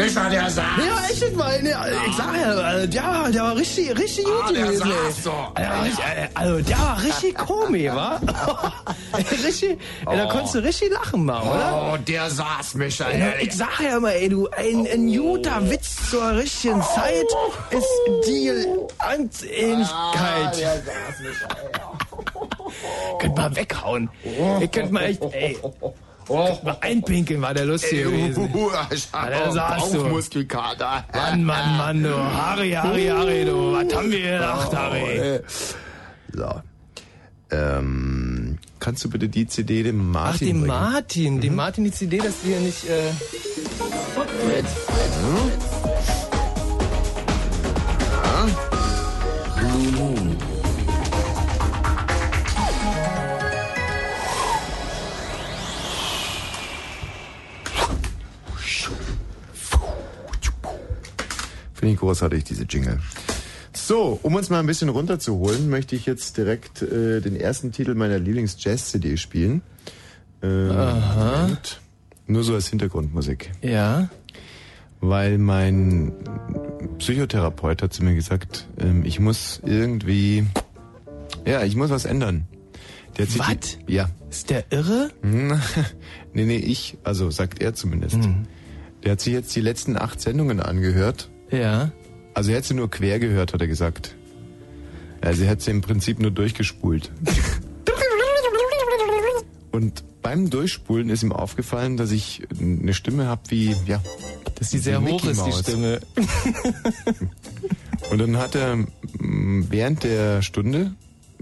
Mischa, der saß. Ja, echt mal. Ne, ich sag ja, äh, der war, der war richtig, richtig gut Ah, der gewesen. ey. saß so. Äh, also, der war richtig komisch, wa? richtig, ey, da konntest du richtig lachen mal, oder? Oh, der saß, Mischa, Ey, ehrlich. ich sag ja immer, ey, du, ein, ein guter Witz zur richtigen Zeit ist die Ansehnlichkeit. der saß, Mischa, Könnt mal weghauen. Ich könnt mal echt, ey. Könnt mal einpinkeln, war der lustig gewesen. Der auch saß so. Bauchmuskelkater. Mann, Mann, Mann, du. Harry, Harry, Harry, du. Was haben wir gedacht, Harry? So. Ähm, kannst du bitte die CD dem Martin Ach, dem bringen? Martin. Dem Martin die CD, dass wir nicht, äh... Finde ich großartig, diese Jingle. So, um uns mal ein bisschen runterzuholen, möchte ich jetzt direkt äh, den ersten Titel meiner Lieblings-Jazz-CD spielen. Ähm, Moment. Nur so als Hintergrundmusik. Ja. Weil mein Psychotherapeut hat zu mir gesagt, ähm, ich muss irgendwie, ja, ich muss was ändern. Der hat Was? Ja. Ist der irre? nee, nee, ich, also sagt er zumindest. Der hat sich jetzt die letzten acht Sendungen angehört. Ja. Also er hat sie nur quer gehört, hat er gesagt. Also er hat sie im Prinzip nur durchgespult. Und beim Durchspulen ist ihm aufgefallen, dass ich eine Stimme habe wie, ja, Dass die sehr wie hoch Mickey ist, die Mouse. Stimme. Und dann hat er mm, während der Stunde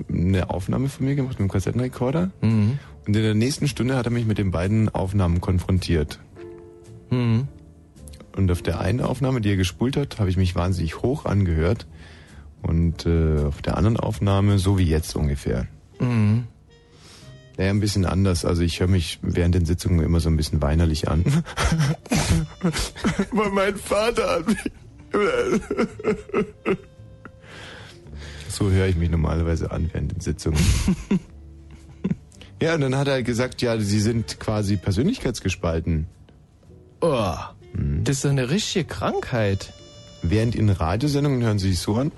eine Aufnahme von mir gemacht mit dem Kassettenrekorder. Mhm. Und in der nächsten Stunde hat er mich mit den beiden Aufnahmen konfrontiert. Mhm. Und auf der einen Aufnahme, die er gespult hat, habe ich mich wahnsinnig hoch angehört. Und äh, auf der anderen Aufnahme so wie jetzt ungefähr. Mhm. Naja, ein bisschen anders. Also ich höre mich während den Sitzungen immer so ein bisschen weinerlich an. Weil mein Vater hat mich... so höre ich mich normalerweise an während den Sitzungen. ja, und dann hat er gesagt, ja, sie sind quasi persönlichkeitsgespalten. Oh. Das ist doch eine richtige Krankheit. Während in Radiosendungen hören sie sich so an.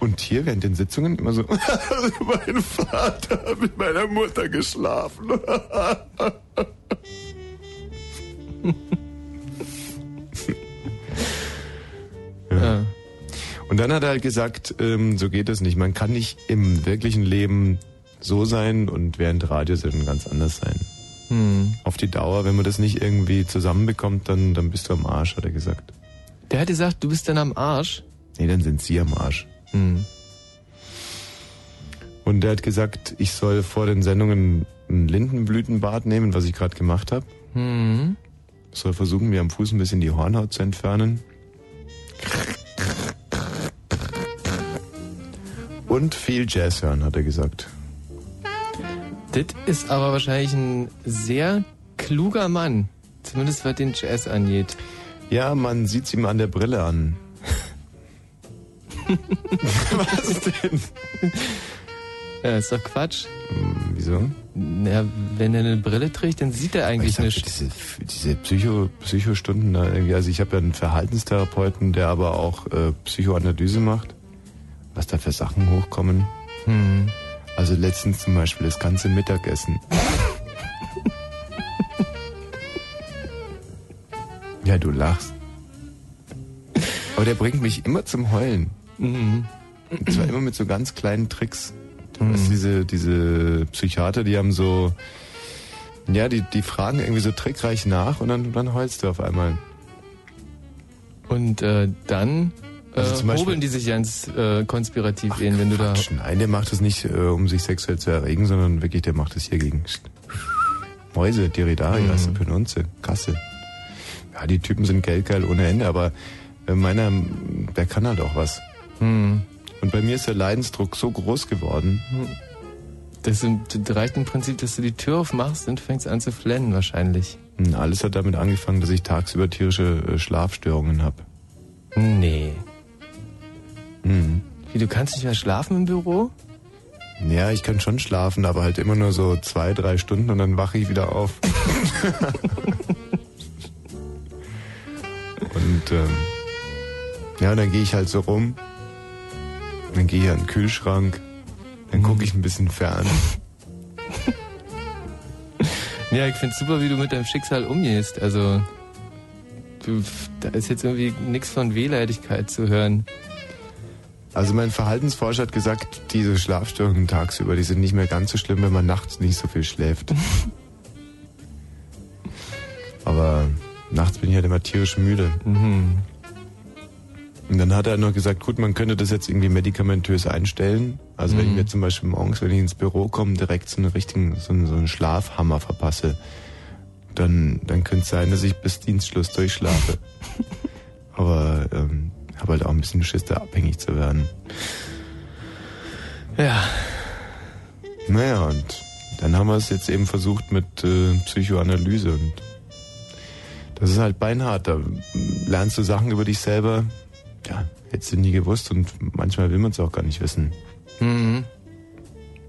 Und hier während den Sitzungen immer so, mein Vater hat mit meiner Mutter geschlafen. Ja. Und dann hat er halt gesagt, ähm, so geht es nicht. Man kann nicht im wirklichen Leben so sein und während Radiosendungen ganz anders sein. Hm. Auf die Dauer, wenn man das nicht irgendwie zusammenbekommt, dann, dann bist du am Arsch, hat er gesagt. Der hat gesagt, du bist dann am Arsch. Nee, dann sind sie am Arsch. Hm. Und er hat gesagt, ich soll vor den Sendungen ein Lindenblütenbad nehmen, was ich gerade gemacht habe. Hm. Soll versuchen, mir am Fuß ein bisschen die Hornhaut zu entfernen. Und viel Jazz hören, hat er gesagt. Das ist aber wahrscheinlich ein sehr kluger Mann. Zumindest was den Jazz angeht. Ja, man sieht's ihm an der Brille an. was denn? Ja, ist doch Quatsch. Hm, Wieso? Ja, wenn er eine Brille trägt, dann sieht er Ich eigentlich nichts. diese, diese Psycho, Psychostunden da irgendwie, also ich habe ja einen Verhaltenstherapeuten, der aber auch äh, Psychoanalyse macht, was da für Sachen hochkommen. Hm. Also letztens zum Beispiel das ganze Mittagessen. ja, du lachst. Aber der bringt mich immer zum Heulen. Mhm. Und zwar immer mit so ganz kleinen Tricks. Du weißt, diese, diese Psychiater, die haben so, ja, die, die fragen irgendwie so trickreich nach und dann, dann heulst du auf einmal. Und äh, dann Also Beispiel- hobeln die sich ganz äh, konspirativ hin, wenn du da... Nein, der macht das nicht, äh, um sich sexuell zu erregen, sondern wirklich, der macht das hier gegen Mäuse, Diridaria, Mhm. Penunze, Kasse. Ja, die Typen sind geldgeil ohne Ende, aber äh, meiner, der kann halt auch was. Hm. Und bei mir ist der Leidensdruck so groß geworden. Das, sind- das reicht im Prinzip, dass du die Tür aufmachst und fängst an zu flennen wahrscheinlich. Hm, Alles hat damit angefangen, dass ich tagsüber tierische äh, Schlafstörungen habe. Nee. Mhm. Wie, du kannst nicht mehr schlafen im Büro? Ja, ich kann schon schlafen, aber halt immer nur so zwei, drei Stunden und dann wache ich wieder auf. ähm, ja, dann gehe ich halt so rum. Dann gehe ich an den Kühlschrank. Dann gucke ich ein bisschen fern. Ja, ich find's super, wie du mit deinem Schicksal umgehst. Also, du, da ist jetzt irgendwie nichts von Wehleidigkeit zu hören. Also mein Verhaltensforscher hat gesagt, diese Schlafstörungen tagsüber, die sind nicht mehr ganz so schlimm, wenn man nachts nicht so viel schläft. Aber nachts bin ich halt immer tierisch müde. Mhm. Und dann hat er nur gesagt, gut, man könnte das jetzt irgendwie medikamentös einstellen. Also wenn ich Mhm. mir zum Beispiel morgens, wenn ich ins Büro komme, direkt so einen richtigen, so einen, so einen Schlafhammer verpasse, dann, dann könnte es sein, dass ich bis Dienstschluss durchschlafe. Aber ähm, habe halt auch ein bisschen Schiss, da abhängig zu werden. Ja, Naja, und dann haben wir es jetzt eben versucht mit äh, Psychoanalyse und das ist halt beinhart. Da lernst du Sachen über dich selber, ja, hättest du nie gewusst und manchmal will man es auch gar nicht wissen. Mhm.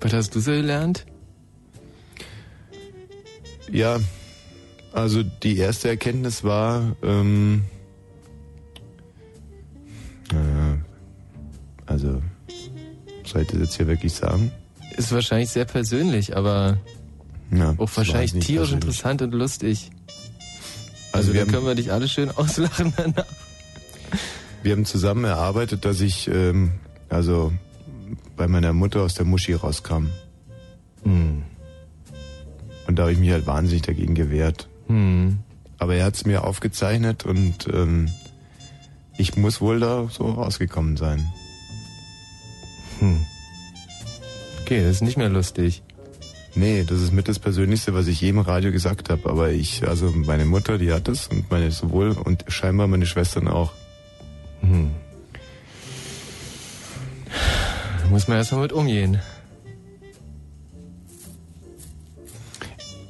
Was hast du so gelernt? Ja, also die erste Erkenntnis war, ähm, soll ich das jetzt hier wirklich sagen? Ist wahrscheinlich sehr persönlich, aber Ja, auch wahrscheinlich tierisch persönlich. interessant und lustig. Also Also, wir da können wir dich alle schön auslachen danach. Wir haben zusammen erarbeitet, dass ich ähm, also bei meiner Mutter aus der Muschi rauskam. Hm. Und da habe ich mich halt wahnsinnig dagegen gewehrt. Hm. Aber er hat es mir aufgezeichnet und ähm, ich muss wohl da so rausgekommen sein. Hm. Okay, das ist nicht mehr lustig. Nee, das ist mit das Persönlichste, was ich je im Radio gesagt habe. Aber ich, also meine Mutter, die hat es und meine sowohl und scheinbar meine Schwestern auch. Hm. Da muss man erstmal mit umgehen.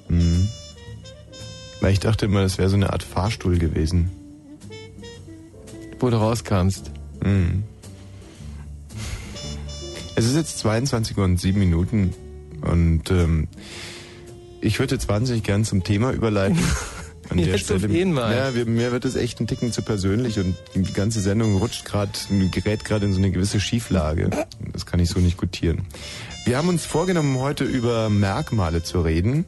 Mhm. Weil ich dachte immer, das wäre so eine Art Fahrstuhl gewesen. Wo du rauskamst. Mhm. Es ist jetzt 22 Uhr und 7 Minuten und ähm, ich würde jetzt wahnsinnig gern zum Thema überleiten. An der Jetzt Stelle. Ja, wir, mir wird es echt ein Ticken zu persönlich und die ganze Sendung rutscht gerade, gerät gerade in so eine gewisse Schieflage. Das kann ich so nicht gutieren. Wir haben uns vorgenommen, heute über Merkmale zu reden.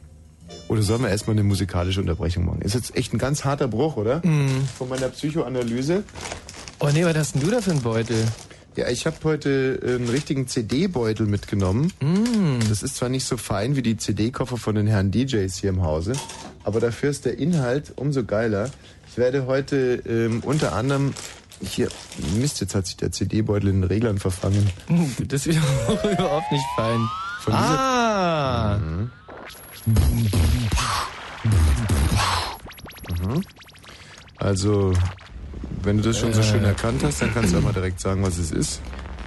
Oder sollen wir erstmal eine musikalische Unterbrechung machen? Ist jetzt echt ein ganz harter Bruch, oder? Von meiner Psychoanalyse. Oh nee, was hast denn du da für einen Beutel? Ja, ich habe heute äh, einen richtigen CD-Beutel mitgenommen. Das ist zwar nicht so fein wie die CD-Koffer von den Herren DJs hier im Hause, aber dafür ist der Inhalt umso geiler. Ich werde heute ähm, unter anderem hier Mist, jetzt hat sich der CD-Beutel in den Reglern verfangen. Das ist überhaupt nicht fein. Von Ah! also, wenn du das schon so schön erkannt hast, dann kannst du auch mal direkt sagen, was es ist.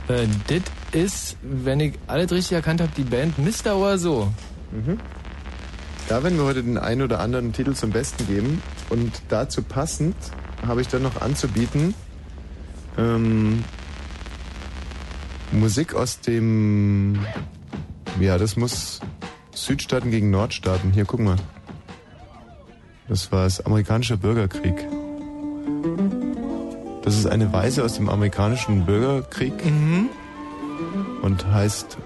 Äh, das ist, wenn ich alles richtig erkannt habe, die Band Mr. oder so. Da werden wir heute den einen oder anderen Titel zum Besten geben. Und dazu passend habe ich dann noch anzubieten ähm, Musik aus dem... Ja, das muss Südstaaten gegen Nordstaaten. Hier, guck mal. Das war das amerikanische Bürgerkrieg. Das ist eine Weise aus dem amerikanischen Bürgerkrieg und heißt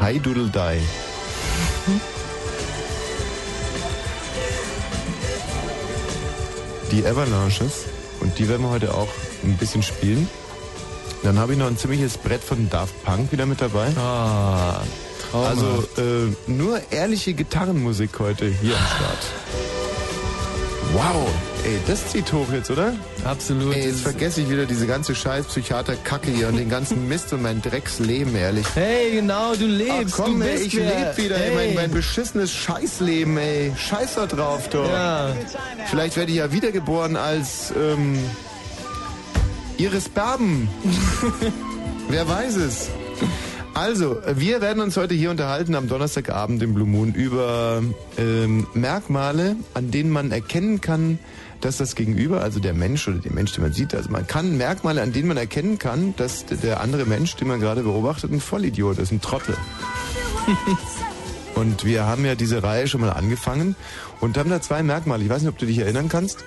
Hi Doodle Die. die Avalanches und die werden wir heute auch ein bisschen spielen. Dann habe ich noch ein ziemliches Brett von Daft Punk wieder mit dabei. Ah, Trauma. Also äh, nur ehrliche Gitarrenmusik heute hier am Start. Wow, ey, das zieht hoch jetzt, oder? absolut. Ey, jetzt vergesse ich wieder diese ganze scheiß Psychiater-Kacke hier und den ganzen Mist und mein Drecksleben, ehrlich. hey, genau, du Ach lebst. komm, du ey, bist ich wer. lebe wieder, ey, mein, mein beschissenes Scheißleben, ey. Scheiß da drauf, doch. Ja. Vielleicht werde ich ja wiedergeboren als ähm, Iris Berben. Wer weiß es. Also, wir werden uns heute hier unterhalten am Donnerstagabend im Blue Moon über ähm, Merkmale, an denen man erkennen kann, dass das Gegenüber, also der Mensch oder der Mensch, den man sieht, also man kann Merkmale, an denen man erkennen kann, dass der andere Mensch, den man gerade beobachtet, ein Vollidiot ist, ein Trottel. Und wir haben ja diese Reihe schon mal angefangen und haben da zwei Merkmale. Ich weiß nicht, ob du dich erinnern kannst.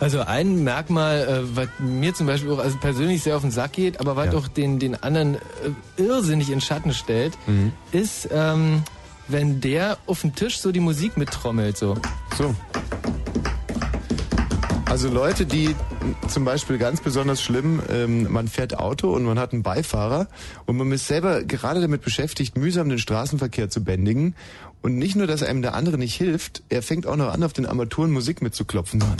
Also ein Merkmal, äh, was mir zum Beispiel auch also persönlich sehr auf den Sack geht, aber was Ja. auch den, den anderen äh, irrsinnig in Schatten stellt, Mhm. ist, ähm, wenn der auf dem Tisch so die Musik mittrommelt. So. So. Also Leute, die zum Beispiel ganz besonders schlimm, ähm, man fährt Auto und man hat einen Beifahrer und man ist selber gerade damit beschäftigt, mühsam den Straßenverkehr zu bändigen. Und nicht nur, dass einem der andere nicht hilft, er fängt auch noch an, auf den Armaturen Musik mitzuklopfen.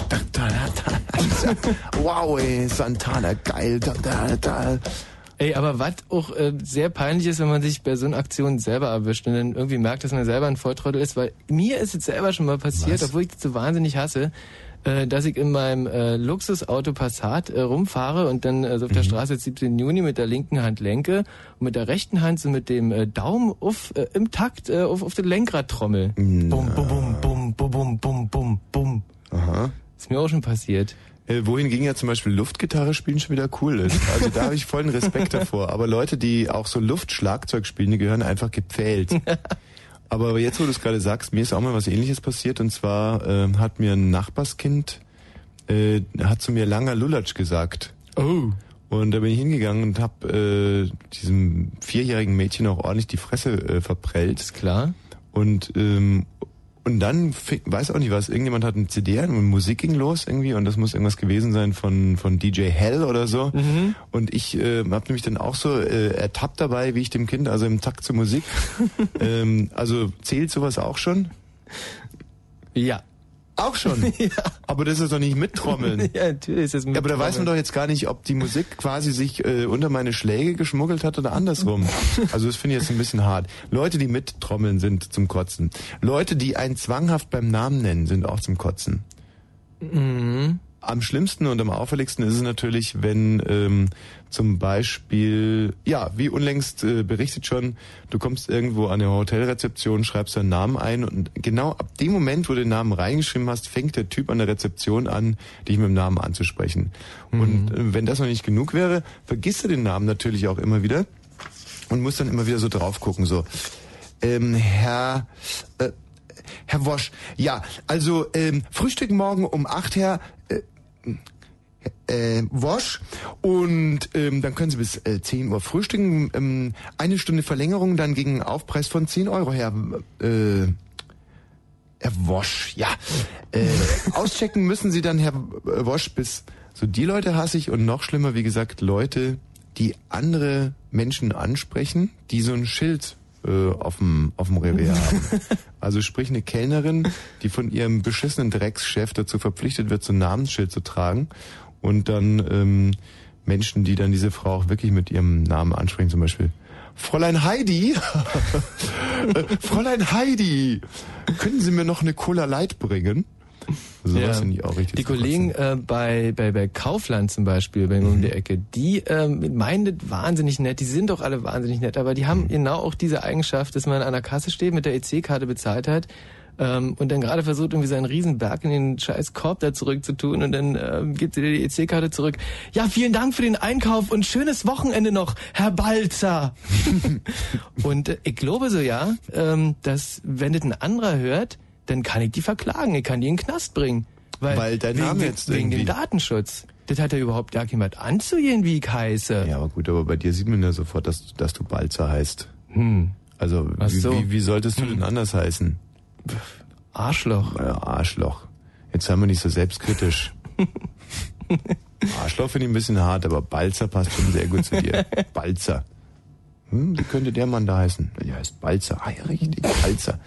Wow, ey, Santana, geil. Da, da, da. Ey, aber was auch äh, sehr peinlich ist, wenn man sich bei so einer Aktion selber erwischt und dann irgendwie merkt, dass man selber ein Volltrottel ist, weil mir ist es selber schon mal passiert, Was? obwohl ich das so wahnsinnig hasse, dass ich in meinem äh, Luxusauto Passat äh, rumfahre und dann äh, so auf der Straße jetzt 17 Juni mit der linken Hand lenke und mit der rechten Hand so mit dem äh, Daumen auf, äh, im Takt äh, auf, auf den Lenkrad trommel. Bum, bum, bum, bum, bum, bum, bum, bum, bum. Aha. Ist mir auch schon passiert. Äh, wohingegen ja zum Beispiel Luftgitarre spielen schon wieder cool ist. Also da habe ich vollen Respekt davor. Aber Leute, die auch so Luftschlagzeug spielen, die gehören einfach gepfählt. Aber jetzt, wo du es gerade sagst, mir ist auch mal was ähnliches passiert. Und zwar ähm, hat mir ein Nachbarskind, äh, hat zu mir langer Lulatsch gesagt. Oh. Und da bin ich hingegangen und habe äh, diesem vierjährigen Mädchen auch ordentlich die Fresse äh, verprellt. Ist klar. Und ähm, und dann fing, weiß auch nicht was, irgendjemand hat eine CD an und Musik ging los irgendwie und das muss irgendwas gewesen sein von von DJ Hell oder so. Und ich äh, habe nämlich dann auch so äh, ertappt dabei, wie ich dem Kind also im Takt zur Musik. ähm, also zählt sowas auch schon? Ja. Auch schon. ja. Aber das ist doch nicht mittrommeln. Ja, natürlich ist das mit Ja, aber da weiß man doch jetzt gar nicht, ob die Musik quasi sich äh, unter meine Schläge geschmuggelt hat oder andersrum. Also das finde ich jetzt ein bisschen hart. Leute, die mittrommeln, sind zum Kotzen. Leute, die einen zwanghaft beim Namen nennen, sind auch zum Kotzen. Mhm. Am schlimmsten und am auffälligsten ist es natürlich, wenn ähm, zum Beispiel, ja, wie unlängst äh, berichtet schon, du kommst irgendwo an eine Hotelrezeption, schreibst deinen Namen ein und genau ab dem Moment, wo du den Namen reingeschrieben hast, fängt der Typ an der Rezeption an, dich mit dem Namen anzusprechen. Und äh, wenn das noch nicht genug wäre, vergisst du den Namen natürlich auch immer wieder und musst dann immer wieder so drauf gucken, so, ähm, Herr, äh, Herr Wosch, ja, also ähm, Frühstück morgen um acht, Herr äh, äh, Wosch und ähm, dann können Sie bis äh, 10 Uhr frühstücken. Ähm, eine Stunde Verlängerung dann gegen Aufpreis von 10 Euro, Herr äh, Herr Wosch, ja. Äh, auschecken müssen Sie dann, Herr Wosch, bis so die Leute hasse ich und noch schlimmer, wie gesagt, Leute, die andere Menschen ansprechen, die so ein Schild äh, auf dem auf dem Revier haben. Also sprich eine Kellnerin, die von ihrem beschissenen Dreckschef dazu verpflichtet wird, so ein Namensschild zu tragen und dann ähm, Menschen, die dann diese Frau auch wirklich mit ihrem Namen ansprechen, zum Beispiel Fräulein Heidi, Äh, Fräulein Heidi, können Sie mir noch eine Cola Light bringen? Also sowas Ja. finde ich auch richtig. Die Kollegen äh, bei, bei, bei Kaufland zum Beispiel, bei mir Mhm. um die Ecke, die ähm, meinen das wahnsinnig nett, die sind doch alle wahnsinnig nett, aber die haben Mhm. genau auch diese Eigenschaft, dass man an der Kasse steht, mit der EC-Karte bezahlt hat ähm, und dann gerade versucht, irgendwie seinen Riesenberg in den scheiß Korb da zurückzutun und dann ähm, gibt sie dir die EC-Karte zurück. Ja, vielen Dank für den Einkauf und schönes Wochenende noch, Herr Balzer. und äh, ich glaube so, ja, ähm, dass wenn das ein anderer hört, dann kann ich die verklagen, ich kann die in den Knast bringen. Weil, Weil dein wegen, Name jetzt wegen dem irgendwie- Datenschutz. Das hat ja überhaupt gar jemand anzugehen, wie ich heiße. Ja, aber gut, aber bei dir sieht man ja sofort, dass, dass du Balzer heißt. Hm. Also Ach wie, so. wie, wie solltest du denn anders heißen? Arschloch. Ja, Arschloch. Jetzt sei mal nicht so selbstkritisch. Arschloch finde ich ein bisschen hart, aber Balzer passt schon sehr gut zu dir. Balzer. Hm, wie könnte der Mann da heißen? Der heißt Balzer. Ah ja, richtig, Balzer.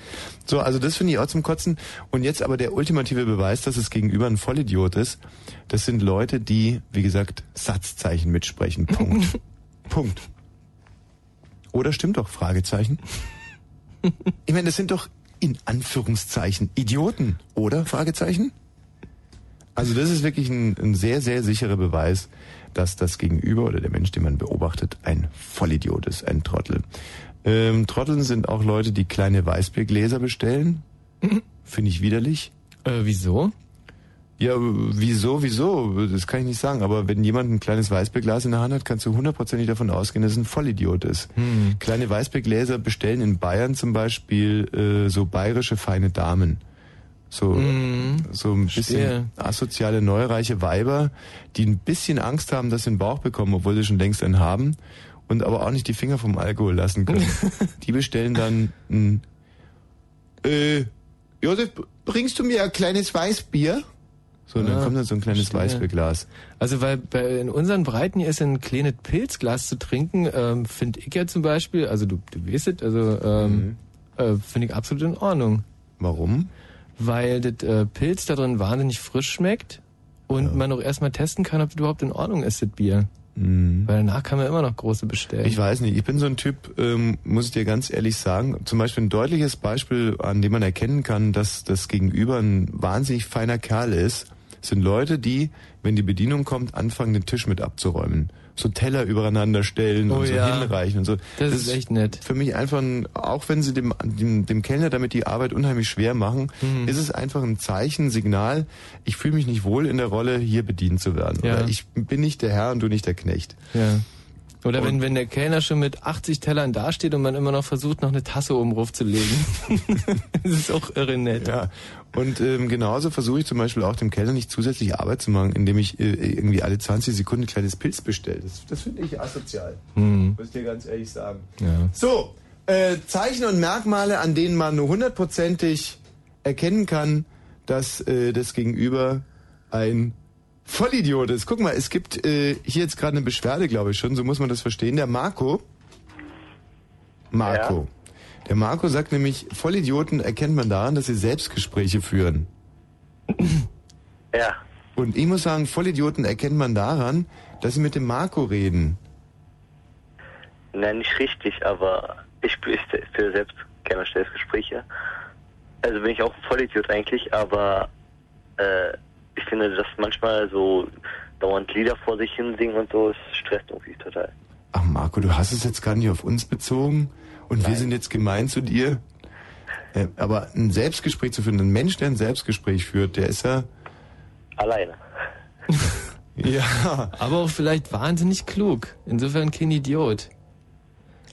So, also das finde ich auch zum Kotzen. Und jetzt aber der ultimative Beweis, dass es gegenüber ein Vollidiot ist. Das sind Leute, die, wie gesagt, Satzzeichen mitsprechen. Punkt. Punkt. Oder stimmt doch? Fragezeichen. Ich meine, das sind doch in Anführungszeichen Idioten, oder? Fragezeichen? Also das ist wirklich ein, ein sehr, sehr sicherer Beweis, dass das Gegenüber oder der Mensch, den man beobachtet, ein Vollidiot ist, ein Trottel. Ähm, Trotteln sind auch Leute, die kleine Weißbiergläser bestellen. Finde ich widerlich. Äh, wieso? Ja, wieso, wieso? Das kann ich nicht sagen. Aber wenn jemand ein kleines Weißbierglas in der Hand hat, kannst du hundertprozentig davon ausgehen, dass es ein Vollidiot ist. Kleine Weißbiergläser bestellen in Bayern zum Beispiel äh, so bayerische feine Damen. So, so ein bisschen Verstehe. asoziale, neureiche Weiber, die ein bisschen Angst haben, dass sie einen Bauch bekommen, obwohl sie schon längst einen haben und aber auch nicht die Finger vom Alkohol lassen können. die bestellen dann ein, äh, Josef, bringst du mir ein kleines Weißbier? So, und dann Ah, kommt dann so ein kleines verstehe. Weißbierglas. Also weil bei, in unseren Breiten hier ist ein kleines Pilzglas zu trinken, ähm, finde ich ja zum Beispiel, also du, du weißt es, also ähm, äh, finde ich absolut in Ordnung. Warum? Weil das äh, Pilz da drin wahnsinnig frisch schmeckt und man auch erstmal testen kann, ob das überhaupt in Ordnung ist, das Bier. Weil danach kann man immer noch große bestellen. Ich weiß nicht, ich bin so ein Typ, ähm, muss ich dir ganz ehrlich sagen, zum Beispiel ein deutliches Beispiel, an dem man erkennen kann, dass das Gegenüber ein wahnsinnig feiner Kerl ist, sind Leute, die, wenn die Bedienung kommt, anfangen, den Tisch mit abzuräumen. So Teller übereinander stellen Oh und so ja. hinreichen und so. Das ist echt nett. Für mich einfach, ein, auch wenn sie dem, dem, dem Kellner damit die Arbeit unheimlich schwer machen, Mhm. ist es einfach ein Zeichen, ein Signal, ich fühle mich nicht wohl in der Rolle, hier bedient zu werden. Ja. Oder ich bin nicht der Herr und du nicht der Knecht. Ja. Oder wenn, wenn der Kellner schon mit 80 Tellern dasteht und man immer noch versucht, noch eine Tasse oben drauf zu legen. das ist auch irre nett. Ja, und ähm, genauso versuche ich zum Beispiel auch dem Kellner nicht zusätzlich Arbeit zu machen, indem ich äh, irgendwie alle 20 Sekunden ein kleines Pilz bestelle. Das, das finde ich asozial, Hm. muss ich dir ganz ehrlich sagen. Ja. So, äh, Zeichen und Merkmale, an denen man nur hundertprozentig erkennen kann, dass äh, das Gegenüber ein Vollidiot ist. Guck mal, es gibt äh, hier jetzt gerade eine Beschwerde, glaube ich schon, so muss man das verstehen. Der Marco, Marco, der Marco sagt nämlich, Vollidioten erkennt man daran, dass sie Selbstgespräche führen. Ja, Und ich muss sagen, Vollidioten erkennt man daran, dass sie mit dem Marco reden. nein, nicht richtig, aber ich, ich führe selbst gerne Stellungsgespräche. Also bin ich auch ein Vollidiot eigentlich, aber äh, ich finde, dass manchmal so dauernd Lieder vor sich hin singen und so, es stresst irgendwie total. Ach Marco, du hast es jetzt gar nicht auf uns bezogen und wir sind jetzt gemein zu dir. Äh, aber ein Selbstgespräch zu führen, ein Mensch, der ein Selbstgespräch führt, der ist ja... Alleine. Ja, Aber auch vielleicht wahnsinnig klug. Insofern kein Idiot.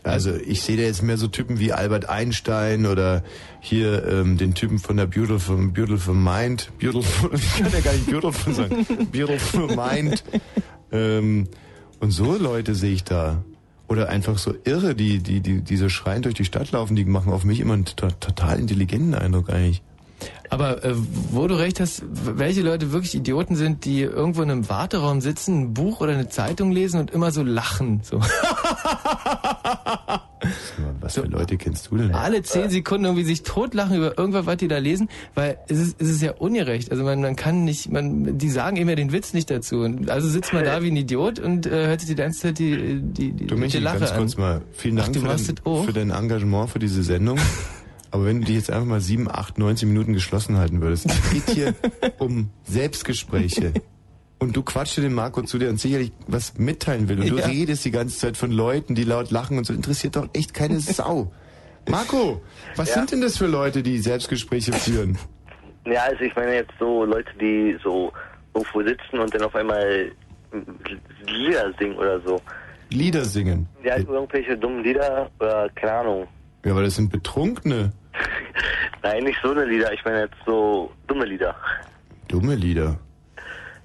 Also ich sehe da jetzt mehr so Typen wie Albert Einstein oder hier ähm, den Typen von der Beautiful, Beautiful Mind. Beautiful, ich kann ja gar nicht Beautiful sagen. Beautiful Mind. Ähm, und so Leute sehe ich da. Oder einfach so Irre, die, die, die, die so schreiend durch die Stadt laufen, die machen auf mich immer einen to- total intelligenten Eindruck eigentlich. Aber äh, wo du recht hast, welche Leute wirklich Idioten sind, die irgendwo in einem Warteraum sitzen, ein Buch oder eine Zeitung lesen und immer so lachen. So. Was für Leute kennst du denn? Alle zehn Sekunden irgendwie sich totlachen über irgendwas, was die da lesen, weil es ist, es ist ja ungerecht. Also man, man kann nicht, man, die sagen eben ja den Witz nicht dazu. Und Also sitzt man da wie ein Idiot und äh, hört sich die ganze Zeit die, die, die, Du die Michi, Lache ganz an. kurz mal, vielen Ach, Dank du für, dein, für dein Engagement für diese Sendung. Aber wenn du dich jetzt einfach mal sieben, acht, 19 Minuten geschlossen halten würdest, es geht hier um Selbstgespräche. Und du quatschst dir den Marco zu dir und sicherlich was mitteilen will. Und du Ja. redest die ganze Zeit von Leuten, die laut lachen und so. Interessiert doch echt keine Sau. Marco, was Ja. sind denn das für Leute, die Selbstgespräche führen? Ja, also ich meine jetzt so Leute, die so irgendwo sitzen und dann auf einmal Lieder singen oder so. Lieder singen. Ja, irgendwelche dummen Lieder oder keine Ahnung. Ja, aber das sind Betrunkene. Nein, nicht so eine Lieder, ich meine jetzt so dumme Lieder. Dumme Lieder.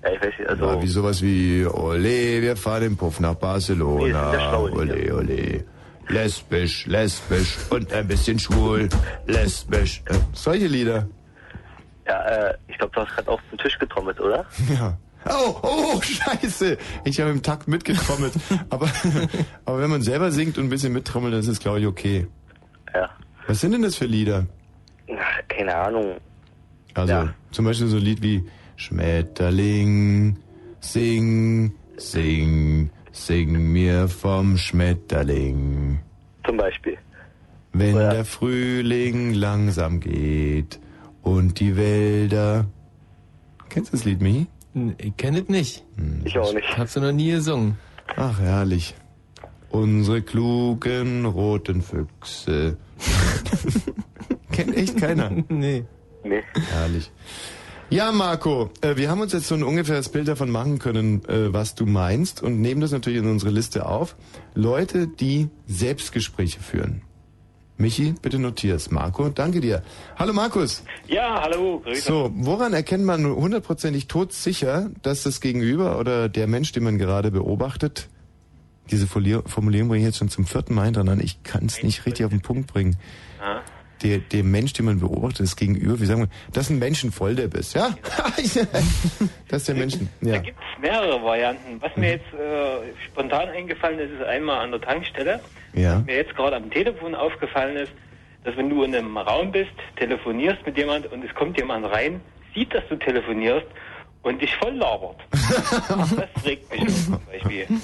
Ja, ich weiß nicht, also. Ja, wie sowas wie Ole, wir fahren im Puff nach Nee, Barcelona. Lieder. ole, ole. Lesbisch, lesbisch und ein bisschen schwul. Lesbisch. Äh, solche Lieder. Ja, äh, ich glaube, du hast gerade auf den Tisch getrommelt, oder? Ja. Oh, oh, scheiße. Ich habe im Takt mitgetrommelt. aber, aber wenn man selber singt und ein bisschen mittrommelt, dann ist es, glaube ich, okay. Ja. Was sind denn das für Lieder? Ach, keine Ahnung. Also Ja. zum Beispiel so ein Lied wie Schmetterling, sing, sing, sing mir vom Schmetterling. Zum Beispiel. Wenn Oder- der Frühling langsam geht und die Wälder. Kennst du das Lied, Michi? Ich kenne es nicht. Ich auch nicht. Hab's noch nie gesungen. Ach, herrlich. Unsere klugen roten Füchse. Kennt echt keiner. Nee. Nee. Herrlich. Ja, Marco, äh, wir haben uns jetzt so ein ungefähres Bild davon machen können, äh, was du meinst und nehmen das natürlich in unsere Liste auf. Leute, die Selbstgespräche führen. Michi, bitte notier's. Marco, danke dir. Hallo Markus. Ja, hallo, grüße. So, woran erkennt man hundertprozentig todsicher, dass das Gegenüber oder der Mensch, den man gerade beobachtet, diese Formulier- Formulierung bringe ich jetzt schon zum vierten Mal hintereinander, ich kann es nicht richtig auf den Punkt bringen. Ja. Der, der Mensch, den man beobachtet, das Gegenüber, wie sagen wir, das ist ein Menschenvolldepp ist, ja? das ist der Menschen, Da ja. gibt es mehrere Varianten. Was mir jetzt äh, spontan eingefallen ist, ist einmal an der Tankstelle. Ja. Mir jetzt gerade am Telefon aufgefallen ist, dass wenn du in einem Raum bist, telefonierst mit jemand und es kommt jemand rein, sieht, dass du telefonierst und dich voll labert. das regt mich auf, zum Beispiel.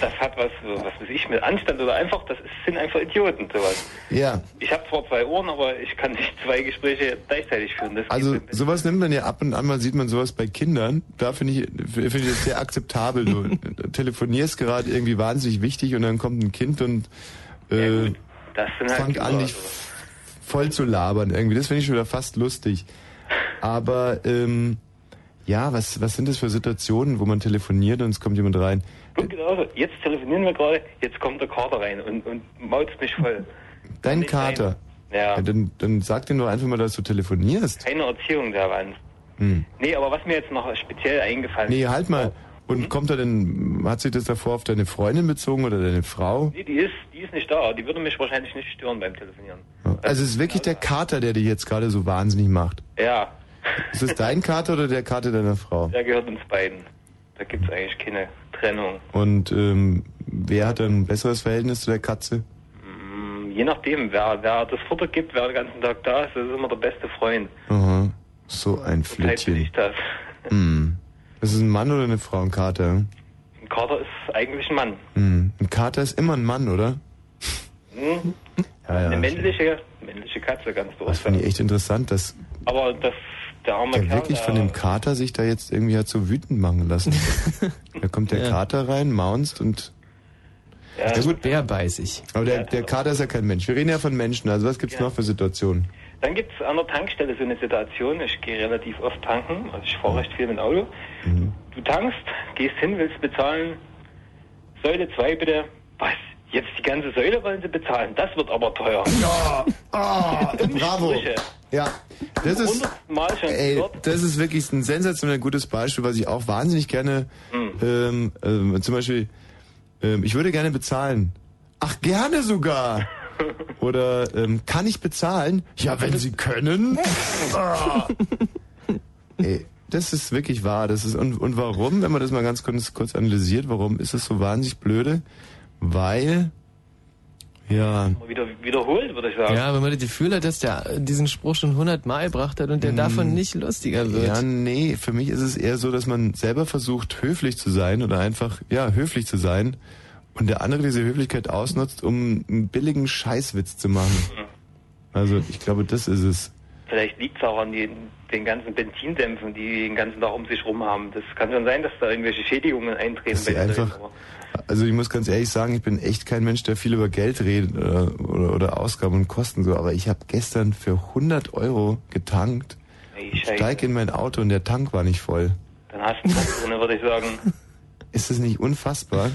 Das hat was, was weiß ich, mit Anstand oder einfach, das sind einfach Idioten, sowas. Ja, Ich habe zwar zwei Ohren, aber ich kann nicht zwei Gespräche gleichzeitig führen. Das also sowas nimmt man ja ab und an mal, sieht man sowas bei Kindern. Da finde ich, finde ich das sehr akzeptabel. Du telefonierst gerade irgendwie wahnsinnig wichtig und dann kommt ein Kind und äh, sind halt fängt an, dich also. voll zu labern irgendwie. Das finde ich schon wieder fast lustig. Aber ähm, ja, was, was sind das für Situationen, wo man telefoniert und es kommt jemand rein? Und genauso, jetzt telefonieren wir gerade, jetzt kommt der Kater rein und, und mauzt mich voll. Dein Kater. Ja, Ja, dann, dann sag dir nur einfach mal, dass du telefonierst. keine Erziehung der Wand. Hm. Nee, aber was mir jetzt noch speziell eingefallen Nee, ist. halt mal. Und kommt er denn, hat sich das davor auf deine Freundin bezogen oder deine Frau? Nee, die ist, die ist nicht da. Die würde mich wahrscheinlich nicht stören beim Telefonieren. Also es ist wirklich der Kater, der dich jetzt gerade so wahnsinnig macht. Ja, Ist es dein Kater oder der Kater deiner Frau? der gehört uns beiden. Da gibt's eigentlich keine Trennung. Und ähm, wer hat ein besseres Verhältnis zu der Katze? Hm, Je nachdem, wer, wer das Futter gibt, wer den ganzen Tag da ist, das ist immer der beste Freund. Aha, so ein Flittchen. ich das. Hm. Ist es ein Mann oder eine Frau, ein Kater? Ein Kater ist eigentlich ein Mann. Hm. Ein Kater ist immer ein Mann, oder? Hm? Ja, ja. Eine männliche, männliche Katze, ganz Das finde ich echt interessant, dass Aber das, der arme der Kerl, wirklich von dem Kater sich da jetzt irgendwie hat so wütend machen lassen. da kommt der Ja. Kater rein, maunzt und... ja, Ja gut, Bärbeißig. aber der, der Kater ist ja kein Mensch. Wir reden ja von Menschen. Also was gibt's Ja. noch für Situationen? Dann gibt's an der Tankstelle so eine Situation, ich gehe relativ oft tanken, also ich fahre recht viel mit dem Auto. Mhm. Du tankst, gehst hin, willst bezahlen, Säule 2 bitte, was? Jetzt die ganze Säule wollen sie bezahlen, das wird aber teuer. Ja, ah, bravo. Ja, das ist... Ey, das ist wirklich ein sensationell gutes Beispiel, was ich auch wahnsinnig gerne, ähm, ähm, zum Beispiel, ähm, ich würde gerne bezahlen. Ach, gerne sogar. Oder ähm, kann ich bezahlen? Ja, wenn Sie können. Ah. Ey, das ist wirklich wahr. Das ist und, und warum, wenn man das mal ganz kurz, kurz analysiert, warum ist es so wahnsinnig blöde? Weil ja, Wieder, wiederholt, würde ich sagen. Ja, wenn man das Gefühl hat, dass der diesen Spruch schon hundertmal gebracht hat und der davon nicht lustiger wird. Ja, nee, für mich ist es eher so, dass man selber versucht, höflich zu sein oder einfach, ja, höflich zu sein und der andere diese Höflichkeit ausnutzt, um einen billigen Scheißwitz zu machen. Also, ich glaube, das ist es. Vielleicht liegt es auch an den, den ganzen Benzindämpfen, die den ganzen Tag um sich rum haben. Das kann schon sein, dass da irgendwelche Schädigungen eintreten. Dass sie einfach, also ich muss ganz ehrlich sagen, ich bin echt kein Mensch, der viel über Geld redet oder, oder, oder Ausgaben und Kosten so, aber ich habe gestern für 100 Euro getankt, Ey, und Scheiße. steig in mein Auto und der Tank war nicht voll. Dann hast du was drin, würde ich sagen. Ist das nicht unfassbar?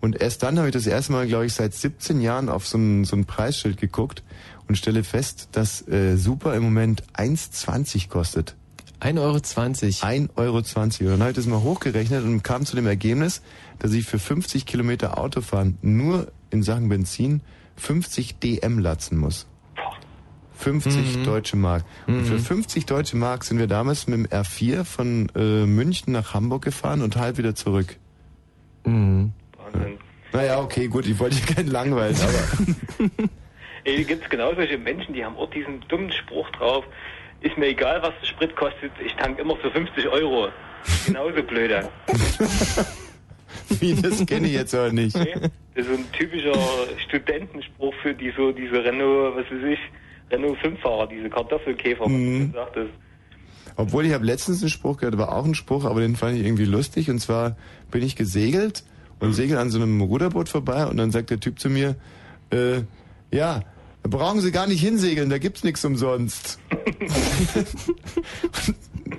Und erst dann habe ich das erste Mal, glaube ich, seit 17 Jahren auf so ein, so ein Preisschild geguckt und stelle fest, dass äh, Super im Moment 1,20 kostet. 1,20 Euro. 1,20 Euro. Und dann habe ich das mal hochgerechnet und kam zu dem Ergebnis, dass ich für 50 Kilometer Autofahren nur in Sachen Benzin 50 DM latzen muss. 50 deutsche Mark. Und für 50 deutsche Mark sind wir damals mit dem R4 von äh, München nach Hamburg gefahren und halb wieder zurück. Mhm. Wahnsinn. Naja, okay, gut, ich wollte hier keinen langweilen, aber Ey, gibt es genau solche Menschen, die haben auch diesen dummen Spruch drauf. Ist mir egal, was der Sprit kostet, ich tank immer für 50 Euro. Genauso blöde. wie, das kenne ich jetzt aber nicht. Okay? Das ist ein typischer Studentenspruch für die so diese Renault, was weiß ich, Renault 5-Fahrer, diese Kartoffelkäfer, was Mhm. du sagtest. Obwohl ich habe letztens einen Spruch gehört, war auch ein Spruch, aber den fand ich irgendwie lustig. Und zwar bin ich gesegelt und segel an so einem Ruderboot vorbei und dann sagt der Typ zu mir, äh, ja, brauchen Sie gar nicht hinsegeln, da gibt's nichts umsonst.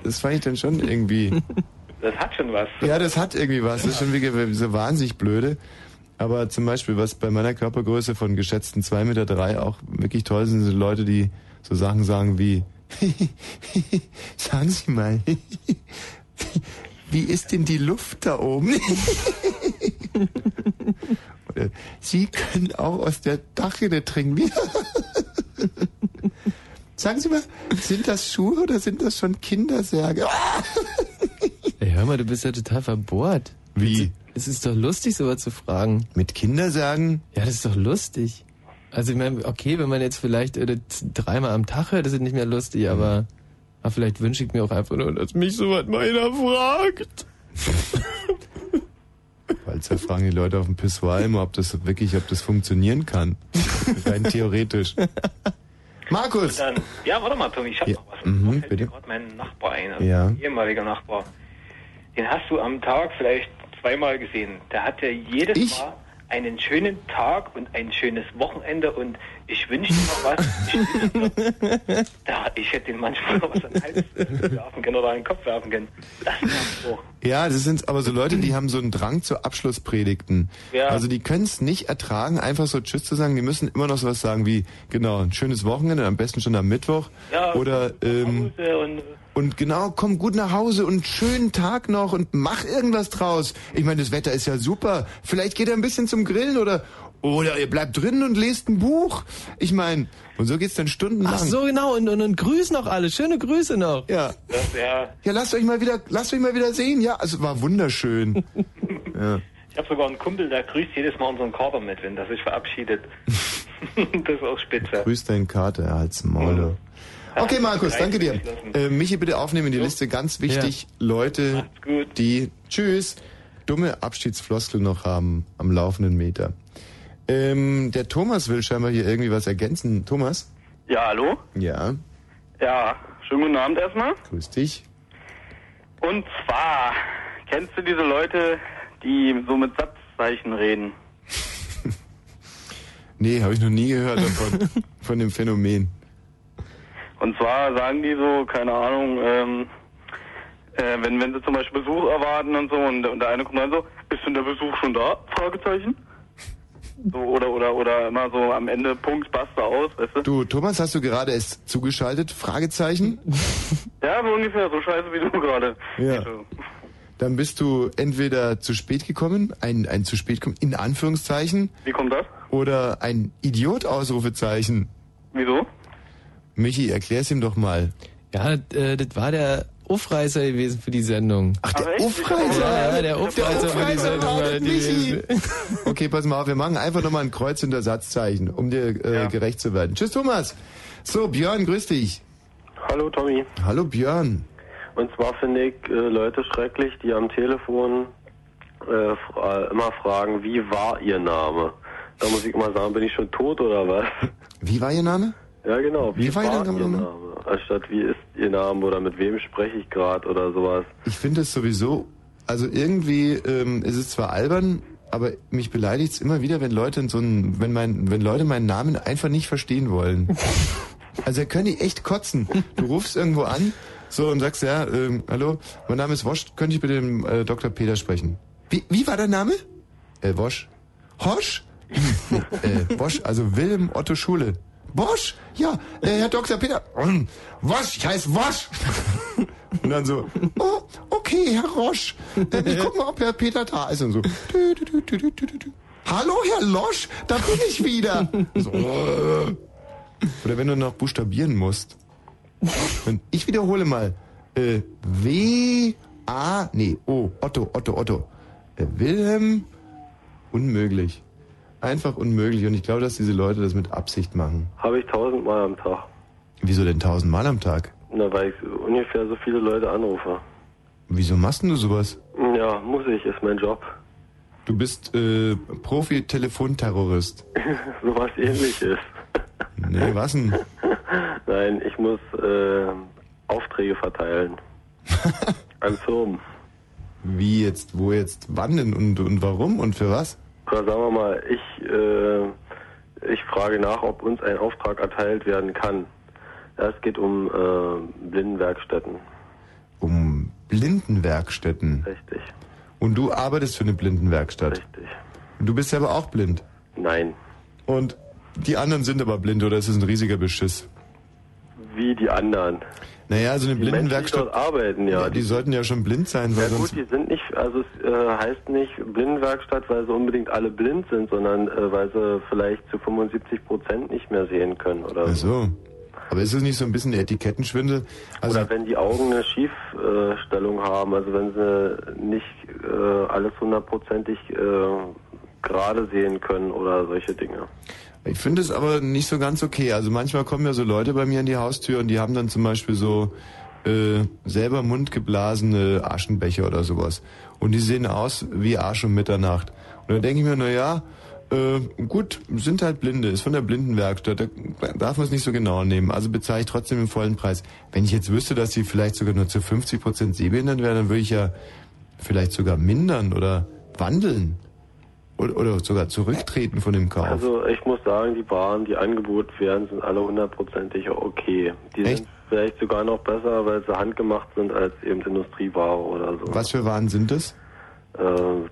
das fand ich dann schon irgendwie. Das hat schon was. Ja, das hat irgendwie was. Das ist schon wirklich so wahnsinnig blöde. Aber zum Beispiel, was bei meiner Körpergröße von geschätzten 2,3 Meter drei auch wirklich toll sind, sind Leute, die so Sachen sagen wie, sagen Sie mal, wie ist denn die Luft da oben? Oder, Sie können auch aus der Dachrinne trinken. Sagen Sie mal, sind das Schuhe oder sind das schon Kindersärge? Ey, hör mal, du bist ja total verbohrt. Wie? Es ist doch lustig, sowas zu fragen. Mit Kindersärgen? Ja, das ist doch lustig. Also ich meine, okay, wenn man jetzt vielleicht äh, dreimal am Tag hört, das ist nicht mehr lustig, aber, aber vielleicht wünsche ich mir auch einfach nur, dass mich sowas mal einer fragt. Weil fragen die Leute auf dem Pissoir immer, ob das wirklich, ob das funktionieren kann. Rein theoretisch. Markus! Dann, ja, warte mal, Tommy, ich habe Ja, noch was. mhm, fällt bitte. gerade mein Nachbar ein, also Ja. ehemaliger Nachbar. Den hast du am Tag vielleicht zweimal gesehen. Der hatte jedes Ich? Mal einen schönen Tag und ein schönes Wochenende und ich wünsche dir noch was. Ich, da, ich hätte den manchmal was an den Hals werfen können oder an den Kopf werfen können. Das. Ja, das sind aber so Leute, die haben so einen Drang zu Abschlusspredigten. Ja. Also die können es nicht ertragen, einfach so Tschüss zu sagen. Die müssen immer noch sowas sagen wie, genau, ein schönes Wochenende, am besten schon am Mittwoch. Ja, Oder, ähm, und und genau, komm gut nach Hause und schönen Tag noch und mach irgendwas draus. Ich meine, das Wetter ist ja super. Vielleicht geht er ein bisschen zum Grillen oder, oder ihr bleibt drin und lest ein Buch. Ich meine, und so geht's dann stundenlang. Ach so, genau, und, und, und grüß noch alle, schöne Grüße noch. Ja. das, ja, Ja, lasst euch mal wieder, lasst euch mal wieder sehen. Ja, also war wunderschön. ja. ich habe sogar einen Kumpel, der grüßt jedes Mal unseren Kater mit, wenn der sich verabschiedet. das ist auch spitze. Grüß deinen Kater, er halt's Maul. Okay, Markus, danke dir. Äh, Michi, bitte aufnehmen in die Liste. Ganz wichtig, Leute, die, tschüss, dumme Abschiedsfloskel noch haben am laufenden Meter. Ähm, der Thomas will scheinbar hier irgendwie was ergänzen. Thomas? Ja, hallo? Ja, Ja, schönen guten Abend erstmal. grüß dich. Und zwar, kennst du diese Leute, die so mit Satzzeichen reden? Nee, habe ich noch nie gehört davon, von dem Phänomen. Und zwar sagen die so, keine Ahnung, ähm, äh, wenn, wenn sie zum Beispiel Besuch erwarten und so und, und der eine kommt dann so, ist denn der Besuch schon da? Fragezeichen. So, oder, oder, oder immer so am Ende Punkt, basta aus, weißt du? Du, Thomas, hast du gerade erst zugeschaltet? Fragezeichen? Ja, so ungefähr, so scheiße wie du gerade. Ja. Dann bist du entweder zu spät gekommen, ein, ein zu spät kommen, in Anführungszeichen, Wie kommt das? oder ein Idiot, Ausrufezeichen. Wieso? Michi, erklär's ihm doch mal. Ja, äh, das war der Aufreißer gewesen für die Sendung. Ach, Aber der echt? Aufreißer! Ja, ja, der Aufreißer für die Sendung war das, Michi! Okay, pass mal auf, wir machen einfach nochmal ein Kreuz hinter Satzzeichen, um dir äh, Ja. gerecht zu werden. Tschüss, Thomas! So, Björn, grüß dich. Hallo Tommy. Hallo, Björn. Und zwar finde ich äh, Leute schrecklich, die am Telefon äh, fra immer fragen, wie war ihr Name? Da muss ich immer sagen, bin ich schon tot oder was? Wie war Ihr Name? Ja genau, Wie war Ihr Name? Name? Anstatt wie ist ihr Name oder mit wem spreche ich gerade oder sowas. Ich finde es sowieso, also irgendwie ähm, ist es zwar albern, aber mich beleidigt es immer wieder, wenn Leute in so einen, wenn mein, wenn Leute meinen Namen einfach nicht verstehen wollen. Also da können die echt kotzen. Du rufst irgendwo an, so und sagst, ja, ähm, hallo, mein Name ist Wosch, könnte ich bitte den äh, Dr. Peter sprechen? Wie, wie war der Name? Äh, Wosch. Hosch? Äh, Bosch, also Wilhelm Otto Schule. Bosch? Ja, äh, Herr Dr. Peter. Mm, Wosch, ich heiße Wosch. Und dann so, oh, okay, Herr Rosch. Äh, ich guck mal, ob Herr Peter da ist und so. Dü, dü, dü. Hallo, Herr Losch, da bin ich wieder. So, äh. Oder wenn du noch buchstabieren musst. Und ich wiederhole mal. Äh, W, A, nee, O, Otto, Otto, Otto. Äh, Wilhelm, unmöglich. Einfach unmöglich. Und ich glaube, dass diese Leute das mit Absicht machen. Habe ich tausendmal am Tag. Wieso denn tausendmal am Tag? Na, weil ich ungefähr so viele Leute anrufe. Wieso machst denn du sowas? Ja, muss ich, ist mein Job. Du bist äh, Profi-Telefonterrorist. Sowas ähnliches. Nee, was denn? Nein, ich muss äh, Aufträge verteilen. An Firmen. Wie jetzt, wo jetzt, wann denn und, und warum und für was? Oder sagen wir mal, ich, äh, ich frage nach, ob uns ein Auftrag erteilt werden kann. Ja, es geht um äh, Blindenwerkstätten. Um Blindenwerkstätten. Richtig, Und du arbeitest für eine Blindenwerkstatt. richtig. Und du bist selber auch blind. Nein. Und die anderen sind aber blind oder ist es ein riesiger Beschiss? Wie die anderen. Naja, so eine Die Menschen, die Blindenwerkstatt. dort arbeiten, ja. die sollten ja schon blind sein, weil Ja gut, die sind nicht, also es äh, heißt nicht Blindenwerkstatt, weil sie unbedingt alle blind sind, sondern äh, weil sie vielleicht zu 75 Prozent nicht mehr sehen können oder Ach so. so. Aber ist es nicht so ein bisschen Etikettenschwindel? Also, Oder wenn die Augen eine Schiefstellung haben, also wenn sie nicht äh, alles hundertprozentig äh, gerade sehen können oder solche Dinge. Ich finde es aber nicht so ganz okay. Also manchmal kommen ja so Leute bei mir in die Haustür und die haben dann zum Beispiel so äh, selber mundgeblasene Aschenbecher oder sowas. Und die sehen aus wie Arsch um Mitternacht. Und dann denke ich mir, na ja, äh, gut, sind halt Blinde, ist von der Blindenwerkstatt, da darf man es nicht so genau nehmen. Also bezahle ich trotzdem den vollen Preis. Wenn ich jetzt wüsste, dass sie vielleicht sogar nur zu 50 Prozent sehbehindert wären, dann würde ich ja vielleicht sogar mindern oder wandeln. Oder, oder sogar zurücktreten von dem Kauf. Also ich muss sagen, die Waren, die angeboten werden, sind alle hundertprozentig okay. Die Echt? sind vielleicht sogar noch besser, weil sie handgemacht sind als eben Industrieware oder so. Was für Waren sind das? Äh,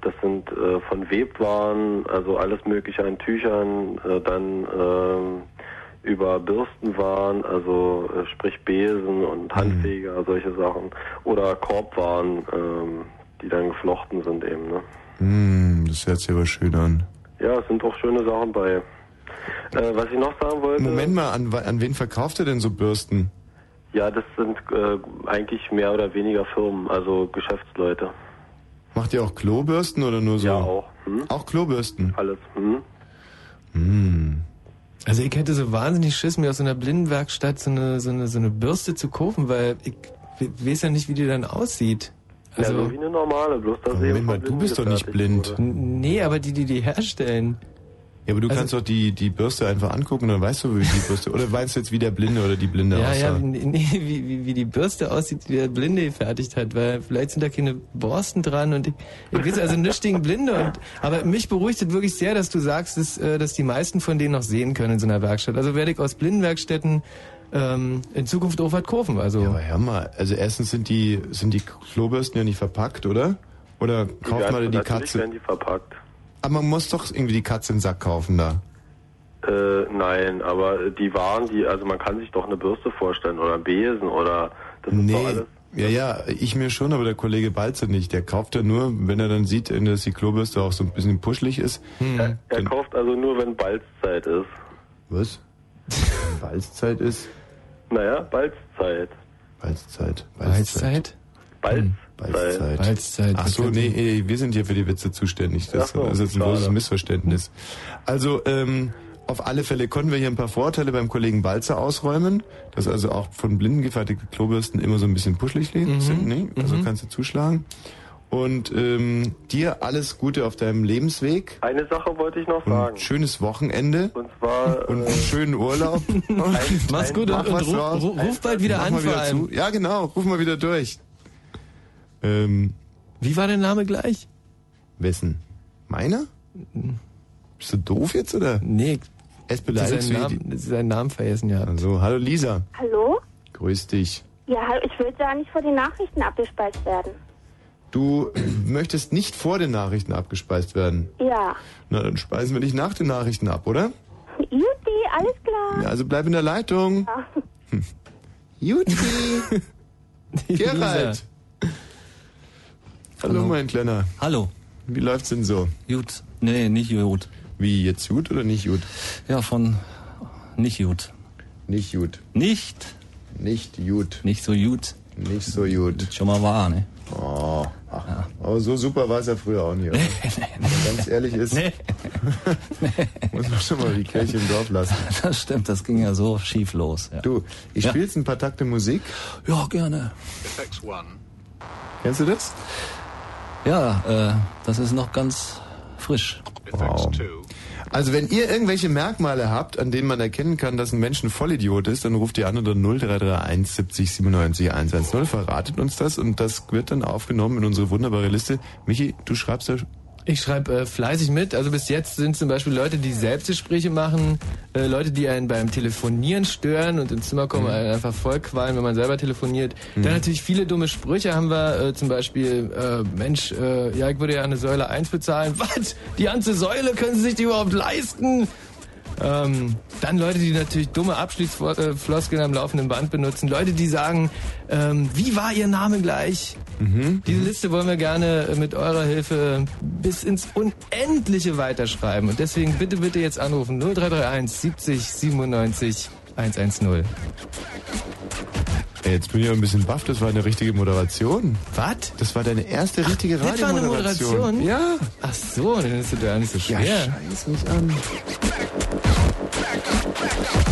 das sind äh, von Webwaren, also alles mögliche an Tüchern, äh, dann über Bürstenwaren, also sprich Besen und Handfeger, solche Sachen. Oder Korbwaren, ähm, die dann geflochten sind eben. Ne? Hm, das hört sich aber schön an. Ja, es sind auch schöne Sachen bei. Äh, was ich noch sagen wollte. Moment mal, an, an wen verkauft ihr denn so Bürsten? Ja, das sind äh, eigentlich mehr oder weniger Firmen, also Geschäftsleute. Macht ihr auch Klobürsten oder nur so? Ja, auch. Hm? Auch Klobürsten? Alles. Hm? Hm. Also ich hätte so wahnsinnig Schiss, mir aus so einer Blindenwerkstatt so eine, so eine, so eine Bürste zu kaufen, weil ich we- weiß ja nicht, wie die dann aussieht. Ja, Also, so wie eine normale, bloß sie Moment mal, du bist doch nicht blind. wurde. nee, aber die, die die herstellen. Ja, aber du Also- kannst doch die, die Bürste einfach angucken, dann weißt du, wie die Bürste. Oder weißt du jetzt, wie der Blinde oder die Blinde Ja, ja, aussah? nee, nee, wie, wie, wie die Bürste aussieht, wie der Blinde gefertigt hat, weil vielleicht sind da keine Borsten dran und ich, ich weiß also nichts gegen Blinde. Und, aber mich beruhigt es wirklich sehr, dass du sagst, dass, äh, dass die meisten von denen noch sehen können in so einer Werkstatt. Also werde ich aus Blindenwerkstätten ähm, in Zukunft auch was kaufen. Also Ja, aber hör mal, also erstens sind die, sind die Klobürsten ja nicht verpackt, oder? Oder kauft werden- man die natürlich Katze? werden die verpackt. Aber man muss doch irgendwie die Katze in den Sack kaufen da. Äh, nein, aber die Waren, die, also man kann sich doch eine Bürste vorstellen oder einen Besen oder das ist doch Nee, alles. ja, ja, ich mir schon, aber der Kollege Balzer nicht. Der kauft ja nur, wenn er dann sieht, dass die Klobürste auch so ein bisschen puschelig ist. Er, er Dann- kauft also nur, wenn Balzzeit ist. Was? Wenn Balzzeit ist? Naja, Balzzeit. Balzzeit. Balzzeit? Balzzeit. Balzzeit. Balzzeit. Ach so, nee, eh, wir sind hier für die Witze zuständig. Das, so, ist jetzt ein schade. großes Missverständnis. Also, ähm, auf alle Fälle konnten wir hier ein paar Vorteile beim Kollegen Balzer ausräumen, dass also auch von Blinden gefertigte Klobürsten immer so ein bisschen puschelig Mhm. sind. Nee? Also kannst du zuschlagen. Und ähm, dir alles Gute auf deinem Lebensweg. Eine Sache wollte ich noch Und sagen. ein schönes Wochenende. Und zwar, Und äh, einen schönen Urlaub. Mach's gut Mach und, und ruf, ruf, ruf bald wieder Mach an wieder zu. Ja, genau. Ruf mal wieder durch. Ähm, Wie war der Name gleich? wessen? Meiner? Bist du doof jetzt, oder? Nee, Es seinen beleidigst du Namen, seinen Namen vergessen, ja. Also, hallo Lisa. Hallo? Grüß dich. Ja, hallo, ich will da nicht vor den Nachrichten abgespeist werden. Du möchtest nicht vor den Nachrichten abgespeist werden. Ja. Na, dann speisen wir dich nach den Nachrichten ab, oder? Juti, alles klar. Ja, also bleib in der Leitung. Hm. Juti. Gerald. Hallo, Hallo. mein Kleiner. Hallo. Wie läuft's denn so? Gut. Nee, nicht gut. Wie, jetzt gut oder nicht gut? Ja, von nicht gut. Nicht gut. Nicht, Nicht gut. nicht so gut. Nicht so gut. Schon mal war, ne? Oh, ach, aber so super war es ja früher auch nicht. Oder? Wenn man ganz ehrlich ist, Nee, muss man schon mal die Kirche im Dorf lassen. das stimmt, das ging ja so schief los. Ja, Du, ich Ja. spiele jetzt ein paar Takte Musik. ja gerne. Kennst du das? Ja, äh, das ist noch ganz frisch. Wow. Also wenn ihr irgendwelche Merkmale habt, an denen man erkennen kann, dass ein Mensch ein Vollidiot ist, dann ruft ihr an unter 0331 70 97 110, verratet uns das und das wird dann aufgenommen in unsere wunderbare Liste. Michi, du schreibst ja Ich schreibe äh, fleißig mit. Also bis jetzt sind zum Beispiel Leute, die Selbstgespräche machen, äh, Leute, die einen beim Telefonieren stören und ins Zimmer kommen, Mhm. einen einfach vollqualmen, wenn man selber telefoniert. Dann natürlich viele dumme Sprüche haben wir. Äh, zum Beispiel, äh, Mensch, äh, ja, ich würde ja eine Säule 1 bezahlen. Was? Die ganze Säule? Können Sie sich die überhaupt leisten? Ähm, dann Leute, die natürlich dumme Abschließfloskeln am laufenden Band benutzen. Leute, die sagen, ähm, wie war Ihr Name gleich? Diese Liste wollen wir gerne mit eurer Hilfe bis ins Unendliche weiterschreiben. Und deswegen bitte, bitte jetzt anrufen. 0331 70 97 110. Ey, jetzt bin ich auch ein bisschen baff, das war eine richtige Moderation. Was? Das war deine erste richtige Das war eine. Moderation? Ja. Ach so, dann ist das ja nicht so Ja, schwer. scheiß mich an. Back down.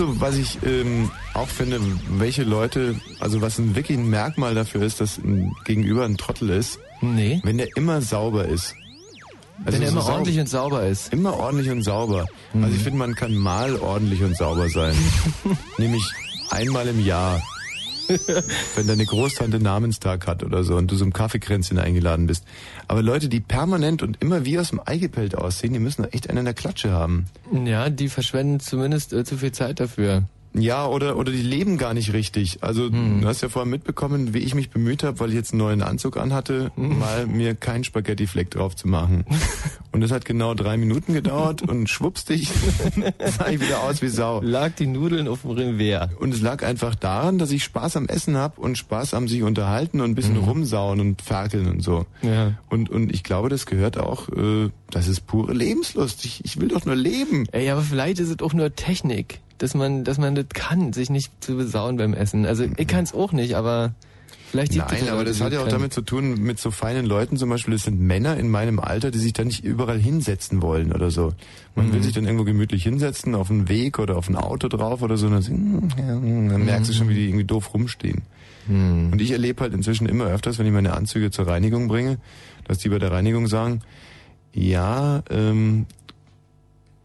Du, was ich ähm, auch finde, welche Leute, also was ein wirklich ein Merkmal dafür ist, dass ein Gegenüber ein Trottel ist? Nee. Wenn der immer sauber ist. Wenn er so immer sau- ordentlich und sauber ist. Immer ordentlich und sauber. Also ich finde, man kann mal ordentlich und sauber sein. Nämlich einmal im Jahr. wenn deine Großtante Namenstag hat oder so und du zum Kaffeekränzchen eingeladen bist. Aber Leute, die permanent und immer wie aus dem Ei gepellt aussehen, die müssen echt einen in der Klatsche haben. Ja, die verschwenden zumindest äh, zu viel Zeit dafür. Ja, oder, oder die leben gar nicht richtig. Also Hm. du hast ja vorhin mitbekommen, wie ich mich bemüht habe, weil ich jetzt einen neuen Anzug anhatte, Hm. mal mir keinen Spaghetti-Fleck drauf zu machen. Und das hat genau drei Minuten gedauert und schwuppstig sah ich wieder aus wie Sau. Lag die Nudeln auf dem Revers. Und es lag einfach daran, dass ich Spaß am Essen hab und Spaß am sich unterhalten und ein bisschen rumsauen und ferkeln und so. Ja. Und, und ich glaube, das gehört auch, äh, das ist pure Lebenslust. Ich, ich will doch nur leben. Ey, aber vielleicht ist es auch nur Technik, dass man, dass man das kann, sich nicht zu besauen beim Essen. Also ich kann es auch nicht, aber vielleicht liegt Nein, aber das hat ja auch damit zu tun, mit so feinen Leuten zum Beispiel, das sind Männer in meinem Alter, die sich da nicht überall hinsetzen wollen oder so. Man Mhm. will sich dann irgendwo gemütlich hinsetzen, auf einen Weg oder auf ein Auto drauf oder so, und dann, sing- dann merkst du schon, wie die irgendwie doof rumstehen. Mhm. Und ich erlebe halt inzwischen immer öfters, wenn ich meine Anzüge zur Reinigung bringe, dass die bei der Reinigung sagen, ja, ähm,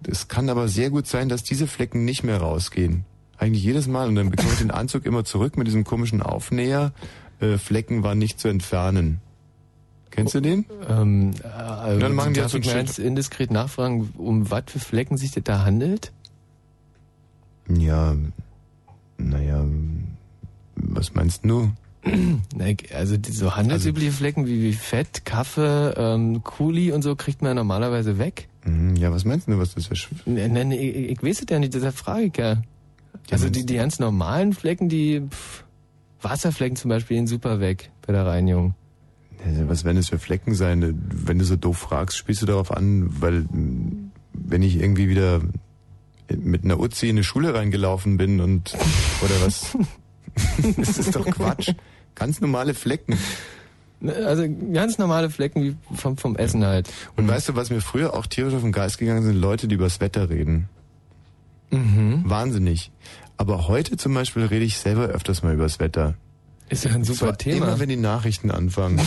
es kann aber sehr gut sein, dass diese Flecken nicht mehr rausgehen. Eigentlich jedes Mal. Und dann bekomme ich den Anzug immer zurück mit diesem komischen Aufnäher. Äh, Flecken waren nicht zu entfernen. Kennst du den? Ähm, äh, Und dann machen die darf halt so ich mal ganz indiskret nachfragen, um was für Flecken sich das da handelt? Ja, naja, was meinst du? Also so handelsübliche Flecken wie, wie Fett, Kaffee, ähm, Kuli und so kriegt man ja normalerweise weg. Hm, Ja, was meinst du, was das für Sch Ne, ne, ne, ich, ich weiß es ja nicht, deshalb frage ich ja. Also die, die ganz normalen Flecken, die pff, Wasserflecken zum Beispiel, gehen super weg bei der Reinigung. Also, Was werden das für Flecken sein? Wenn du so doof fragst, spielst du darauf an, weil wenn ich irgendwie wieder mit einer Uzi in eine Schule reingelaufen bin und oder was? das ist doch Quatsch. Ganz normale Flecken. Ne, Also ganz normale Flecken wie vom, vom Essen halt. Und weißt du, was mir früher auch tierisch auf den Geist gegangen sind? Leute, die übers Wetter reden. Mhm. Wahnsinnig. Aber heute zum Beispiel rede ich selber öfters mal übers Wetter. Ist ja ein super Zwar Thema. Immer wenn die Nachrichten anfangen.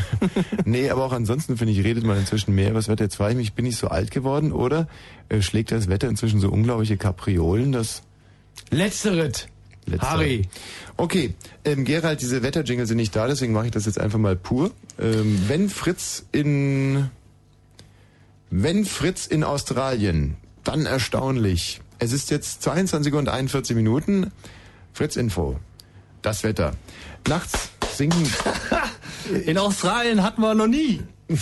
nee, aber auch ansonsten finde ich, redet man inzwischen mehr über das Wetter. Jetzt frage ich mich, bin ich so alt geworden oder äh, schlägt das Wetter inzwischen so unglaubliche Kapriolen, dass... Letzteret. Letztere. Harry. Okay, ähm, Gerald, diese Wetterjingle sind nicht da, deswegen mache ich das jetzt einfach mal pur. Ähm, wenn Fritz in... Wenn Fritz in Australien, dann erstaunlich. Es ist jetzt 22 und 41 Minuten. Fritz Info. Das Wetter. Nachts sinken... In Australien hatten wir noch nie.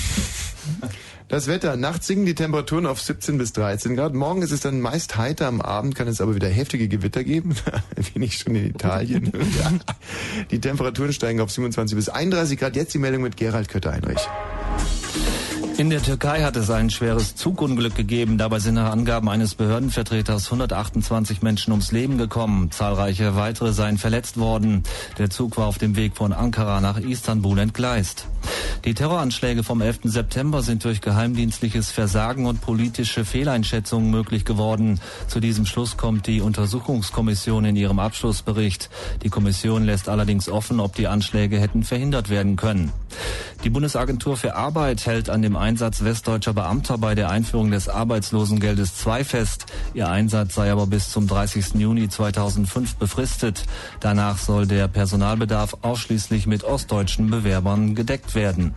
Das Wetter. Nachts sinken die Temperaturen auf 17 bis 13 Grad. Morgen ist es dann meist heiter. Am Abend kann es aber wieder heftige Gewitter geben. Wie nicht schon in Italien. die Temperaturen steigen auf 27 bis 31 Grad. Jetzt die Meldung mit Gerald Kötter-Heinrich. In der Türkei hat es ein schweres Zugunglück gegeben. Dabei sind nach Angaben eines Behördenvertreters 128 Menschen ums Leben gekommen. Zahlreiche weitere seien verletzt worden. Der Zug war auf dem Weg von Ankara nach Istanbul entgleist. Die Terroranschläge vom 11. September sind durch geheimdienstliches Versagen und politische Fehleinschätzungen möglich geworden. Zu diesem Schluss kommt die Untersuchungskommission in ihrem Abschlussbericht. Die Kommission lässt allerdings offen, ob die Anschläge hätten verhindert werden können. Die Bundesagentur für Arbeit hält an dem Einsatz westdeutscher Beamter bei der Einführung des Arbeitslosengeldes 2 fest. Ihr Einsatz sei aber bis zum 30. Juni 2005 befristet. Danach soll der Personalbedarf ausschließlich mit ostdeutschen Bewerbern gedeckt werden.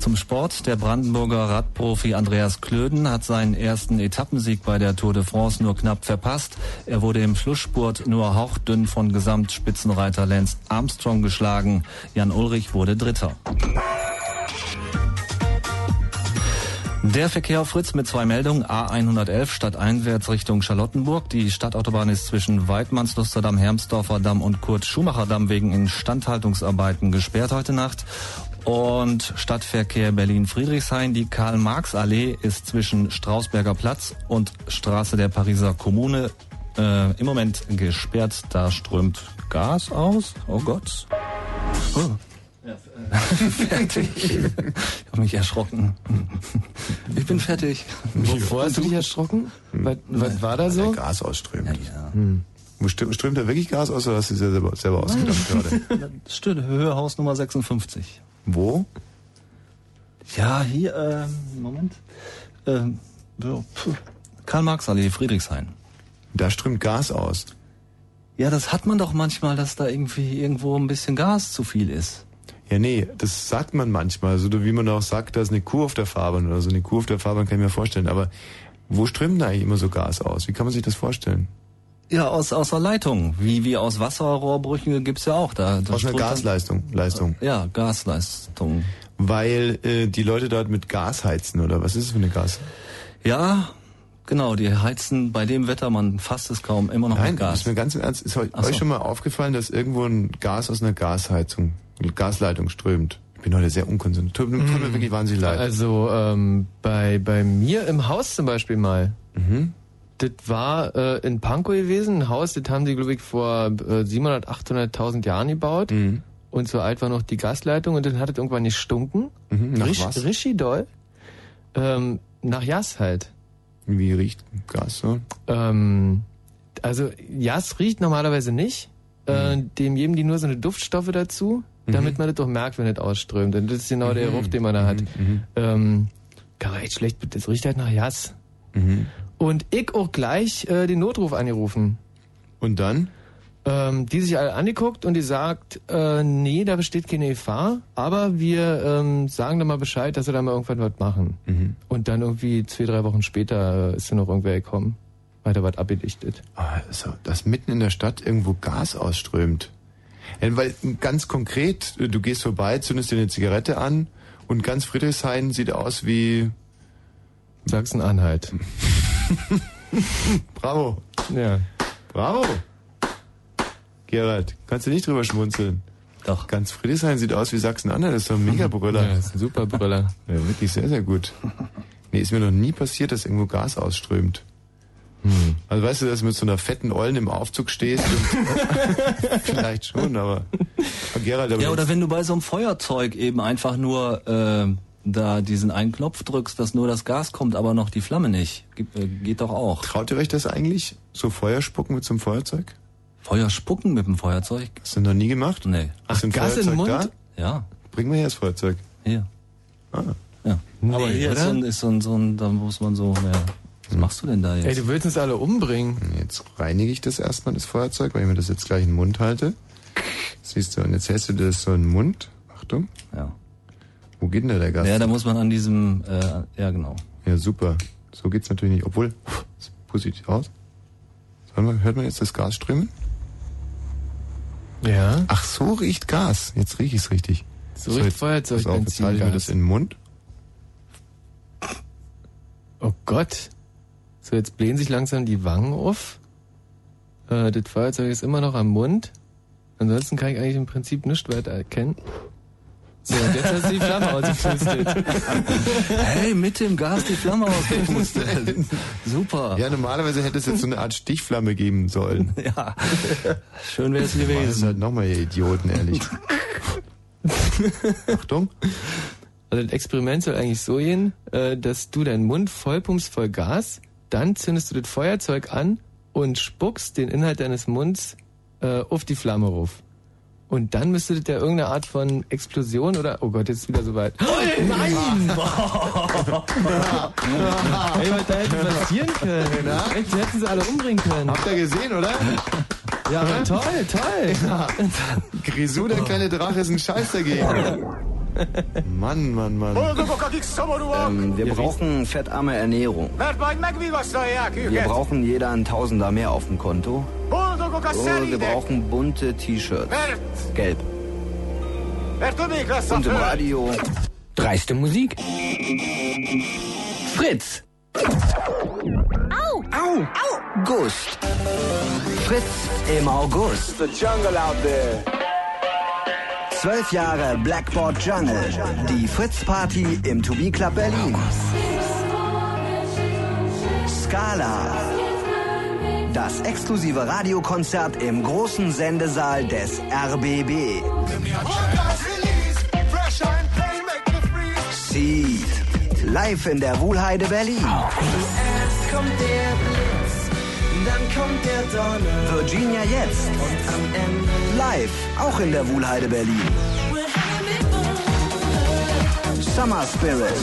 Zum Sport. Der Brandenburger Radprofi Andreas Klöden hat seinen ersten Etappensieg bei der Tour de France nur knapp verpasst. Er wurde im Schlussspurt nur hauchdünn von Gesamtspitzenreiter Lance Armstrong geschlagen. Jan Ulrich wurde Dritter. Der Verkehr auf Fritz mit zwei Meldungen. A111 stadteinwärts Richtung Charlottenburg. Die Stadtautobahn ist zwischen Weidmannslusterdamm, Hermsdorfer Damm und Kurt-Schumacher-Damm wegen Instandhaltungsarbeiten gesperrt heute Nacht. Und Stadtverkehr Berlin-Friedrichshain. Die Karl-Marx-Allee ist zwischen Strausberger Platz und Straße der Pariser Kommune äh, im Moment gesperrt. Da strömt Gas aus. Oh Gott. Oh. Fertig. Ich habe mich erschrocken. Ich bin fertig. Wovor hast du dich erschrocken? Was, was war da so? Der Gas ausströmt. Ja. Wo strömt, strömt da wirklich Gas aus oder hast du dir selber, selber ausgedacht gerade? Stimmt, Höhe Haus Nummer 56. Wo? Ja, hier, ähm, Moment. Puh. Karl-Marx-Allee, Friedrichshain. Da strömt Gas aus. Ja, das hat man doch manchmal, dass da irgendwie irgendwo ein bisschen Gas zu viel ist. Ja, nee, das sagt man manchmal, so wie man auch sagt, da ist eine Kuh auf der Fahrbahn oder so. Eine Kuh auf der Fahrbahn kann ich mir vorstellen. Aber wo strömt da eigentlich immer so Gas aus? Wie kann man sich das vorstellen? Ja, aus, aus der Leitung. Wie, wie aus Wasserrohrbrüchen gibt's ja auch. Da, da Aus einer Gasleistung. Leistung. Ja, Gasleistung. Weil äh, die Leute dort mit Gas heizen, oder was ist es für eine Gas? Ja, genau, die heizen bei dem Wetter, man fasst es kaum, immer noch Nein, mit Gas. ist mir ganz im Ernst, ist euch, so. schon mal aufgefallen, dass irgendwo ein Gas aus einer Gasheizung, Gasleitung strömt? Ich bin heute sehr unkonzentriert. Tut, tut mir wirklich wahnsinnig leid. Also ähm, bei, bei mir im Haus zum Beispiel mal. Mhm. Das war äh, in Pankow gewesen, ein Haus, das haben die, glaube ich, vor äh, 700, 800.000 Jahren gebaut. Mhm. Und so alt war noch die Gasleitung und dann hat es irgendwann gestunken. Mhm, nach Risch- was? Richtig doll. Ähm, nach Jas halt. Wie riecht Gas so? Ähm, also Jas riecht normalerweise nicht. Äh, Mhm. dem geben die nur so eine Duftstoffe dazu, damit man das doch merkt, wenn es ausströmt. Und das ist genau der Mhm. Geruch, den man da hat. Mhm. Ähm, kann man echt schlecht, das riecht halt nach Jas. Mhm. Und ich auch gleich äh, den Notruf angerufen. Und dann? Ähm, die sich alle angeguckt und die sagt, äh, nee, da besteht keine Gefahr, aber wir ähm, sagen da mal Bescheid, dass wir da mal irgendwann was machen. Mhm. Und dann irgendwie zwei, drei Wochen später äh, ist dann noch irgendwer gekommen, weiter was abgedichtet. Also, dass mitten in der Stadt irgendwo Gas ausströmt. Ja, weil ganz konkret, du gehst vorbei, zündest dir eine Zigarette an und ganz Friedrichshain sieht aus wie Sachsen-Anhalt. Bravo. Ja. Bravo. Gerald, kannst du nicht drüber schmunzeln? Doch. Ganz Friedrichshain sieht aus wie Sachsen-Anhalt, das ist doch ein Mega-Brüller. Ja, das ist ein super Brüller. Ja, wirklich sehr, sehr gut. Nee, ist mir noch nie passiert, dass irgendwo Gas ausströmt. Hm. Also weißt du, dass du mit so einer fetten Ollen im Aufzug stehst und vielleicht schon, aber, Gerald, aber Ja, oder wenn du bei so einem Feuerzeug eben einfach nur äh, da diesen einen Knopf drückst, dass nur das Gas kommt, aber noch die Flamme nicht. Ge äh, geht doch auch. traut ihr euch das eigentlich? So Feuer spucken mit so einem Feuerzeug? Feuer spucken mit dem Feuerzeug? Hast du noch nie gemacht? Nee. Hast du ein Gas Feuerzeug im Mund? da? Ja, Bring mir her das Feuerzeug. hier. Ah. Ja. aber hier ist so, ein, ist so ein, so ein, da muss man so, ja. Was machst du denn da Ey, jetzt? du willst uns alle umbringen. Jetzt reinige ich das erstmal, das Feuerzeug, weil ich mir das jetzt gleich in den Mund halte. Siehst du, und jetzt hältst du das so in den Mund. Achtung. Ja. Wo geht denn da der Gas? Ja, da muss man an diesem, äh, ja genau. Ja, super. So geht's natürlich nicht. Obwohl, das sieht aus. Sollen wir, hört man jetzt das Gas strömen? Ja. Ach, so riecht Gas. Jetzt riech ich's richtig. So riecht jetzt, Feuerzeug, pass auf, jetzt halte ich mir das in den Mund. Oh Gott. So, jetzt blähen sich langsam die Wangen auf. Äh, das Feuerzeug ist immer noch am Mund. Ansonsten kann ich eigentlich im Prinzip nichts weiter erkennen. So, und jetzt hast du die Flamme ausgepustet. Hey, mit dem Gas die Flamme ausgepustet. Super. Ja, normalerweise hätte es jetzt so eine Art Stichflamme geben sollen. Ja. Schön wäre es Das ist gewesen. halt nochmal, ihr Idioten, ehrlich. Achtung. Also das Experiment soll eigentlich so gehen, äh, dass du deinen Mund vollpumpst voll Gas, dann zündest du das Feuerzeug an und spuckst den Inhalt deines Munds äh, auf die Flamme ruf. Und dann müsste das ja irgendeine Art von Explosion oder... Oh Gott, jetzt ist wieder soweit. Oh, nein! Ey, was da hätte passieren können. Echt, wir hätten sie alle umbringen können. Habt ihr gesehen, oder? Ja, aber toll, toll. Grisou, der kleine Drache, ist ein Scheiß dagegen. Mann, Mann, Mann. Ähm, wir brauchen fettarme Ernährung. Wir brauchen jeder einen Tausender mehr auf dem Konto. Und wir brauchen bunte T-Shirts. Gelb. Und im Radio. Dreiste Musik. Fritz. Au! Au! Au! Gust. Fritz im August. Zwölf Jahre Blackboard Jungle. Die Fritz-Party im To Be Club Berlin. Scala. Das exklusive Radiokonzert im großen Sendesaal des RBB. Seed. Live in der Wuhlheide Berlin. Dann kommt der Donner. Virginia jetzt. Und am Ende Live, auch in der Wuhlheide Berlin. Summer Spirit.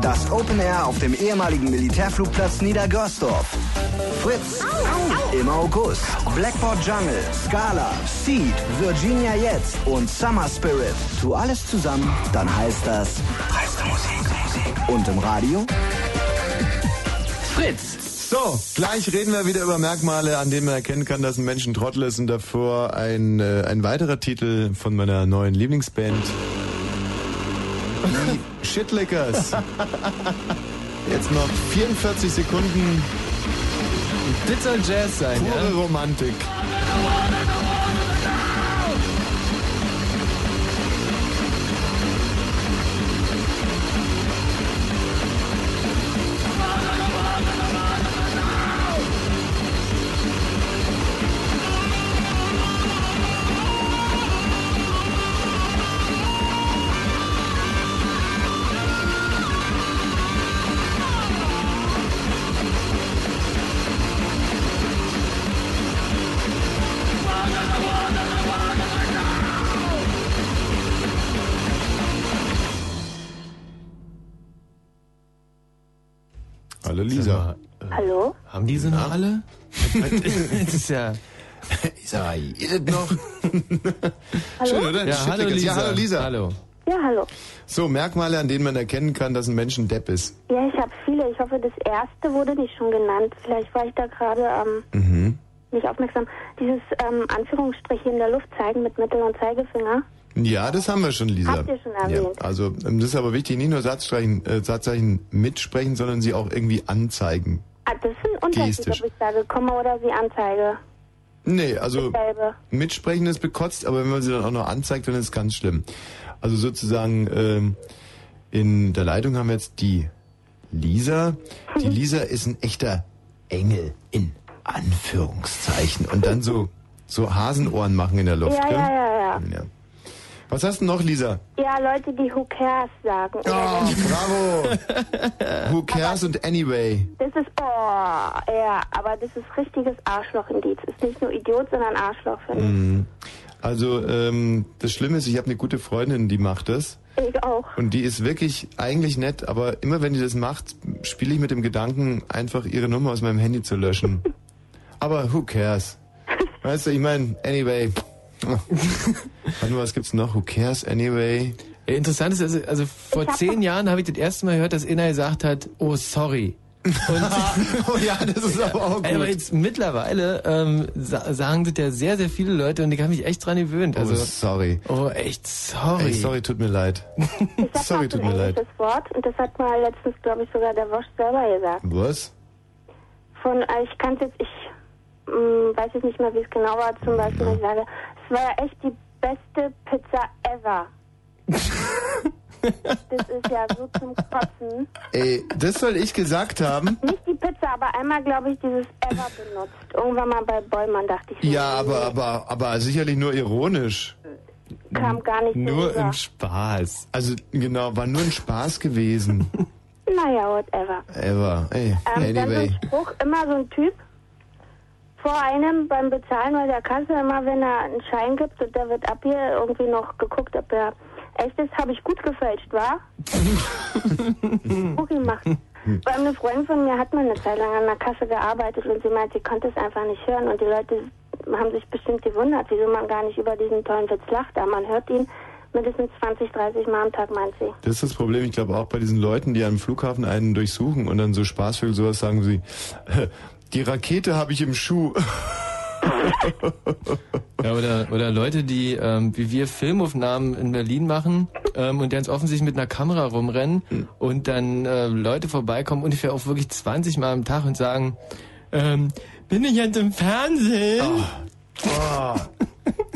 Das Open Air auf dem ehemaligen Militärflugplatz Niedergörsdorf. Fritz. Im August. Blackboard Jungle, Scala, Seed, Virginia jetzt und Summer Spirit. Tu alles zusammen, dann heißt das Dreiste Musik. Und im Radio? Fritz. So, gleich reden wir wieder über Merkmale, an denen man erkennen kann, dass ein Mensch ein Trottel ist. Und davor ein, äh, ein weiterer Titel von meiner neuen Lieblingsband. Die Shitlickers. Jetzt noch 44 Sekunden. Soll Jazz sein, Pure ja? Romantik. Haben die sie noch alle? das ist ja... Ist es noch? Hallo? Schön, oder? Ja, hallo Lisa. Ja, hallo Lisa. Hallo. Ja, hallo. So, Merkmale, an denen man erkennen kann, dass ein Mensch ein Depp ist. Ja, ich habe viele. Ich hoffe, das erste wurde nicht schon genannt. Vielleicht war ich da gerade ähm, Mhm. nicht aufmerksam. Dieses ähm, Anführungsstriche in der Luft zeigen mit Mittel- und Zeigefinger. Ja, das haben wir schon, Lisa. Habt ihr schon erwähnt. Ja, also ähm, das ist aber wichtig, nicht nur Satzzeichen, äh, Satzzeichen mitsprechen, sondern sie auch irgendwie anzeigen. Ah, das ist ein Unterschied, ob ich sage Komma oder sie anzeige. Nee, also Dasselbe. mitsprechen ist bekotzt, aber wenn man sie dann auch noch anzeigt, dann ist es ganz schlimm. Also sozusagen ähm, in der Leitung haben wir jetzt die Lisa. Die Lisa ist ein echter Engel in Anführungszeichen und dann so so Hasenohren machen in der Luft, ja, gell? ja, ja, ja. ja. Was hast du noch, Lisa? Ja, Leute, die Who cares sagen. Oh, bravo. Who cares und anyway. Das ist, oh, ja, aber das ist richtiges Arschloch-Indiz. Ist nicht nur Idiot, sondern Arschloch, finde. Mhm. Also ähm, das Schlimme ist, ich habe eine gute Freundin, die macht das. Ich auch. Und die ist wirklich eigentlich nett, aber immer wenn die das macht, spiele ich mit dem Gedanken, einfach ihre Nummer aus meinem Handy zu löschen. aber who cares? Weißt du, ich meine, anyway. Warte mal, was gibt's noch? Who cares anyway? Interessant ist, also, also vor zehn Jahren habe ich das erste Mal gehört, dass Inna gesagt hat, oh sorry. oh ja, das ist aber auch gut. Aber jetzt mittlerweile ähm, sa sagen das ja sehr, sehr viele Leute und ich habe mich echt dran gewöhnt. Also, oh, sorry. Oh, echt sorry. Ey, sorry, tut mir leid. sorry, tut ein mir leid. englisches Wort und das hat mal letztens, glaube ich, sogar der Wosch selber gesagt. Was? Von, äh, ich kann jetzt, ich mh, weiß jetzt nicht mehr, wie es genau war, zum Beispiel, ich sage, war ja echt die beste Pizza ever. das ist ja so zum Kotzen. Ey, das soll ich gesagt haben? Nicht die Pizza, aber einmal, glaube ich, dieses ever benutzt. Irgendwann mal bei Bollmann dachte ich, so, Ja, aber, aber, aber sicherlich nur ironisch. kam gar nicht so Nur rüber. im Spaß. Also genau, war nur ein Spaß gewesen. Naja, whatever. Ever. Ey, Ähm, dann so anyway. ein Spruch, immer so ein Typ vor einem beim Bezahlen bei der Kasse, immer wenn er einen Schein gibt und der wird ab hier irgendwie noch geguckt, ob er echt ist, habe ich gut gefälscht, war? Guck ihn machen. Weil eine Freundin von mir hat mal eine Zeit lang an der Kasse gearbeitet und sie meint, sie konnte es einfach nicht hören und die Leute haben sich bestimmt gewundert, wieso man gar nicht über diesen tollen Witz lacht, aber man hört ihn mindestens 20, 30 Mal am Tag, meint sie. Das ist das Problem, ich glaube auch bei diesen Leuten, die am Flughafen einen durchsuchen und dann so Spaßvögel sowas sagen sie, die Rakete habe ich im Schuh. Ja, oder, oder Leute, die ähm, wie wir Filmaufnahmen in Berlin machen ähm, und ganz offensichtlich mit einer Kamera rumrennen und dann äh, Leute vorbeikommen, ungefähr auch wirklich 20 Mal am Tag und sagen, ähm, bin ich jetzt im Fernsehen? Oh.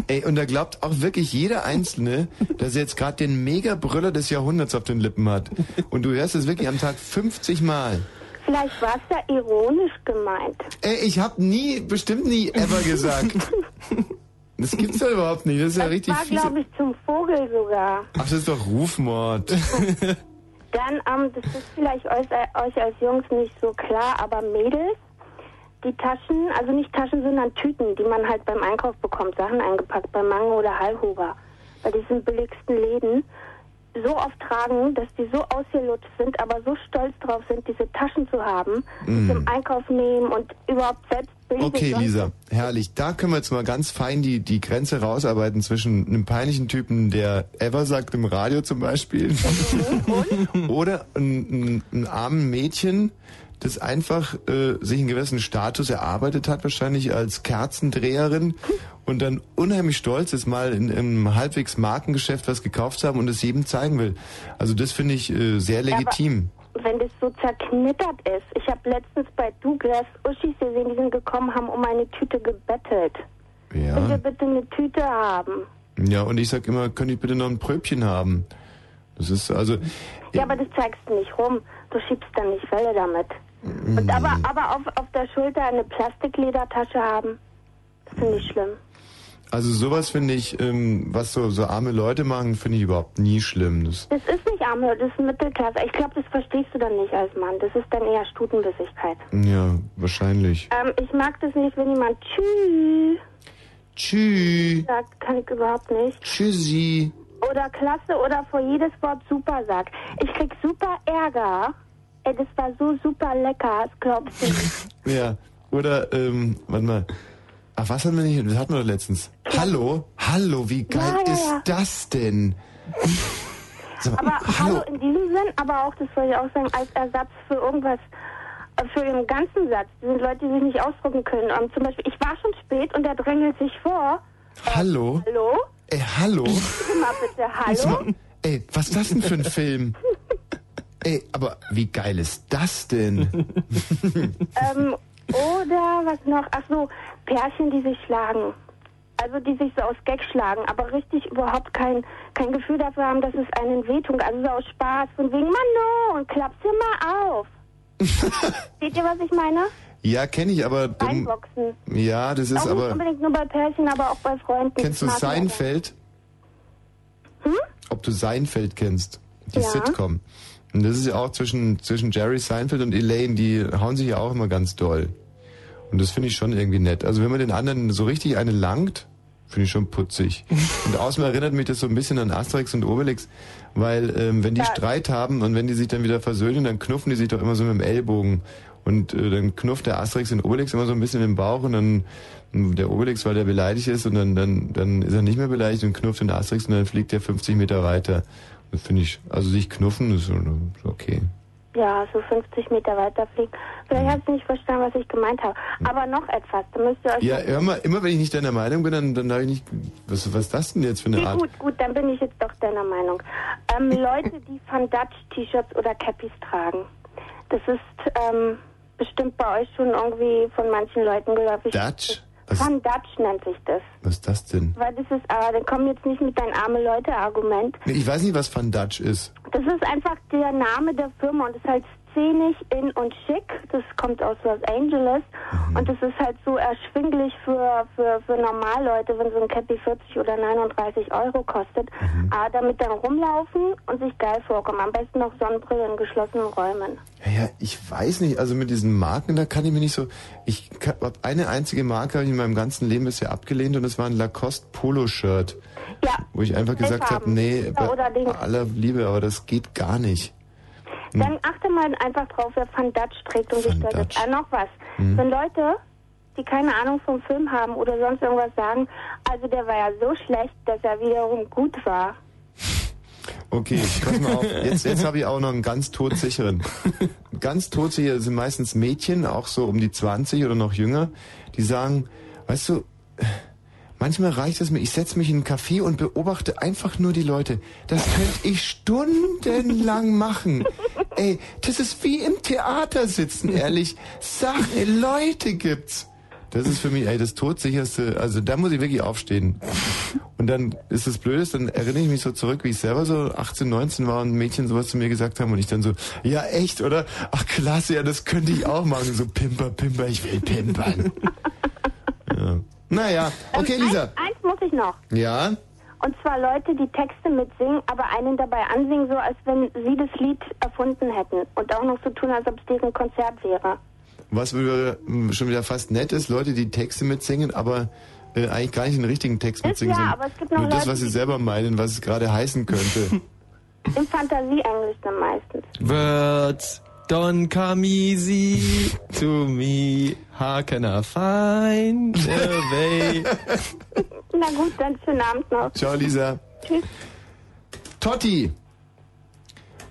Ey, und da glaubt auch wirklich jeder Einzelne, dass er jetzt gerade den Mega-Brüller des Jahrhunderts auf den Lippen hat. Und du hörst es wirklich am Tag 50 Mal. Vielleicht war es ja ironisch gemeint. Ey, ich habe nie, bestimmt nie ever gesagt. Das gibt's ja überhaupt nicht. Das ist ja Das richtig war, fiese. glaube ich, zum Vogel sogar. Ach, das ist doch Rufmord. Dann, ähm, das ist vielleicht euch, äh, euch als Jungs nicht so klar, aber Mädels, die Taschen, also nicht Taschen, sondern Tüten, die man halt beim Einkauf bekommt, Sachen eingepackt, bei Mango oder Hallhuber, bei diesen billigsten Läden, so oft tragen, dass die so ausgelutscht sind, aber so stolz drauf sind, diese Taschen zu haben, Mm. zum Einkauf nehmen und überhaupt selbst billige Okay, Lisa, herrlich. Da können wir jetzt mal ganz fein die, die Grenze rausarbeiten zwischen einem peinlichen Typen, der ever sagt im Radio zum Beispiel, oder einem, einem, einem armen Mädchen, das einfach äh, sich einen gewissen Status erarbeitet hat, wahrscheinlich als Kerzendreherin und dann unheimlich stolz ist, mal in einem halbwegs Markengeschäft was gekauft zu haben und es jedem zeigen will. Also das finde ich äh, sehr legitim. Wenn das so zerknittert ist. Ich habe letztens bei Douglas Uschis gesehen, die sind gekommen, haben um eine Tüte gebettelt. Ja. Können wir bitte eine Tüte haben? Ja, und ich sag immer, könnte ich bitte noch ein Pröbchen haben? Das ist also. Ja, aber das zeigst du nicht rum. Du schiebst dann nicht Welle damit. Und Mhm. aber, aber auf, auf der Schulter eine Plastikledertasche haben, das finde ich schlimm. Also sowas finde ich, ähm, was so, so arme Leute machen, finde ich überhaupt nie schlimm. Das, Das ist nicht Arme, das ist Mittelklasse. Ich glaube, das verstehst du dann nicht als Mann. Das ist dann eher Stutenbissigkeit. ja, wahrscheinlich. Ähm, ich mag das nicht, wenn jemand Tschüss Tschüss. sagt, kann ich überhaupt nicht. Tschüssi. Oder klasse oder vor jedes Wort super sagt. Ich krieg super Ärger. Ey, das war so super lecker, das glaubst du nicht. Ja. Oder, ähm, warte mal. Ach, was hatten wir nicht? Das hatten wir doch letztens. Hallo? Hallo, wie geil Ja, ja, ist ja. das denn? Sag mal, Aber hallo in diesem Sinn, aber auch, das soll ich auch sagen, als Ersatz für irgendwas, äh, für den ganzen Satz. Das sind Leute, die sich nicht ausdrücken können. Ähm, zum Beispiel, ich war schon spät und der drängelt sich vor. Hallo? Hallo? Ey, hallo? Bitte mal bitte, hallo? Ey, was ist das denn für ein Film? Ey, aber wie geil ist das denn? ähm, oder was noch? Ach so, Pärchen, die sich schlagen. Also die sich so aus Gag schlagen, aber richtig überhaupt kein, kein Gefühl dafür haben, dass es einen wehtut. Also so aus Spaß, von wegen, Mano, und klapp's dir mal auf. Seht ihr, was ich meine? Ja, kenne ich, aber... dann- Einboxen. ja, das ist auch nicht aber... unbedingt nur bei Pärchen, aber auch bei Freunden. Kennst du Seinfeld? Ob du Seinfeld kennst? Die Hm? Ja. Sitcom. Und das ist ja auch zwischen, zwischen Jerry Seinfeld und Elaine, die hauen sich ja auch immer ganz doll. Und das finde ich schon irgendwie nett. Also wenn man den anderen so richtig eine langt, finde ich schon putzig. Und außerdem erinnert mich das so ein bisschen an Asterix und Obelix, weil ähm, wenn die Streit haben und wenn die sich dann wieder versöhnen, dann knuffen die sich doch immer so mit dem Ellbogen. Und äh, dann knufft der Asterix den Obelix immer so ein bisschen im Bauch und dann der Obelix, weil der beleidigt ist und dann, dann, dann ist er nicht mehr beleidigt und knufft den Asterix und dann fliegt er 50 Meter weiter. Das finde ich, also sich knuffen ist okay. Ja, so 50 Meter weiter fliegen. Vielleicht hast du nicht verstanden, was ich gemeint habe. Aber noch etwas, da müsst ihr euch... Ja, hör mal, immer wenn ich nicht deiner Meinung bin, dann, dann habe ich nicht, was, was ist das denn jetzt für eine Nee, Art? gut, gut, dann bin ich jetzt doch deiner Meinung. Ähm, Leute, die Van Dutch T-Shirts oder Cappies tragen. Das ist ähm, bestimmt bei euch schon irgendwie von manchen Leuten geläufig. Dutch? Was, Van Dutch nennt sich das. was ist das denn? Weil das ist, aber dann komm jetzt nicht mit dein arme Leute-Argument. Nee, Ich weiß nicht, was Van Dutch ist. Das ist einfach der Name der Firma und das ist halt szenisch, in und schick. Das kommt aus Los Angeles und das ist halt so erschwinglich für, für, für Normalleute, wenn so ein Cappy 40 oder 39 Euro kostet. Aber damit dann rumlaufen und sich geil vorkommen. Am besten noch Sonnenbrille in geschlossenen Räumen. Ja, ja, ich weiß nicht, also mit diesen Marken, da kann ich mir nicht so, ich habe eine einzige Marke in meinem ganzen Leben bisher abgelehnt und das war ein Lacoste Polo-Shirt. Ja. Wo ich einfach gesagt habe, nee, bei aller Liebe, aber das geht gar nicht. Hm. Dann achte mal einfach drauf, wer Van Dutch trägt und wie stört das. Ah, noch was. Hm. Wenn Leute, die keine Ahnung vom Film haben oder sonst irgendwas sagen, also der war ja so schlecht, dass er wiederum gut war. Okay, pass mal auf. Jetzt, jetzt habe ich auch noch einen ganz todsicheren. Ganz todsicher sind meistens Mädchen, auch so um die 20 oder noch jünger, die sagen, weißt du, manchmal reicht es mir, ich setze mich in einen Café und beobachte einfach nur die Leute. Das könnte ich stundenlang machen. Ey, das ist wie im Theater sitzen, ehrlich. Sache, Leute gibt's. Das ist für mich ey, das todsicherste, also da muss ich wirklich aufstehen. Und dann ist das Blödes, dann erinnere ich mich so zurück, wie ich selber so 18, 19 war und Mädchen sowas zu mir gesagt haben und ich dann so, ja echt, oder? Ach klasse, ja, das könnte ich auch machen. So Pimper, Pimper, ich will pimpern. Ja. Naja, okay, Ähm, Lisa. Eins, eins muss ich noch. Ja? Und zwar Leute, die Texte mitsingen, aber einen dabei ansingen, so als wenn sie das Lied erfunden hätten. Und auch noch so tun, als ob es deren Konzert wäre. Was wieder, mh, schon wieder fast nett ist, Leute, die Texte mitsingen, aber äh, eigentlich gar nicht den richtigen Text Ist mitsingen. ja, sondern aber es gibt noch nur das, Leute, was sie selber meinen, was es gerade heißen könnte. Im Fantasieenglisch dann meistens. Words don't come easy to me. How can I find a way? Na gut, dann schönen Abend noch. Ciao, Lisa. Tschüss. Totti!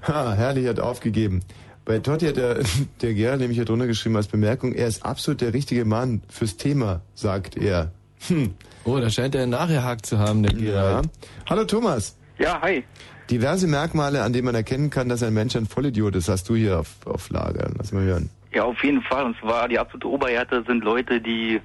Ha, herrlich hat aufgegeben. Bei Totti hat der, der Gerhard nämlich hier drunter geschrieben als Bemerkung, er ist absolut der richtige Mann fürs Thema, sagt er. Hm. Oh, da scheint er einen nachgehakt zu haben, der Ja. Gerald. Hallo Thomas. Ja, hi. Diverse Merkmale, an denen man erkennen kann, dass ein Mensch ein Vollidiot ist, hast du hier auf, auf Lager. Lass mal hören. Ja, auf jeden Fall. Und zwar die absolute Oberhärte sind Leute, die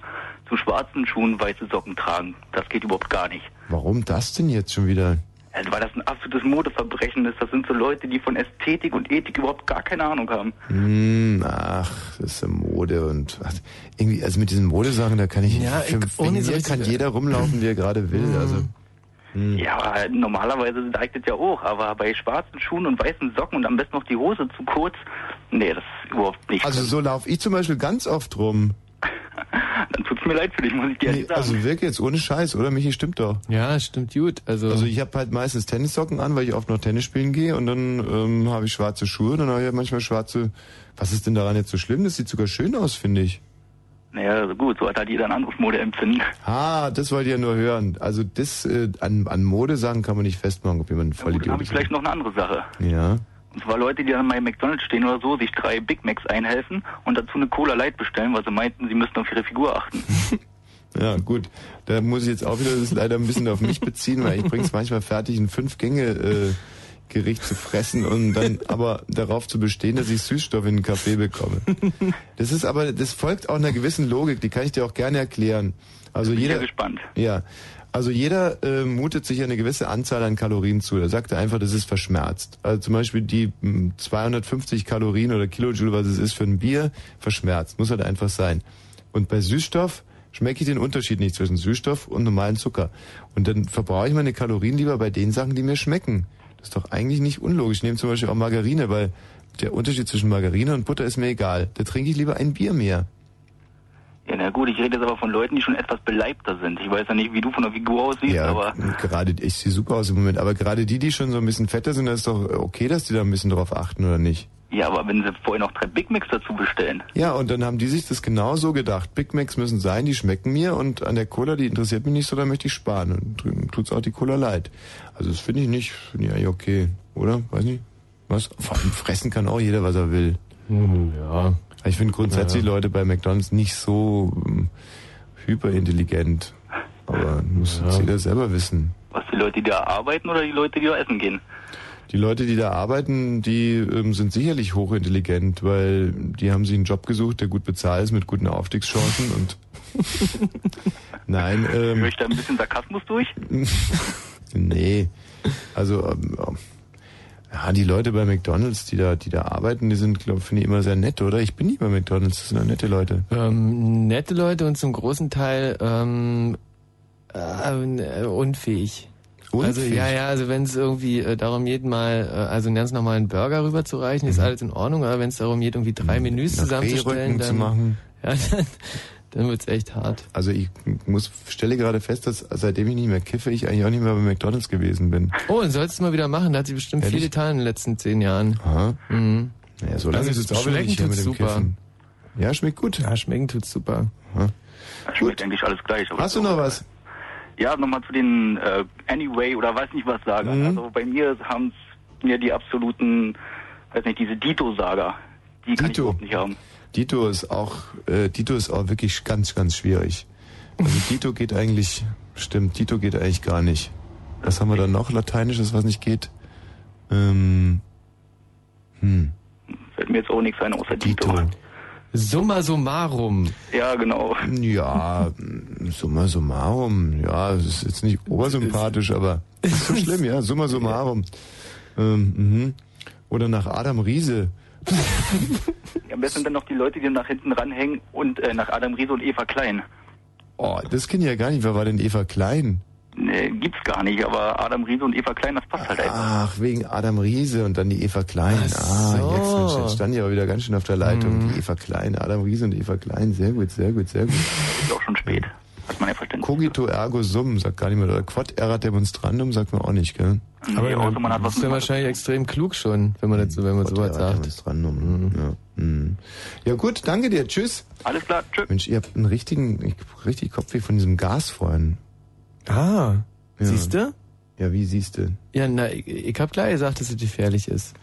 zu schwarzen Schuhen weiße Socken tragen. Das geht überhaupt gar nicht. Warum das denn jetzt schon wieder? Also, weil das ein absolutes Modeverbrechen ist. Das sind so Leute, die von Ästhetik und Ethik überhaupt gar keine Ahnung haben. Hm, ach, das ist ja Mode und ach, irgendwie, also mit diesen Modesachen, da kann ich, Ja, für, ich- ohne so kann jeder rumlaufen, wie er gerade will. Also, hm. Ja, normalerweise sagt das ja auch. Aber bei schwarzen Schuhen und weißen Socken und am besten noch die Hose zu kurz, nee, das ist überhaupt nicht. Also so laufe ich zum Beispiel ganz oft rum. Dann tut's mir leid für dich, muss ich dir ehrlich sagen. Also wirklich jetzt ohne Scheiß, oder? Michi, stimmt doch. Ja, stimmt gut. Also, Also ich habe halt meistens Tennissocken an, weil ich oft noch Tennis spielen gehe und dann ähm, habe ich schwarze Schuhe und dann habe ich manchmal schwarze... Was ist denn daran jetzt so schlimm? Das sieht sogar schön aus, finde ich. Naja, also gut, so hat halt jeder ein anderes Modeempfinden. Ah, das wollt ihr ja nur hören. Also das äh, an, an Modesachen kann man nicht festmachen, ob jemand ein Dann Vollidiot habe ich vielleicht noch eine andere Sache. Ja. Und zwar Leute, die dann bei McDonalds stehen oder so, sich drei Big Macs einhelfen und dazu eine Cola Light bestellen, weil sie meinten, sie müssten auf ihre Figur achten. Ja, gut. Da muss ich jetzt auch wieder das leider ein bisschen auf mich beziehen, weil ich bring's manchmal fertig, ein Fünf-Gänge-Gericht äh, Gericht zu fressen und dann aber darauf zu bestehen, dass ich Süßstoff in den Kaffee bekomme. Das ist aber, das folgt auch einer gewissen Logik, die kann ich dir auch gerne erklären. Also Bin jeder, ja gespannt. ja, also jeder äh, mutet sich eine gewisse Anzahl an Kalorien zu. Er sagt einfach, das ist verschmerzt. Also zum Beispiel die mh, 250 Kalorien oder Kilojoule, was es ist für ein Bier, verschmerzt. Muss halt einfach sein. Und bei Süßstoff schmecke ich den Unterschied nicht zwischen Süßstoff und normalen Zucker. Und dann verbrauche ich meine Kalorien lieber bei den Sachen, die mir schmecken. Das ist doch eigentlich nicht unlogisch. Ich nehme zum Beispiel auch Margarine, weil der Unterschied zwischen Margarine und Butter ist mir egal. Da trinke ich lieber ein Bier mehr. Ja, na gut, ich rede jetzt aber von Leuten, die schon etwas beleibter sind. Ich weiß ja nicht, wie du von der Figur aussiehst, Ja, aber gerade, ich sehe super aus im Moment, aber gerade die, die schon so ein bisschen fetter sind, das ist doch okay, dass die da ein bisschen drauf achten, oder nicht? ja, aber wenn sie vorher noch drei Big Macs dazu bestellen. Ja, und dann haben die sich das genau so gedacht. Big Macs müssen sein, die schmecken mir und an der Cola, die interessiert mich nicht so, da möchte ich sparen. Und drüben tut's auch die Cola leid. Also das finde ich nicht, finde ich eigentlich okay, oder? Weiß nicht. Was? Vor allem fressen kann auch jeder, was er will. ja. Ich finde grundsätzlich Leute bei McDonalds nicht so ähm, hyperintelligent. Aber muss Ja. jeder selber wissen. Was, die Leute, die da arbeiten oder die Leute, die da essen gehen? Die Leute, die da arbeiten, die ähm, sind sicherlich hochintelligent, weil die haben sich einen Job gesucht, der gut bezahlt ist, mit guten Aufstiegschancen und nein, ähm, ich da ein bisschen Sarkasmus durch? nee, also ähm, ja, die Leute bei McDonalds, die da, die da arbeiten, die sind, glaube finde ich, immer sehr nett, oder? Ich bin nie bei McDonalds, das sind ja nette Leute. Ähm, nette Leute und zum großen Teil ähm, äh, unfähig. Also Unfähig? ja, ja, also wenn es irgendwie äh, darum geht, mal äh, also einen ganz normalen Burger rüberzureichen, ist alles in Ordnung, aber wenn es darum geht, irgendwie drei Menüs Mhm. Nach zusammenzustellen, Rehrücken dann, zu machen. Ja, dann, dann wird's echt hart. Also ich muss stelle gerade fest, dass seitdem ich nicht mehr kiffe, ich eigentlich auch nicht mehr bei McDonalds gewesen bin. Oh, dann solltest du mal wieder machen, da hat sich bestimmt Ehrlich? viel getan in den letzten zehn Jahren. Aha. Mhm. Naja, so lange Also ist es auch wieder nicht mit dem super. Kiffen. Ja, schmeckt gut. Ja, schmecken tut's super. Das schmeckt eigentlich alles gleich. Aber Hast du noch was? Ja, nochmal zu den äh, Anyway oder weiß nicht was sagen. Mhm. Also bei mir haben es mir die absoluten, weiß nicht, diese Dito-Saga. Die kann ich Dito. überhaupt nicht haben. Dito ist auch, äh, Dito ist auch wirklich ganz, ganz schwierig. Also Dito geht eigentlich, stimmt, Dito geht eigentlich gar nicht. Was haben wir da noch Lateinisches, was nicht geht? Ähm, hm, Fällt mir jetzt auch nichts ein außer Dito. Dito. Summa summarum. Ja, genau. Ja, summa summarum, ja, es ist jetzt nicht obersympathisch, aber ist so schlimm, ja, summa summarum. Ähm, mhm. Oder nach Adam Riese. Am besten sind dann noch die Leute, die nach hinten ranhängen und äh, nach Adam Riese und Eva Klein. Oh, das kenne ich ja gar nicht. Wer war denn Eva Klein? Nee, gibt's gar nicht, aber Adam Riese und Eva Klein, das passt halt einfach. Ach, wegen Adam Riese und dann die Eva Klein. Ach Ah, so. jetzt, Mensch, jetzt stand ich aber wieder ganz schön auf der Leitung. Mhm. Die Eva Klein, Adam Riese und Eva Klein. Sehr gut, sehr gut, sehr gut. Ist auch schon spät. Hat man ja verstanden. Cogito ergo sum, sagt gar niemand. Oder Quod erat demonstrandum, sagt man auch nicht, gell? Aber nee, außer man hat was ist ja wahrscheinlich extrem klug schon, wenn man so- wenn man sowas erat sagt. demonstrandum. Ja. Mhm. ja gut, danke dir. Tschüss. Alles klar, tschüss. Mensch, ihr habt einen richtigen, ich hab richtig Kopfweh von diesem Gas vorhin. Ah, Ja. siehst du? Ja, wie siehst du? Ja, na, ich, ich hab klar gesagt, dass es gefährlich ist.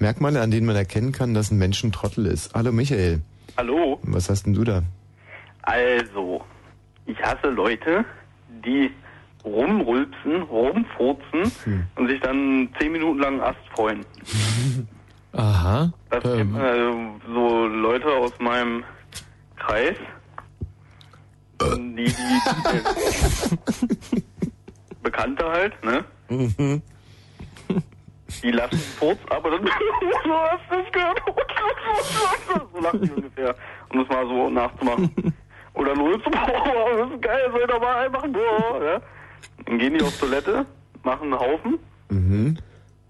Merkmale, an denen man erkennen kann, dass ein Mensch ein Trottel ist. Hallo Michael. Hallo. Was hast denn du da? Also, ich hasse Leute, die rumrülpsen, rumfurzen Hm. und sich dann zehn Minuten lang Ast freuen. Aha. Das Ähm, man, also, so Leute aus meinem Kreis, die, die, die Bekannte halt, ne? Mhm. Die lassen Furz, aber dann so hast du es gehört. so lachen die ungefähr, um das mal so nachzumachen. Oder nur so, boah, das ist geil, soll ich doch mal einmachen, boah, ja? Dann gehen die auf Toilette, machen einen Haufen Mhm.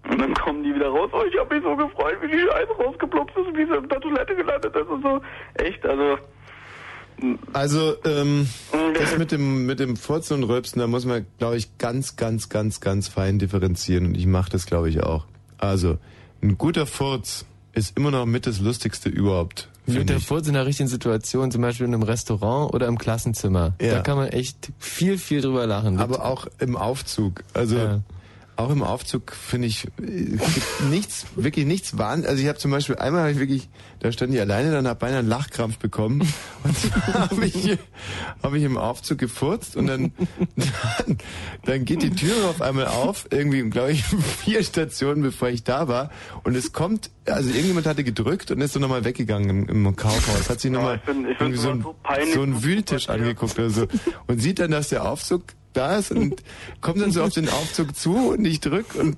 und dann kommen die wieder raus. Oh, ich habe mich so gefreut, wie die Scheiße rausgeploppt ist, wie sie in der Toilette gelandet ist und so. Echt, also Also, ähm, das mit dem, mit dem Furzen und Rülpsen, da muss man, glaube ich, ganz, ganz, ganz, ganz fein differenzieren. Und ich mache das, glaube ich, auch. Also, ein guter Furz ist immer noch mit das Lustigste überhaupt. Mit finde der. Furz in einer richtigen Situation, zum Beispiel in einem Restaurant oder im Klassenzimmer. Ja. Da kann man echt viel, viel drüber lachen. Aber auch im Aufzug. Also auch im Aufzug finde ich äh, nichts, wirklich nichts wahn. Also ich habe zum Beispiel einmal hab ich wirklich, da stand ich alleine, dann habe beinahe einen Lachkrampf bekommen. Und habe ich, hab ich im Aufzug gefurzt und dann, dann dann geht die Tür auf einmal auf, irgendwie glaube ich vier Stationen bevor ich da war. Und es kommt, also irgendjemand hatte gedrückt und ist so nochmal weggegangen im, im Kaufhaus, hat sich nochmal ich find- ich irgendwie so, ein, so so einen Wühltisch angeguckt oder so. Und sieht dann, dass der Aufzug da ist und kommt dann so auf den Aufzug zu und ich drück und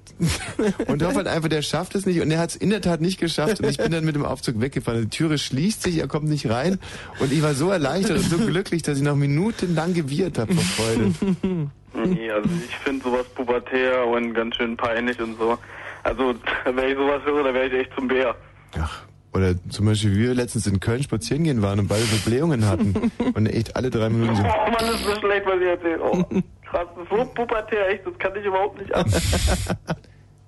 und hoffe halt einfach, der schafft es nicht und er hat es in der Tat nicht geschafft und ich bin dann mit dem Aufzug weggefahren. Die Türe schließt sich, er kommt nicht rein und ich war so erleichtert und so glücklich, dass ich noch minutenlang gewirrt habe vor Freude. Nee, also ich finde sowas pubertär und ganz schön peinlich und so. Also, wenn ich sowas höre, dann wäre ich echt zum Bär. Oder zum Beispiel, wie wir letztens in Köln spazieren gehen waren und beide so Blähungen hatten und echt alle drei Minuten so. Oh Mann, das ist so schlecht, was ich erzähle. Oh, krass, das ist so pubertär, echt, das kann ich überhaupt nicht ab.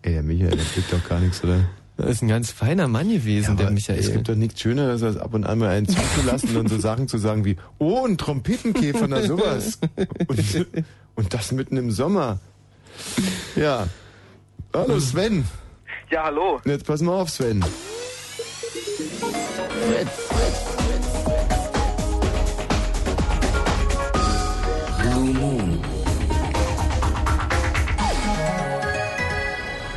Ey, der Michael, der kriegt doch gar nichts, oder? Das ist ein ganz feiner Mann gewesen, der Michael. Es gibt doch nichts Schöneres, als ab und an mal einen zuzulassen und so Sachen zu sagen wie, oh, ein Trompetenkäfer, na sowas. Und, und das mitten im Sommer. Ja. Hallo Sven. Ja, hallo. Jetzt pass mal auf, Sven. Blue Moon.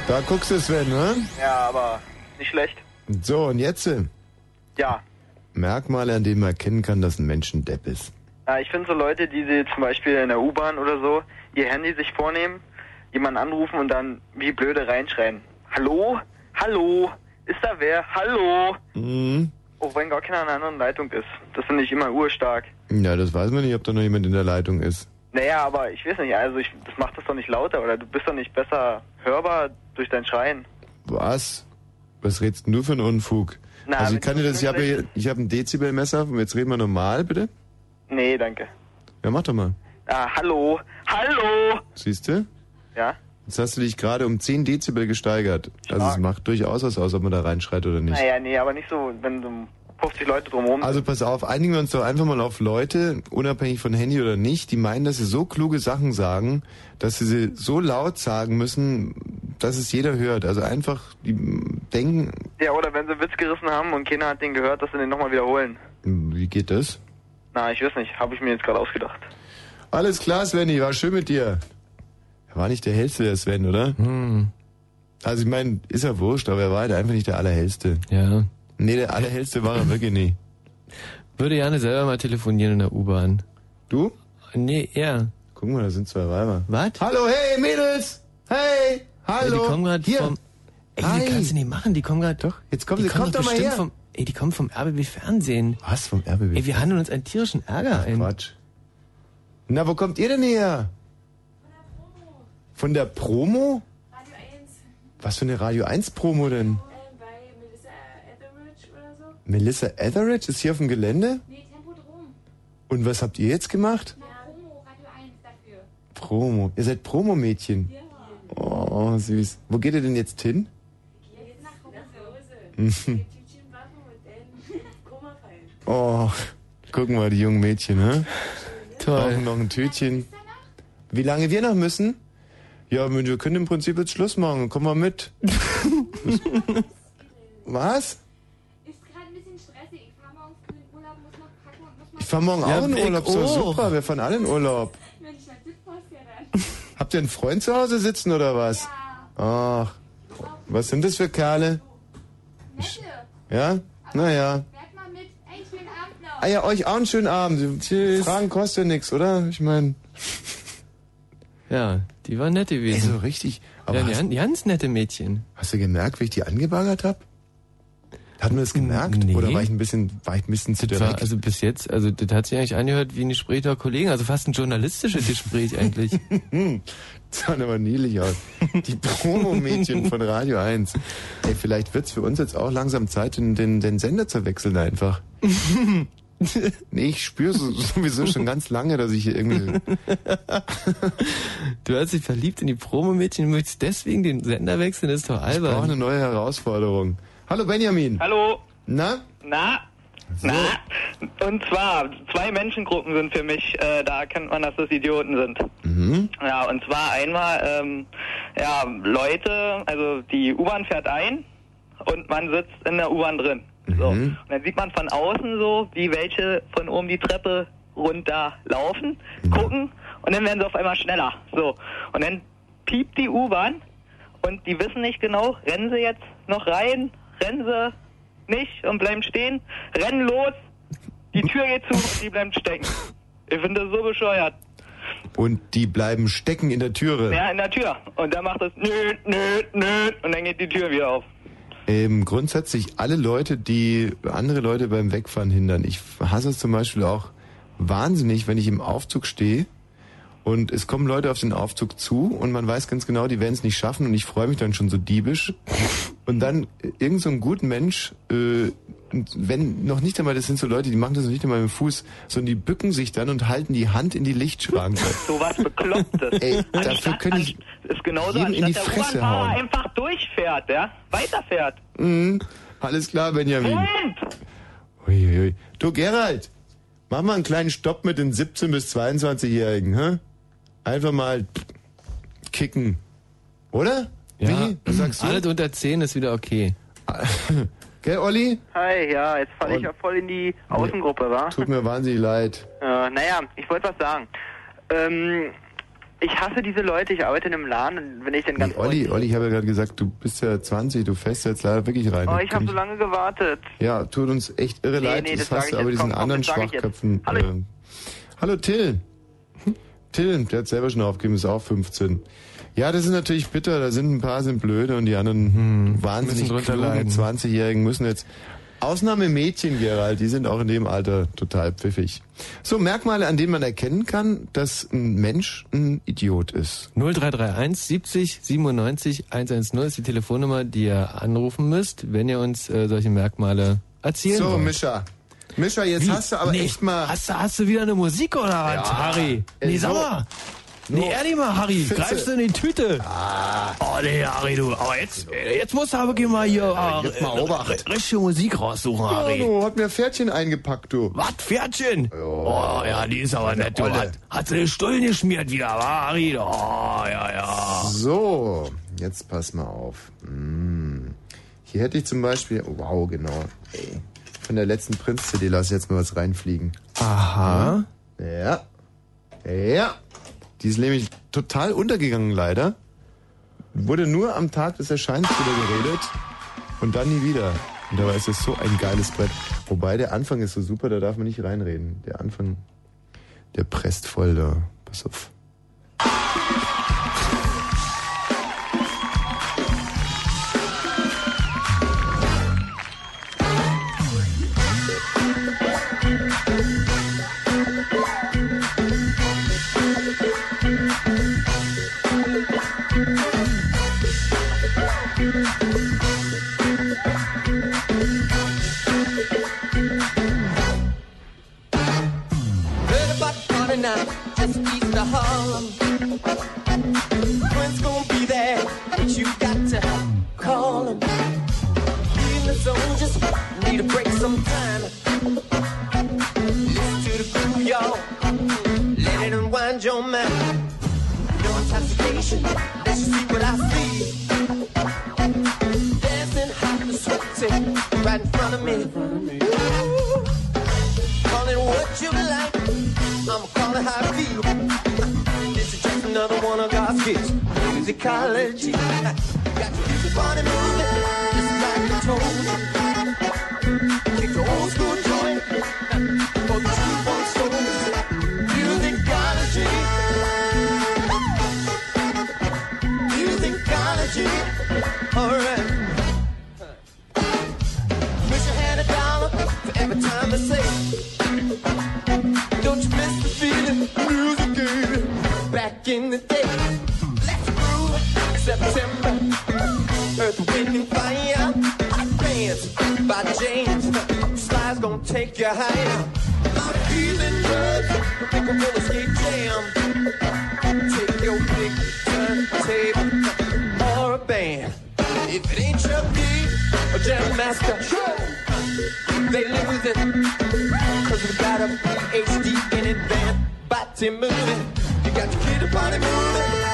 Da guckst du, Sven, ne? Ja, aber nicht schlecht. So, und jetzt Ja. Merkmale, an denen man erkennen kann, dass ein Mensch ein Depp ist. Äh, ich finde so Leute, die sie zum Beispiel in der U-Bahn oder so ihr Handy sich vornehmen, jemanden anrufen und dann wie blöde reinschreien. Hallo? Hallo? Ist da wer? Hallo? Mhm. Auch wenn gar keiner in einer anderen Leitung ist. Das finde ich immer urstark. Ja, das weiß man nicht, ob da noch jemand in der Leitung ist. Naja, aber ich weiß nicht, also ich, das macht das doch nicht lauter oder du bist doch nicht besser hörbar durch dein Schreien. Was? Was redst denn du für einen Unfug? Na, also ich kann dir das, ich habe ich habe ein Dezibelmesser, jetzt reden wir normal, bitte. Nee, danke. Ja, mach doch mal. Ah, hallo? Hallo? Siehst du? Ja? Jetzt hast du dich gerade um 10 Dezibel gesteigert. Also es macht durchaus was aus, ob man da reinschreit oder nicht. Naja, nee, aber nicht so, wenn so 50 Leute drumherum Also pass auf, einigen wir uns doch einfach mal auf Leute, unabhängig von Handy oder nicht, die meinen, dass sie so kluge Sachen sagen, dass sie sie so laut sagen müssen, dass es jeder hört. Also einfach, die denken, Ja, oder wenn sie einen Witz gerissen haben und keiner hat den gehört, dass sie den nochmal wiederholen. wie geht das? Na, ich weiß nicht, habe ich mir jetzt gerade ausgedacht. Alles klar, Svenny, war schön mit dir. Er war nicht der hellste, der Sven, oder? Hm. Also ich meine, ist ja wurscht, aber er war halt einfach nicht der allerhellste. Ja. Nee, der allerhellste war er wirklich nicht. Würde gerne selber mal telefonieren in der U-Bahn. Du? Nee, er. Guck mal, da sind zwei Weiber. Was? Hallo, hey, Mädels! Hey! Hallo! Ja, die kommen gerade vom... Ey, Hi. die kannst du nicht machen, die kommen gerade... Doch, jetzt kommen die sie, kommt doch mal her. Vom, ey, die kommen vom RBB Fernsehen. Was, vom RBB? Ey, wir handeln uns einen tierischen Ärger ein. Quatsch. Na, wo kommt ihr denn her? Von der Promo? Radio 1, Was für eine Radio 1 Promo denn? äh, bei Melissa Etheridge oder so. Melissa Etheridge ist hier auf dem Gelände? Nee, Tempodrom. Und was habt ihr jetzt gemacht? Ja, Promo, Radio 1 dafür. Promo. Ihr seid Promomädchen. Oh, süß. Wo geht ihr denn jetzt hin? Jetzt nach Hause. Mhm. Tütchen Waffen und dann Koma fallen. Oh, gucken mal, die jungen Mädchen, ne? Toll. Brauchen noch ein Tütchen. Wie lange wir noch müssen? Ja, wir können im Prinzip jetzt Schluss machen. Komm mal mit. Was? Ist gerade ein bisschen stressig. Ich fahre morgen früh in Urlaub, muss noch packen und muss noch... Ich fahr morgen Ja, auch in ich Urlaub. Auch. super. Wir fahren alle in Urlaub. Ja dann. Habt ihr einen Freund zu Hause sitzen oder was? Ach. Was sind das für Kerle? Nette. Ja? Naja. Werd mal mit. Ey, schönen Abend noch. Ah ja, euch auch einen schönen Abend. Tschüss. Fragen kostet ja nichts, oder? Ich meine. Ja, die war nett gewesen. Ey, so richtig. Aber ja, hast- ganz, ganz nette Mädchen. Hast du gemerkt, wie ich die angebaggert hab? Hat man das gemerkt? Nee. Oder war ich ein bisschen, war ich ein bisschen zu Das war, direkt? also bis jetzt, also das hat sich eigentlich angehört wie ein Gespräch der Kollegen, also fast ein journalistisches Gespräch eigentlich. Das sah aber niedlich aus. Die Promo-Mädchen von Radio 1. Ey, vielleicht wird's für uns jetzt auch langsam Zeit, den, den, den Sender zu wechseln einfach. Nee, ich spüre so, sowieso schon ganz lange, dass ich hier irgendwie... Du hast dich verliebt in die Promo-Mädchen und möchtest deswegen den Sender wechseln, das ist doch Ich brauche albern. eine neue Herausforderung. Hallo Benjamin. Hallo. Na? Na? Na? Und zwar, zwei Menschengruppen sind für mich, äh, da erkennt man, dass das Idioten sind. Mhm. Ja, und zwar einmal, ähm, ja, Leute, also die U-Bahn fährt ein und man sitzt in der U-Bahn drin. So. Mhm. Und dann sieht man von außen so, wie welche von oben die Treppe runter laufen, gucken und dann werden sie auf einmal schneller. So. Und dann piept die U-Bahn und die wissen nicht genau, rennen sie jetzt noch rein, rennen sie nicht und bleiben stehen, rennen los, die Tür geht zu, die bleiben stecken. Ich finde das so bescheuert. Und die bleiben stecken in der Türe. Ja, in der Tür. Und dann macht es nö, nö, nö und dann geht die Tür wieder auf. Ähm, grundsätzlich alle Leute, die andere Leute beim Wegfahren hindern. Ich hasse es zum Beispiel auch wahnsinnig, wenn ich im Aufzug stehe und es kommen Leute auf den Aufzug zu und man weiß ganz genau, die werden es nicht schaffen und ich freue mich dann schon so diebisch. Und dann äh, irgend so ein guter Mensch, äh, wenn noch nicht einmal, das sind so Leute, die machen das noch nicht einmal mit dem Fuß, sondern die bücken sich dann und halten die Hand in die Lichtschranke. So was Beklopptes. Ey, dafür könnte ich ist genauso, jedem in die der Fresse hauen. einfach durchfährt, ja? Weiterfährt. Mhm. Alles klar, Benjamin. Uiuiui. Du, Gerald, mach mal einen kleinen Stopp mit den 17- bis 22-Jährigen, hä? Einfach mal kicken. Oder? Ja, Wie? Was sagst du? alles unter 10 ist wieder okay. Gell, Olli? Hi, ja, jetzt falle ich ja voll in die Außengruppe, wa? Tut mir wahnsinnig leid. Äh, naja, ich wollte was sagen. Ähm, ich hasse diese Leute, ich arbeite in einem Laden und wenn ich dann ganz Nee, Olli, Olli, ich habe ja gerade gesagt, du bist ja 20, du fährst jetzt leider wirklich rein. Oh, ich habe so lange gewartet. Ja, tut uns echt irre Nee, leid. nee, das das hast du aber diesen Komm, anderen. Schwachköpfen. Hallo. Äh, hallo Till. Till, der hat selber schon aufgegeben, ist auch 15. Ja, das ist natürlich bitter, da sind ein paar sind blöde und die anderen hm, wahnsinnig klugen leiden. 20-Jährigen müssen jetzt Ausnahmemädchen, Gerald, die sind auch in dem Alter total pfiffig. So, Merkmale, an denen man erkennen kann, dass ein Mensch ein Idiot ist. 0331 70 97 110 ist die Telefonnummer, die ihr anrufen müsst, wenn ihr uns äh, solche Merkmale erzählen So, wollt. Mischa. Mischa, jetzt Wie? hast du aber Nee, echt mal... Hast du, hast du wieder eine Musik oder was, Ja, Harry? Nee, so. sag mal. Nee, ehrlich mal, Harry. Fitze. Greifst du in die Tüte? Oh, nee, Harry, du. Aber jetzt, jetzt musst du aber mal hier äh, jetzt mal äh, Obacht. richtige Musik raussuchen, Ja, Harry. du, hat mir Pferdchen eingepackt, du. Was, Pferdchen? Oh, ja, die ist aber nett, du. Hat, hat sie den Stullen geschmiert wieder, wa, Harry? Oh, ja, ja. So, jetzt pass mal auf. Hm. Hier hätte ich zum Beispiel, oh, wow, genau. Ey, von der letzten Prinz-CD lass ich jetzt mal was reinfliegen. Aha. Ja. Ja. Die ist nämlich total untergegangen, leider. Wurde nur am Tag des Erscheinens wieder geredet und dann nie wieder. Und dabei ist es so ein geiles Brett. Wobei der Anfang ist so super, da darf man nicht reinreden. Der Anfang, der presst voll da. Pass auf. Quinn's gonna be there, but you got to call him. He in the zone, just need a break sometime. Listen to the groove, y'all. Let it unwind your mind. No intoxication, let's see what I see. Dancing hot and sweat reality right in front of me. Ooh. Call it what you like, I'ma call how I feel. ecology. Got to keep the body moving, just like a toad. September. Earth, wind, and fire. Dance by James. Slide's gonna take you higher. I'm feeling good. Make a roller skate jam. Take your big turntable or a band. If it ain't or they lose it. Cause we got a PhD in body moving. You got your kid body moving,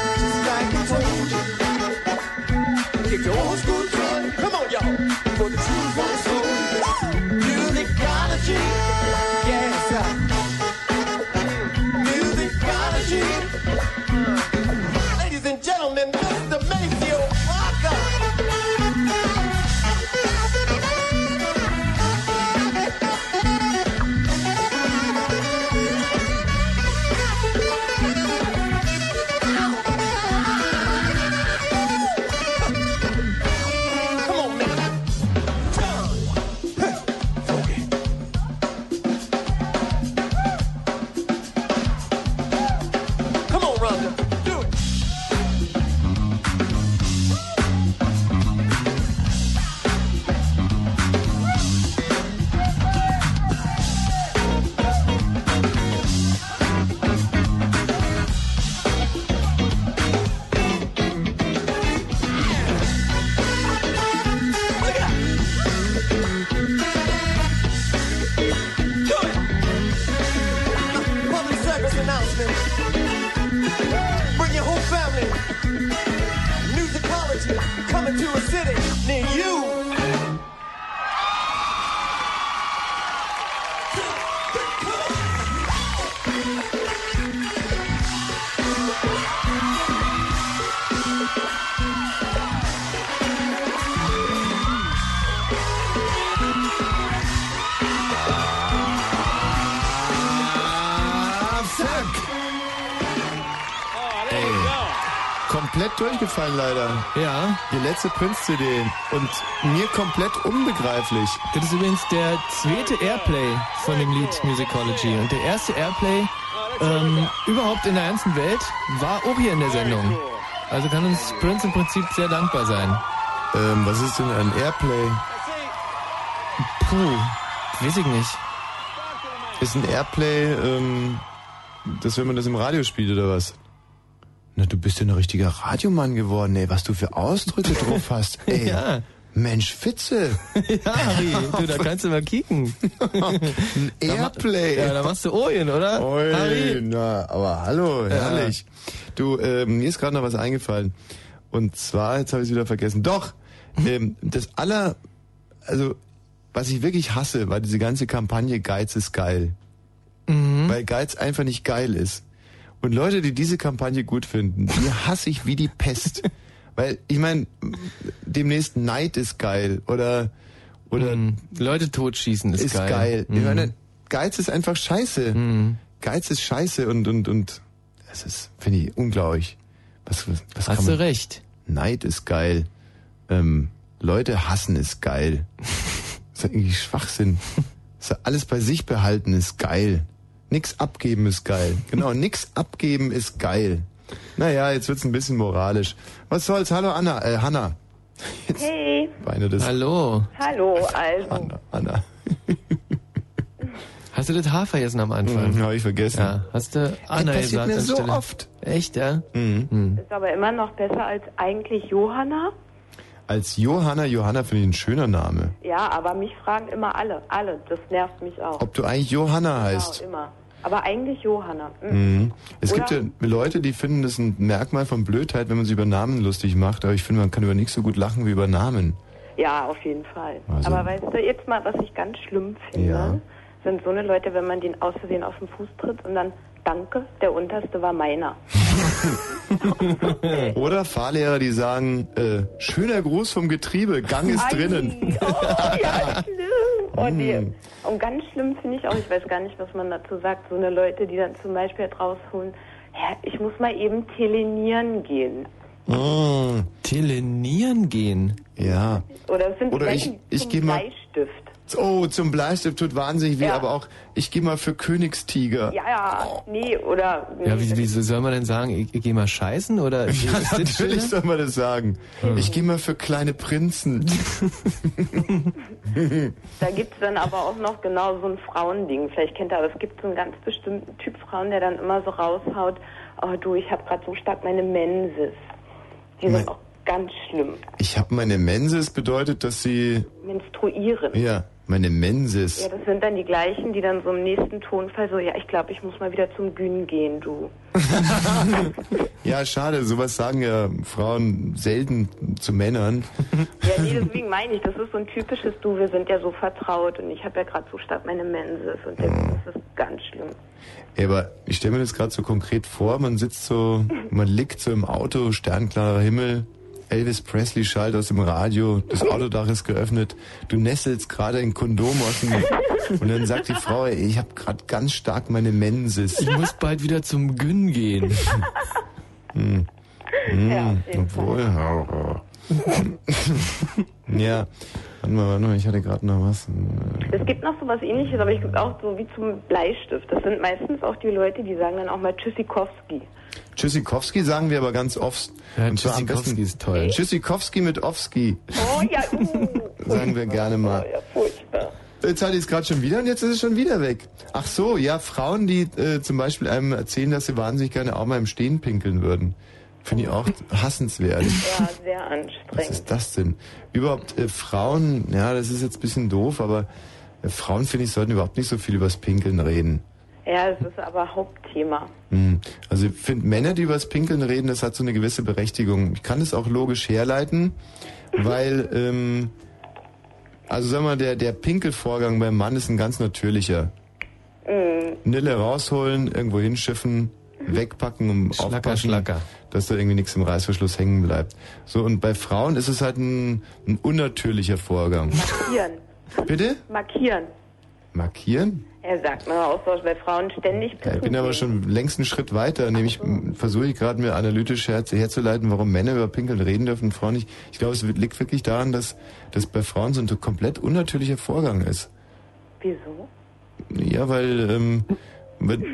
durchgefallen leider. Ja. Die letzte Prince-CD. Und mir komplett unbegreiflich. Das ist übrigens der zweite Airplay von dem Lied Musicology. Und der erste Airplay ähm, überhaupt in der ganzen Welt war auch hier in der Sendung. Also kann uns Prince im Prinzip sehr dankbar sein. Ähm, was ist denn ein Airplay? Puh, weiß ich nicht. Ist ein Airplay, ähm, das wenn man das im Radio spielt oder was? Du bist ja ein richtiger Radiomann geworden, ey, was du für Ausdrücke drauf hast. Ey, Ja. Mensch, Fitze. ja, Harry, du, da kannst du mal kicken. ein Airplay. Ja, da machst du Ojen, oder? Harry? na, aber hallo, herrlich. Du, ähm, mir ist gerade noch was eingefallen. Und zwar, jetzt habe ich es wieder vergessen. Doch, ähm, das aller, also was ich wirklich hasse, war diese ganze Kampagne Geiz ist geil. Weil Geiz einfach nicht geil ist. Und Leute, die diese Kampagne gut finden, die hasse ich wie die Pest. Weil, ich meine, demnächst Neid ist geil oder oder Leute totschießen ist, ist geil. geil. Ich Mhm. meine, Geiz ist einfach scheiße. Geiz ist scheiße und und und das ist finde ich unglaublich. Was, was, was Hast du recht. Neid ist geil. Ähm, Leute hassen ist geil. Das ist irgendwie Schwachsinn. Das ist alles bei sich behalten ist geil. Nix abgeben ist geil. Genau, nix abgeben ist geil. Naja, jetzt wird's ein bisschen moralisch. Was soll's? Hallo Anna, äh, Hanna. Hey, des Hallo. hallo, also. Anna, Anna. Hast du das Haar vergessen am Anfang? Mhm, hab ich vergessen. Ja, hast du Anna passiert gesagt mir so anstelle- oft. Echt, ja? Mhm. Ist aber immer noch besser als eigentlich Johanna. Als Johanna, Johanna finde ich ein schöner Name. Ja, aber mich fragen immer alle, alle. Das nervt mich auch. Ob du eigentlich Johanna heißt? Genau, immer. Aber eigentlich Johanna. Mhm. Mhm. Es Oder- gibt ja Leute, die finden das ein Merkmal von Blödheit, wenn man sich über Namen lustig macht, aber ich finde, man kann über nichts so gut lachen wie über Namen. Ja, auf jeden Fall. Also- Aber weißt du, jetzt mal, was ich ganz schlimm finde, Ja. sind so eine Leute, wenn man den aus Versehen auf den Fuß tritt und dann, danke, der unterste war meiner. Oder Fahrlehrer, die sagen, äh, schöner Gruß vom Getriebe, Gang ist Ei, drinnen. Oh, ja, schlimm. Oh, nee. Mm. Und ganz schlimm finde ich auch, ich weiß gar nicht, was man dazu sagt, so eine Leute, die dann zum Beispiel halt rausholen, ja, ich muss mal eben telenieren gehen. Oh. Telenieren gehen. Ja. Oder es sind Oder ich- ich zum geh mal- Bleistift. Oh, zum Bleistift tut wahnsinnig weh, Ja. aber auch, ich gehe mal für Königstiger. Ja, ja, nee, oder... Nee, Ja, wie, wie soll man denn sagen, ich, ich geh mal scheißen oder ist Ja, das natürlich soll man das sagen. Ich gehe mal für kleine Prinzen. Da gibt es dann aber auch noch genau so ein Frauending. Vielleicht kennt ihr, aber es gibt so einen ganz bestimmten Typ Frauen, der dann immer so raushaut, oh du, ich habe gerade so stark meine Menses. Die sind Me- auch ganz schlimm. Ich habe meine Menses bedeutet, dass sie, Menstruieren. ja, meine Menses. Ja, das sind dann die gleichen, die dann so im nächsten Tonfall so, ja, ich glaube, ich muss mal wieder zum Gyn gehen, du. Ja, schade, sowas sagen ja Frauen selten zu Männern. Ja, nee, deswegen meine ich, das ist so ein typisches Du, wir sind ja so vertraut und ich habe ja gerade so stark meine Menses und das, das ist ganz schlimm. Ja, aber ich stelle mir das gerade so konkret vor, man sitzt so, man liegt so im Auto, sternklarer Himmel, Elvis Presley schallt aus dem Radio, das Autodach ist geöffnet, du nestelst gerade ein Kondom aus dem und dann sagt die Frau, ey, ich habe gerade ganz stark meine Menses. Ich muss bald wieder zum Gyn gehen. Hm. Hm, Ja, obwohl, ja, warte mal, warte mal, ich hatte gerade noch was. Es gibt noch so was ähnliches, aber es gibt auch so wie zum Bleistift. Das sind meistens auch die Leute, die sagen dann auch mal Tschüssikowski. Tschüssikowski sagen wir aber ganz oft. Ja, Und Tschüssikowski ist toll. Tschüssikowski mit Ofski, Oh ja, uh, sagen wir gerne mal. ja, furchtbar. Jetzt hatte ich es gerade schon wieder und jetzt ist es schon wieder weg. Ach so, ja, Frauen, die äh, zum Beispiel einem erzählen, dass sie wahnsinnig gerne auch mal im Stehen pinkeln würden. Finde ich auch hassenswert. Ja, sehr Was anstrengend. ist das denn? Überhaupt äh, Frauen, ja, das ist jetzt ein bisschen doof, aber äh, Frauen, finde ich, sollten überhaupt nicht so viel übers Pinkeln reden. Ja, es ist aber Hauptthema. Hm. Also ich finde, Männer, die übers Pinkeln reden, das hat so eine gewisse Berechtigung. Ich kann es auch logisch herleiten, weil, ähm, also sag mal, der, der Pinkelvorgang beim Mann ist ein ganz natürlicher. Mhm. Nille rausholen, irgendwo hinschiffen, wegpacken, um Schlacker, aufpassen, schlacker. dass da irgendwie nichts im Reißverschluss hängen bleibt. So, und bei Frauen ist es halt ein, ein unnatürlicher Vorgang. Markieren. Bitte? Markieren. Markieren? Er sagt auch so, bei Frauen ständig Ja, ich bin aber schon längst einen Schritt weiter. Nämlich m, versuche ich gerade mir analytisch her herzuleiten, warum Männer über Pinkeln reden dürfen und Frauen nicht. Ich glaube, es liegt wirklich daran, dass das bei Frauen so ein komplett unnatürlicher Vorgang ist. Wieso? Ja, weil, ähm,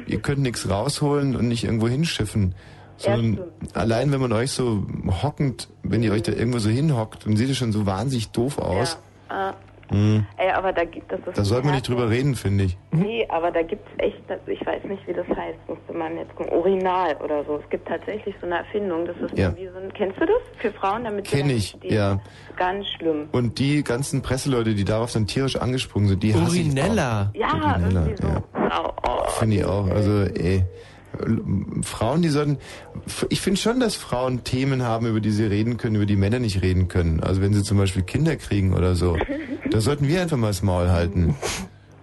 ihr könnt nichts rausholen und nicht irgendwo hinschiffen. Sondern allein wenn man euch so hockend, wenn ihr euch da irgendwo so hinhockt, dann sieht es schon so wahnsinnig doof aus. Ah, Hm. ey, aber da gibt es... Da sollte man nicht drüber reden, finde ich. Nee, aber da gibt's echt, das- ich weiß nicht, wie das heißt, musste man jetzt gucken, Urinal oder so. Es gibt tatsächlich so eine Erfindung, das ist Ja. irgendwie so ein, kennst du das? Für Frauen, damit Kenn ich, ja. Ganz schlimm. Und die ganzen Presseleute, die darauf dann tierisch angesprungen sind, die hasse ich Urinella. Ja, Urinella, irgendwie so. ja. Oh, oh. Finde ich auch. Also, ey. Frauen, die sollten. Ich finde schon, dass Frauen Themen haben, über die sie reden können, über die Männer nicht reden können. Also wenn sie zum Beispiel Kinder kriegen oder so. Da sollten wir einfach mal das Maul halten.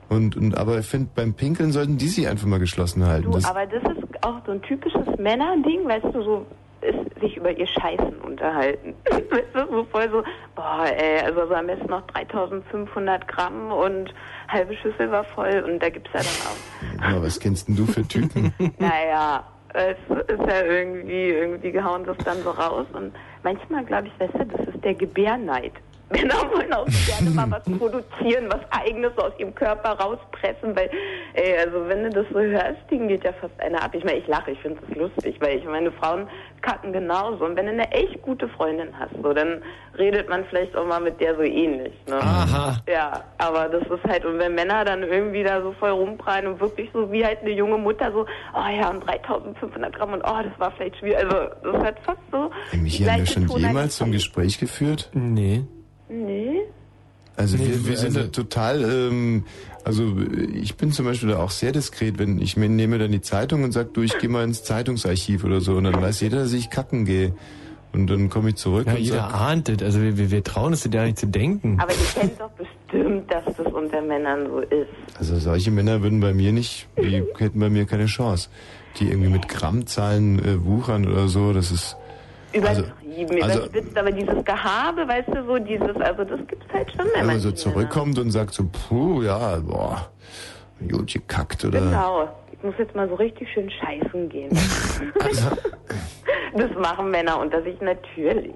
Und, und aber ich finde, beim Pinkeln sollten die sich einfach mal geschlossen halten. Du, Das, aber das ist auch so ein typisches Männerding, weißt du, so ist sich über ihr Scheißen unterhalten. weißt du, so voll so, boah, ey, also so am besten noch 3500 Gramm und halbe Schüssel war voll und da gibt's ja dann auch ja, was kennst denn du für Typen? Naja, es ist ja irgendwie, irgendwie hauen das dann so raus. Und manchmal glaube ich, weißt du, das ist der Gebärneid. Männer wollen auch so gerne mal was produzieren, was eigenes aus ihrem Körper rauspressen, weil, ey, also wenn du das so hörst, denen geht ja fast einer ab. Ich meine, ich lache, ich finde das lustig, weil ich meine, Frauen kacken genauso. Und wenn du eine echt gute Freundin hast, so, dann redet man vielleicht auch mal mit der so ähnlich, ne? Aha. Ja, aber das ist halt, und wenn Männer dann irgendwie da so voll rumprallen und wirklich so wie halt eine junge Mutter so, oh ja, und 3500 Gramm und oh, das war vielleicht schwierig. Also, das ist halt fast so. Michi, haben wir schon jemals so ein Gespräch geführt? Nee. Nee. Also Nee, wir, wir sind also- da total, ähm, also ich bin zum Beispiel da auch sehr diskret, wenn ich mir nehme dann die Zeitung und sag, du, ich gehe mal ins Zeitungsarchiv oder so und dann weiß jeder, dass ich kacken gehe. Und dann komme ich zurück Ja, und jeder sag, ahnt es. Also wir, wir, wir trauen es dir gar nicht zu denken. Aber ihr kennt doch bestimmt, dass das unter Männern so ist. also solche Männer würden bei mir nicht, die hätten bei mir keine Chance. Die irgendwie mit Grammzahlen äh, wuchern oder so, das ist... Also, Übertrieben, also- überspitzt, aber dieses Gehabe, weißt du, so dieses, also das gibt's halt schon bei wenn man so zurückkommt und sagt so, puh, ja, boah, gut gekackt oder... Genau. Ich muss jetzt mal so richtig schön scheißen gehen. das machen Männer unter sich natürlich.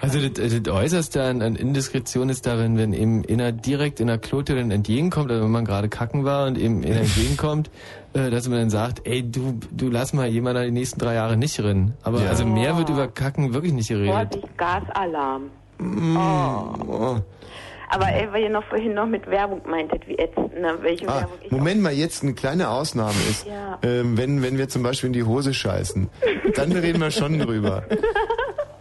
Also das, das Äußerste an, an Indiskretion ist darin, wenn eben einer direkt in der Klote dann entgegenkommt, also wenn man gerade kacken war und eben einer entgegenkommt, dass man dann sagt, ey, du, du lass mal jemand da die nächsten drei Jahre nicht rennen. Aber Ja. also mehr wird über Kacken wirklich nicht geredet. Vorsicht, Gasalarm. Oh. Aber ey, weil ihr noch vorhin noch mit Werbung meintet, wie ätzend, ne? Welche Ah, Werbung ich Moment mal, jetzt eine kleine Ausnahme ist, Ja. ähm, wenn, wenn wir zum Beispiel in die Hose scheißen, dann reden wir schon drüber.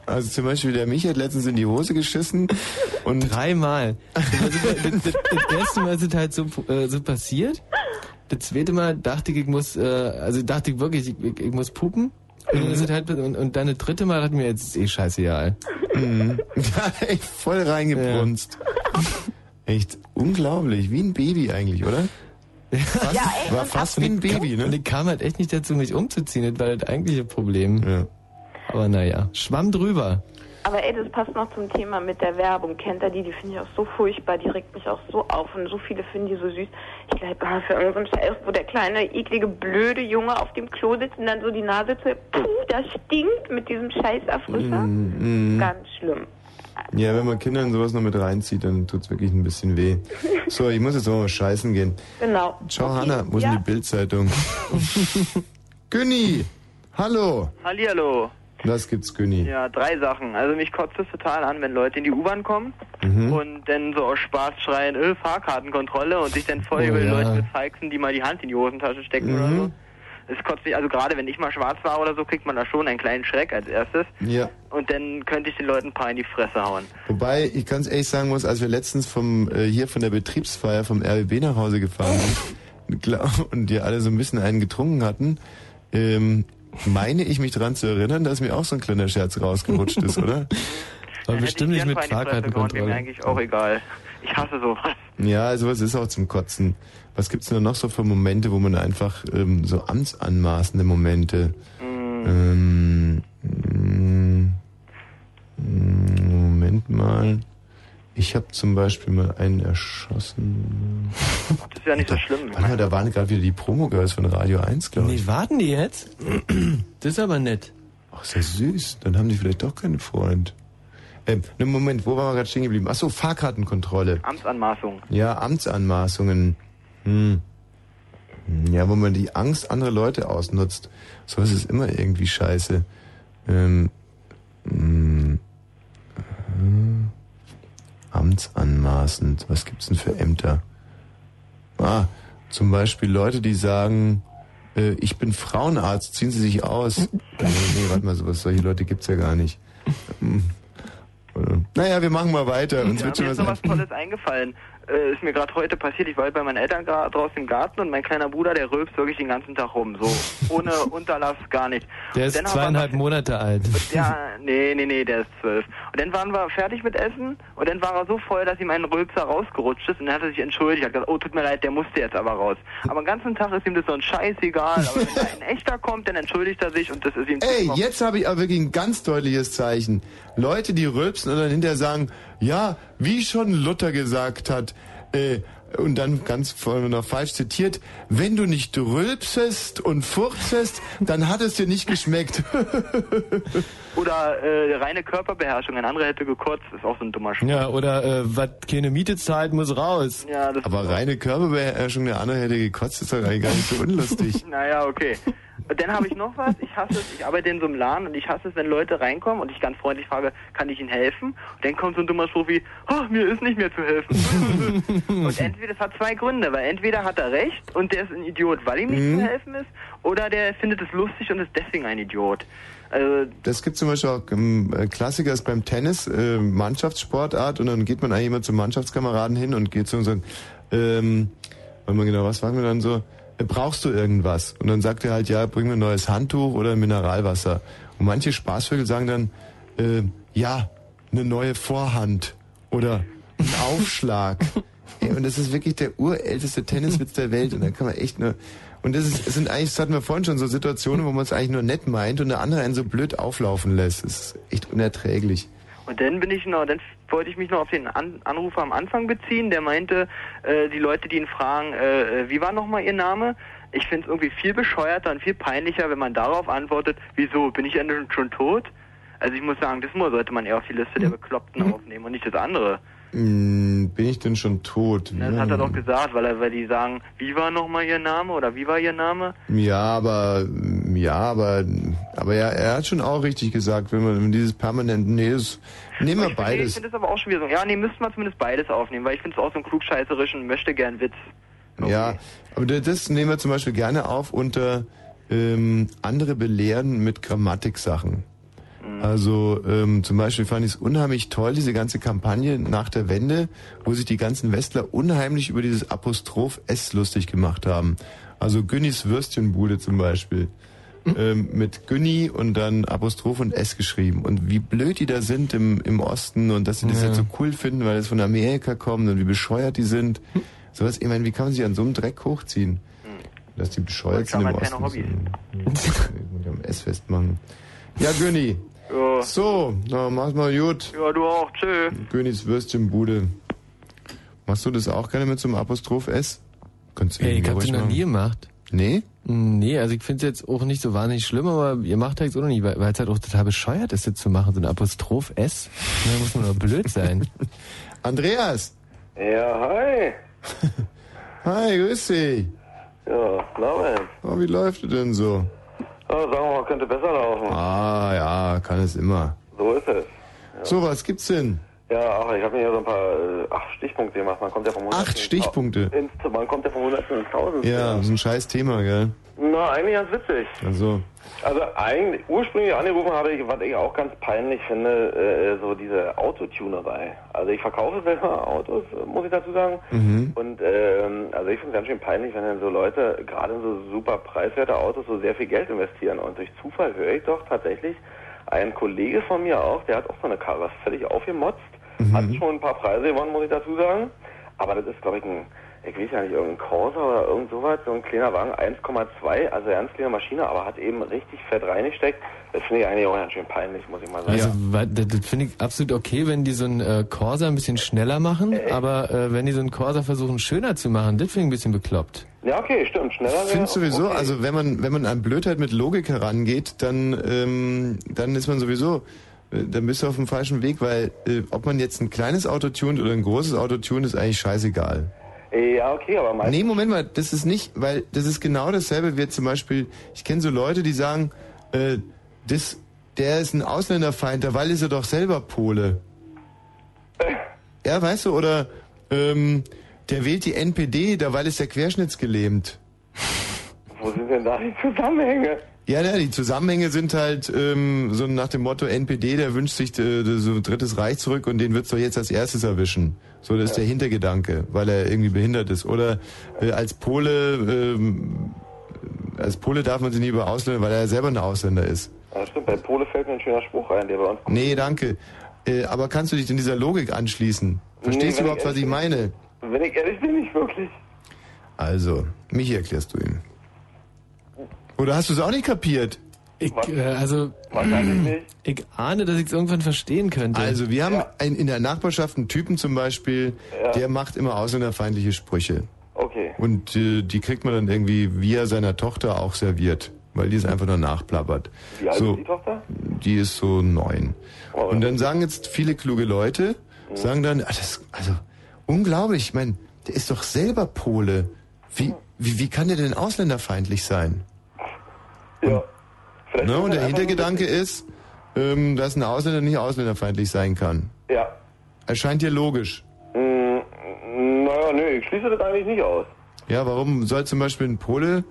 Also zum Beispiel der Mich hat letztens in die Hose geschissen und dreimal. Also, das, das, das erste Mal ist es halt so, äh, so passiert. Das zweite Mal dachte ich, ich muss, äh, also dachte ich wirklich, ich, ich, ich muss pupen. Und dann, ist es halt, und, und dann das dritte Mal hat mir jetzt ist eh scheißegal. Mhm. Ja, echt voll reingebrunst. Echt unglaublich, wie ein Baby eigentlich, oder? Fast, Ja, ey, war fast wie ein Baby, ne? Und ich kam halt echt nicht dazu, mich umzuziehen. Das war das eigentliche Problem. Ja. Aber naja, schwamm drüber. Aber ey, das passt noch zum Thema mit der Werbung. Kennt ihr die? Die finde ich auch so furchtbar. Die regt mich auch so auf. Und so viele finden die so süß. Ich glaube, ah, für irgendeinen Scheiß, wo der kleine, eklige, blöde Junge auf dem Klo sitzt und dann so die Nase zu... Puh, das stinkt mit diesem Scheißerfrischer. Mhm. Ganz schlimm. Ja, wenn man Kindern sowas noch mit reinzieht, dann tut's wirklich ein bisschen weh. So, ich muss jetzt noch mal scheißen gehen. Genau. Ciao, Okay, Hanna, wo ist ja. die Bildzeitung? Günni, hallo. Hallihallo. Was gibt's, Günni? Ja, drei Sachen. Also mich kotzt es total an, wenn Leute in die U-Bahn kommen Mhm. und dann so aus Spaß schreien, äh, Fahrkartenkontrolle und sich dann voll Oh, über die ja. Leute befeixen, die mal die Hand in die Hosentasche stecken oder Mhm. so. Es kotzt mich, also gerade wenn ich mal schwarz war oder so, kriegt man da schon einen kleinen Schreck als erstes. Ja. Und dann könnte ich den Leuten ein paar in die Fresse hauen. Wobei ich ganz ehrlich sagen muss, als wir letztens vom äh, hier von der Betriebsfeier vom RBB nach Hause gefahren sind und die alle so ein bisschen einen getrunken hatten, ähm, meine ich mich daran zu erinnern, dass mir auch so ein kleiner Scherz rausgerutscht ist, oder? Aber bestimmt nicht mit Wäre mir Fahrkartenkontrolle. eigentlich auch egal. Ich hasse sowas. Ja, sowas ist auch zum Kotzen. Was gibt's denn noch so für Momente, wo man einfach ähm, so amtsanmaßende Momente? Ähm, mm, mm, Moment mal. Ich habe zum Beispiel mal einen erschossen. Das ist ja nicht so schlimm. Mal, da waren gerade wieder die Promo-Girls von Radio 1, glaube ich. Nee, warten die jetzt? Das ist aber nett. Ach, ist ja süß. Dann haben die vielleicht doch keinen Freund. Ähm, ne, Moment, wo waren wir gerade stehen geblieben? Ach so, Fahrkartenkontrolle. Amtsanmaßung. Ja, Amtsanmaßungen. Hm. Ja, wo man die Angst anderer Leute ausnutzt. Sowas ist immer irgendwie scheiße. Ähm, hm, amtsanmaßend. Was gibt's denn für Ämter? Ah, zum Beispiel Leute, die sagen, äh, ich bin Frauenarzt, ziehen Sie sich aus. nee, nee, warte mal, sowas, solche Leute gibt's ja gar nicht. Äh, Naja, wir machen mal weiter. Uns Ja, wird mir schon ist was noch was Tolles eingefallen. Äh, ist mir gerade heute passiert. Ich war bei meinen Eltern draußen im Garten und mein kleiner Bruder, der rülpst wirklich den ganzen Tag rum. So, ohne Unterlass, gar nicht. Der ist wir zweieinhalb Monate alt. Ja, nee, nee, nee, der ist zwölf. Und dann waren wir fertig mit Essen und dann war er so voll, dass ihm ein Rülpser rausgerutscht ist und dann hat er sich entschuldigt, hat gesagt, oh, tut mir leid, der musste jetzt aber raus. Aber den ganzen Tag ist ihm das so ein Scheißegal, aber wenn da ein echter kommt, dann entschuldigt er sich und das ist ihm Ey, jetzt habe ich aber wirklich ein ganz deutliches Zeichen. Leute, die rülpsen und dann hinterher sagen, ja, wie schon Luther gesagt hat, äh, und dann ganz voll noch falsch zitiert, wenn du nicht rülpsest und furzest, dann hat es dir nicht geschmeckt. Oder äh, reine Körperbeherrschung, ein anderer hätte gekotzt, ist auch so ein dummer Spruch. Ja, oder äh, was keine Miete zahlt, muss raus. Ja, das aber reine Körperbeherrschung, der andere hätte gekotzt, ist doch eigentlich gar nicht so unlustig. Naja, okay. Und dann habe ich noch was. Ich hasse es, ich arbeite in so einem Laden und ich hasse es, wenn Leute reinkommen und ich ganz freundlich frage, kann ich Ihnen helfen? Und dann kommt so ein dummer Spruch wie, oh, mir ist nicht mehr zu helfen. und entweder, das hat zwei Gründe, weil entweder hat er recht und der ist ein Idiot, weil ihm nicht Mhm. zu helfen ist, oder der findet es lustig und ist deswegen ein Idiot. Also, Das gibt zum Beispiel auch ähm, äh, Klassiker ist beim Tennis, äh, Mannschaftssportart und dann geht man eigentlich immer zum Mannschaftskameraden hin und geht zu und sagt, ähm, warte mal genau, was fragen wir dann so? Brauchst du irgendwas? Und dann sagt er halt, ja, bring mir ein neues Handtuch oder ein Mineralwasser. Und manche Spaßvögel sagen dann, äh, ja, eine neue Vorhand oder ein Aufschlag. Ey, und das ist wirklich der urälteste Tenniswitz der Welt und da kann man echt nur und das, ist, es sind eigentlich, das hatten wir vorhin schon so Situationen, wo man es eigentlich nur nett meint und der andere einen so blöd auflaufen lässt. Das ist echt unerträglich. Und dann bin ich noch, dann wollte ich mich noch auf den An Anrufer am Anfang beziehen, der meinte, äh, die Leute, die ihn fragen, äh, äh, wie war nochmal ihr Name? Ich finde es irgendwie viel bescheuerter und viel peinlicher, wenn man darauf antwortet, wieso, bin ich denn schon tot? Also ich muss sagen, das sollte man eher auf die Liste der Bekloppten aufnehmen und nicht das andere. Hm, bin ich denn schon tot? Das hat er doch gesagt, weil er, weil die sagen, wie war nochmal ihr Name oder wie war ihr Name? Ja, aber ja, aber aber ja, er hat schon auch richtig gesagt, wenn man dieses permanent nee, das, nehmen wir Ich finde, ich beides. finde das aber auch schon wieder so. Ja, nee, müssten wir zumindest beides aufnehmen, weil ich finde es auch so einen klugscheißerischen möchte gern Witz. Ja, aber das- das nehmen wir zum Beispiel gerne auf unter ähm, andere belehren mit Grammatiksachen. Also ähm, zum Beispiel fand ich es unheimlich toll, diese ganze Kampagne nach der Wende, wo sich die ganzen Westler unheimlich über dieses Apostroph S lustig gemacht haben. Also Günnis Würstchenbude zum Beispiel. Ähm, mit Günni und dann Apostroph und S geschrieben. Und wie blöd die da sind im, im Osten und dass sie das Ja. jetzt so cool finden, weil das von Amerika kommt und wie bescheuert die sind. Sowas, ich meine, wie kann man sich an so einem Dreck hochziehen? Dass die bescheuert sind im keine Osten. Und am S festmachen. Ja, Günni. Ja. So, na, mach's mal gut. Ja, du auch. Tschö. Günnis Würstchenbude. Machst du das auch gerne mit so einem Apostroph S? Kannst du Ey, ich hab ruhig noch nie gemacht. Nee? Nee, also ich finde es jetzt auch nicht so wahnsinnig schlimm, aber ihr macht halt so noch nie, weil es halt auch total bescheuert ist, jetzt zu machen, so ein Apostroph S. Da muss man doch blöd sein. Andreas! Ja, hi. Hi, grüß dich. Ja, na Mensch. Oh, wie läuft es denn so? Ja, sagen wir mal, könnte besser laufen. Ah, ja, kann es immer. So ist es. So, was gibt's denn? Ja, ach, ich habe mir hier so ein paar äh, acht Stichpunkte gemacht. Man kommt ja vom Hundertsten Acht Stichpunkte? Ins, man kommt ja vom Hundertsten ins Tausendste. Ja, so ein scheiß Thema, gell? Na, eigentlich ganz witzig. Also, Also eigentlich, ursprünglich angerufen habe ich, was ich auch ganz peinlich finde, äh, so diese Autotunerei. Also ich verkaufe selber Autos, muss ich dazu sagen. mhm. Und ähm, also ich finde es ganz schön peinlich, wenn dann so Leute gerade in so super preiswerte Autos so sehr viel Geld investieren. Und durch Zufall höre ich doch tatsächlich, ein Kollege von mir auch, der hat auch so eine Karre völlig aufgemotzt, hat schon ein paar Preise gewonnen, muss ich dazu sagen. Aber das ist, glaube ich, ein, ich weiß ja nicht, irgendein Corsa oder irgend sowas, so ein kleiner Wagen, 1,2, also ganz kleine Maschine, aber hat eben richtig fett reingesteckt. Das finde ich eigentlich auch ganz schön peinlich, muss ich mal sagen. Also das, das finde ich absolut okay, wenn die so einen äh, Corsa ein bisschen schneller machen, aber äh, wenn die so einen Corsa versuchen schöner zu machen, das finde ich ein bisschen bekloppt. Ja, okay, stimmt. Schneller Ich finde sowieso, okay. also wenn man, wenn man an Blödheit mit Logik herangeht, dann, ähm, dann ist man sowieso, äh, dann bist du auf dem falschen Weg, weil äh, ob man jetzt ein kleines Auto tunt oder ein großes Auto tunt, ist eigentlich scheißegal. Ja, okay, aber meistens... Nee, Moment mal, das ist nicht, weil das ist genau dasselbe wie zum Beispiel, ich kenne so Leute, die sagen, äh, das, der ist ein Ausländerfeind, derweil ist er doch selber Pole. Ja, weißt du, oder ähm, der wählt die NPD, derweil ist er querschnittsgelähmt. Wo sind denn da die Zusammenhänge? Ja, ja, die Zusammenhänge sind halt ähm, so nach dem Motto NPD, der wünscht sich äh, so ein drittes Reich zurück und den wird's doch jetzt als erstes erwischen. So, das ist der Hintergedanke, weil er irgendwie behindert ist. Oder äh, als Pole, ähm, als Pole darf man sich nie über Ausländer, weil er ja selber ein Ausländer ist. Ja, stimmt, bei Pole fällt mir ein schöner Spruch ein, der bei uns Nee, danke. Äh, aber kannst du dich in dieser Logik anschließen? Verstehst Nee, du überhaupt, was ich meine? Wenn ich ehrlich bin, nicht wirklich. Also, mich erklärst du ihm. Oder hast du es auch nicht kapiert? Ich, äh, also, ich ahne, dass ich es irgendwann verstehen könnte. Also, wir haben ein, in der Nachbarschaft einen Typen zum Beispiel, Ja. der macht immer ausländerfeindliche Sprüche. Okay. Und äh, die kriegt man dann irgendwie via seiner Tochter auch serviert, weil die es einfach nur nachplappert. Wie alt so, ist die Tochter? Die ist so neun. Und dann sagen jetzt viele kluge Leute, Mhm. sagen dann, ah, das, also unglaublich, ich meine, der ist doch selber Pole. Wie, wie, wie kann der denn ausländerfeindlich sein? Ja. Vielleicht Ne, und er der Hintergedanke ist, ähm, dass ein Ausländer nicht ausländerfeindlich sein kann. Ja. Erscheint dir logisch. Mm, naja, nö, ich schließe das eigentlich nicht aus. Ja, warum soll zum Beispiel ein Pole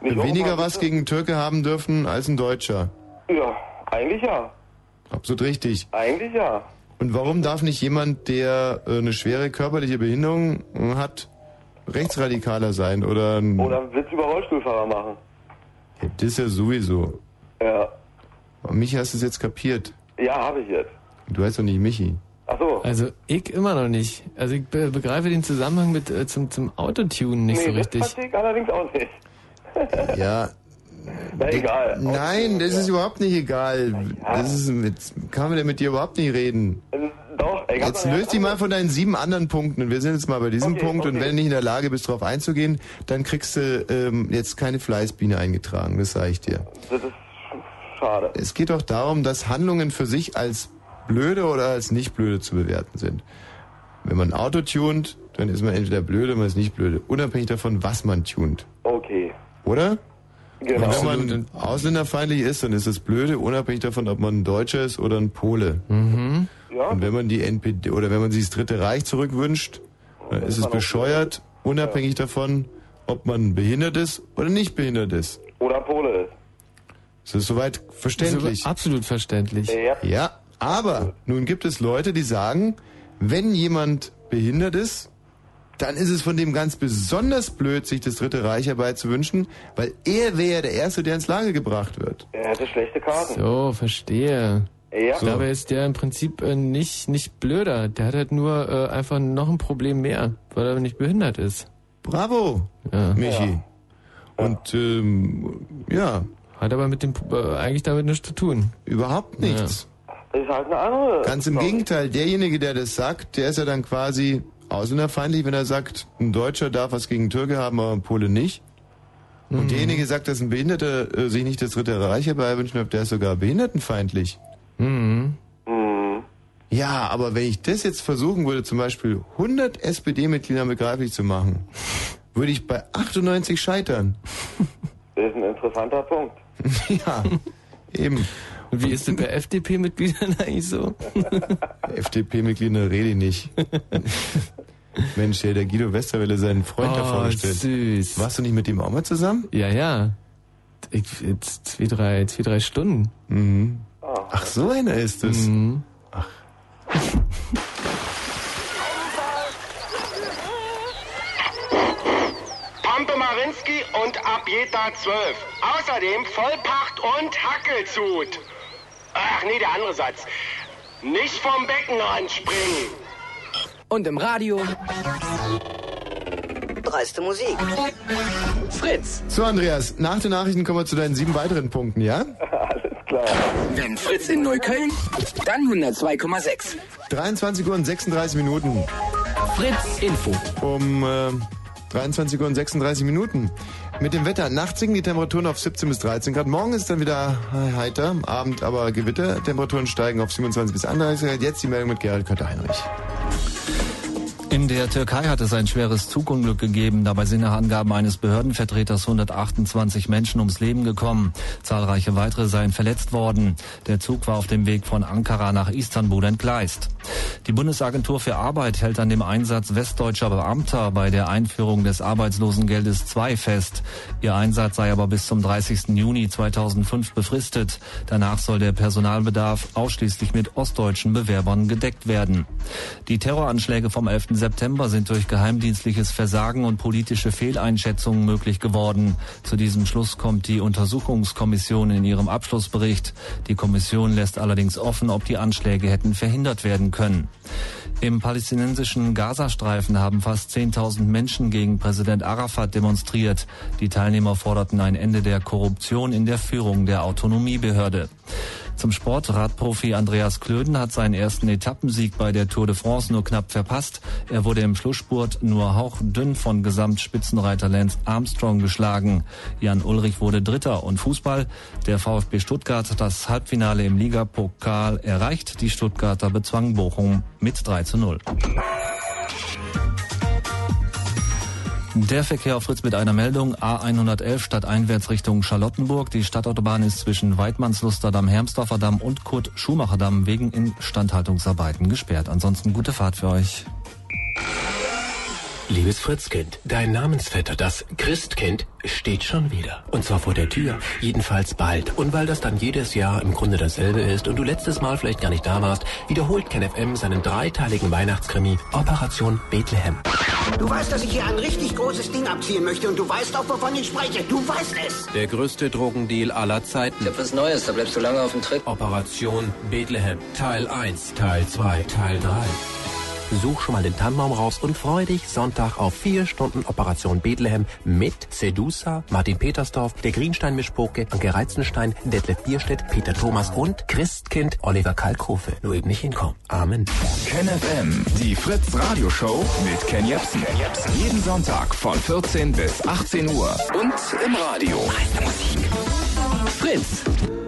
Nicht weniger was bitte? gegen einen Türke haben dürfen als ein Deutscher? Ja, eigentlich ja. Absolut richtig. Eigentlich ja. Und warum darf nicht jemand, der äh, eine schwere körperliche Behinderung hat, rechtsradikaler sein oder Oder einen Witz über Rollstuhlfahrer machen. Ja, das ist ja sowieso. Ja. Aber mich hast du es jetzt kapiert. Ja, habe ich jetzt. Du heißt doch nicht Michi. Ach so. Also ich immer noch nicht. Also ich be begreife den Zusammenhang mit äh, zum, zum Autotunen nicht nee, so richtig. das verstehe ich allerdings auch nicht. Ja. Na egal. Nein, das ist überhaupt nicht egal. Das ist mit, kann man denn mit dir überhaupt nicht reden? Doch, ich Jetzt löst dich mal von deinen sieben anderen Punkten und wir sind jetzt mal bei diesem Okay, Punkt und okay. wenn du nicht in der Lage bist, darauf einzugehen, dann kriegst du ähm, jetzt keine Fleißbiene eingetragen, das sage ich dir. Das ist schade. Es geht doch darum, dass Handlungen für sich als blöde oder als nicht blöde zu bewerten sind. Wenn man ein Auto tunt, dann ist man entweder blöde oder man ist nicht blöde, unabhängig davon, was man tunt. Okay. Oder? Genau. Und wenn man ausländerfeindlich ist, dann ist es blöde, unabhängig davon, ob man ein Deutscher ist oder ein Pole. Mhm. Ja. Und wenn man die NPD oder wenn man sich das Dritte Reich zurückwünscht, dann ist es bescheuert, unabhängig davon, ob man behindert ist oder nicht behindert ist. Oder Pole ist. Das ist soweit verständlich. Absolut verständlich. Ja. Ja, aber nun gibt es Leute, die sagen, wenn jemand behindert ist, dann ist es von dem ganz besonders blöd, sich das Dritte Reich herbeizuwünschen, weil er wäre ja der Erste, der ins Lager gebracht wird. Er hätte schlechte Karten. So, verstehe. Ja. So. Dabei ist der im Prinzip äh, nicht, nicht blöder. Der hat halt nur äh, einfach noch ein Problem mehr, weil er nicht behindert ist. Bravo, Ja. Michi. Und ähm, ja. Hat aber mit dem äh, eigentlich damit nichts zu tun. Überhaupt nichts. Das ist halt eine andere. Ganz im Gegenteil, derjenige, der das sagt, der ist ja dann quasi ausländerfeindlich, wenn er sagt, ein Deutscher darf was gegen Türke haben, aber ein Pole nicht. Und Mhm. derjenige sagt, dass ein Behinderter äh, sich nicht das Dritte Reich herbeiwünschen darf, der ist sogar behindertenfeindlich. Mhm. Ja, aber wenn ich das jetzt versuchen würde, zum Beispiel 100 SPD-Mitgliedern begreiflich zu machen, würde ich bei 98 scheitern. Das ist ein interessanter Punkt. ja, eben. Und wie ist das bei FDP-Mitgliedern eigentlich so? FDP-Mitglieder rede ich nicht. Mensch, der, Guido Westerwelle seinen Freund da Oh, vorgestellt. süß. Warst du nicht mit ihm auch mal zusammen? Ja, ja. Ich, jetzt zwei, drei, zwei, drei Stunden. Mhm. Ach, so einer ist es. Mhm. Pampe Marinski und Abjeta 12. Außerdem Vollpacht und Hackelzut. Ach nee, der andere Satz. Nicht vom Beckenrand springen. Und im Radio. Dreiste Musik. Fritz. So, Andreas, nach den Nachrichten kommen wir zu deinen sieben weiteren Punkten, ja? Klar. Wenn Fritz in Neukölln, dann 102,6. 23 Uhr und 36 Minuten. Fritz Info. Um äh, 23 Uhr und 36 Minuten. Mit dem Wetter. Nachts sinken die Temperaturen auf 17 bis 13 Grad. Morgen ist dann wieder heiter, Abend aber Gewitter. Temperaturen steigen auf 27 bis 31 Grad. Jetzt die Meldung mit Gerald Kötter-Heinrich. In der Türkei hat es ein schweres Zugunglück gegeben. Dabei sind nach Angaben eines Behördenvertreters 128 Menschen ums Leben gekommen. Zahlreiche weitere seien verletzt worden. Der Zug war auf dem Weg von Ankara nach Istanbul entgleist. Die Bundesagentur für Arbeit hält an dem Einsatz westdeutscher Beamter bei der Einführung des Arbeitslosengeldes 2 fest. Ihr Einsatz sei aber bis zum 30. Juni 2005 befristet. Danach soll der Personalbedarf ausschließlich mit ostdeutschen Bewerbern gedeckt werden. Die Terroranschläge vom 11. September sind durch geheimdienstliches Versagen und politische Fehleinschätzungen möglich geworden. Zu diesem Schluss kommt die Untersuchungskommission in ihrem Abschlussbericht. Die Kommission lässt allerdings offen, ob die Anschläge hätten verhindert werden können. Im palästinensischen Gazastreifen haben fast 10.000 Menschen gegen Präsident Arafat demonstriert. Die Teilnehmer forderten ein Ende der Korruption in der Führung der Autonomiebehörde. Zum Sport Radprofi Andreas Klöden hat seinen ersten Etappensieg bei der Tour de France nur knapp verpasst. Er wurde im Schlussspurt nur hauchdünn von Gesamtspitzenreiter Lance Armstrong geschlagen. Jan Ulrich wurde Dritter und Fußball. Der VfB Stuttgart hat das Halbfinale im Ligapokal erreicht. Die Stuttgarter bezwangen Bochum mit 3 zu 0. Der Verkehr auf Fritz mit einer Meldung. A111 stadteinwärts Richtung Charlottenburg. Die Stadtautobahn ist zwischen Weidmannsluster Damm, Hermsdorfer Damm und Kurt Schumacher Damm wegen Instandhaltungsarbeiten gesperrt. Ansonsten gute Fahrt für euch. Liebes Fritzkind, dein Namensvetter, das Christkind, steht schon wieder. Und zwar vor der Tür. Jedenfalls bald. Und weil das dann jedes Jahr im Grunde dasselbe ist und du letztes Mal vielleicht gar nicht da warst, wiederholt KenFM seinen dreiteiligen Weihnachtskrimi Operation Bethlehem. Du weißt, dass ich hier ein richtig großes Ding abziehen möchte und du weißt auch, wovon ich spreche. Du weißt es. Der größte Drogendeal aller Zeiten. Ich hab was Neues, da bleibst du lange auf dem Trick. Operation Bethlehem. Teil 1, Teil 2, Teil 3. Such schon mal den Tannenbaum raus und freu dich Sonntag auf vier Stunden Operation Bethlehem mit Sedusa, Martin Petersdorf, der Greenstein-Mischpoke, Anke Reizenstein, Detlef Bierstedt, Peter Thomas und Christkind Oliver Kalkofe. Nur eben nicht hinkommen. Amen. KenFM, die Fritz Radioshow mit Ken Jepsen. Jeden Sonntag von 14 bis 18 Uhr und im Radio. Fritz.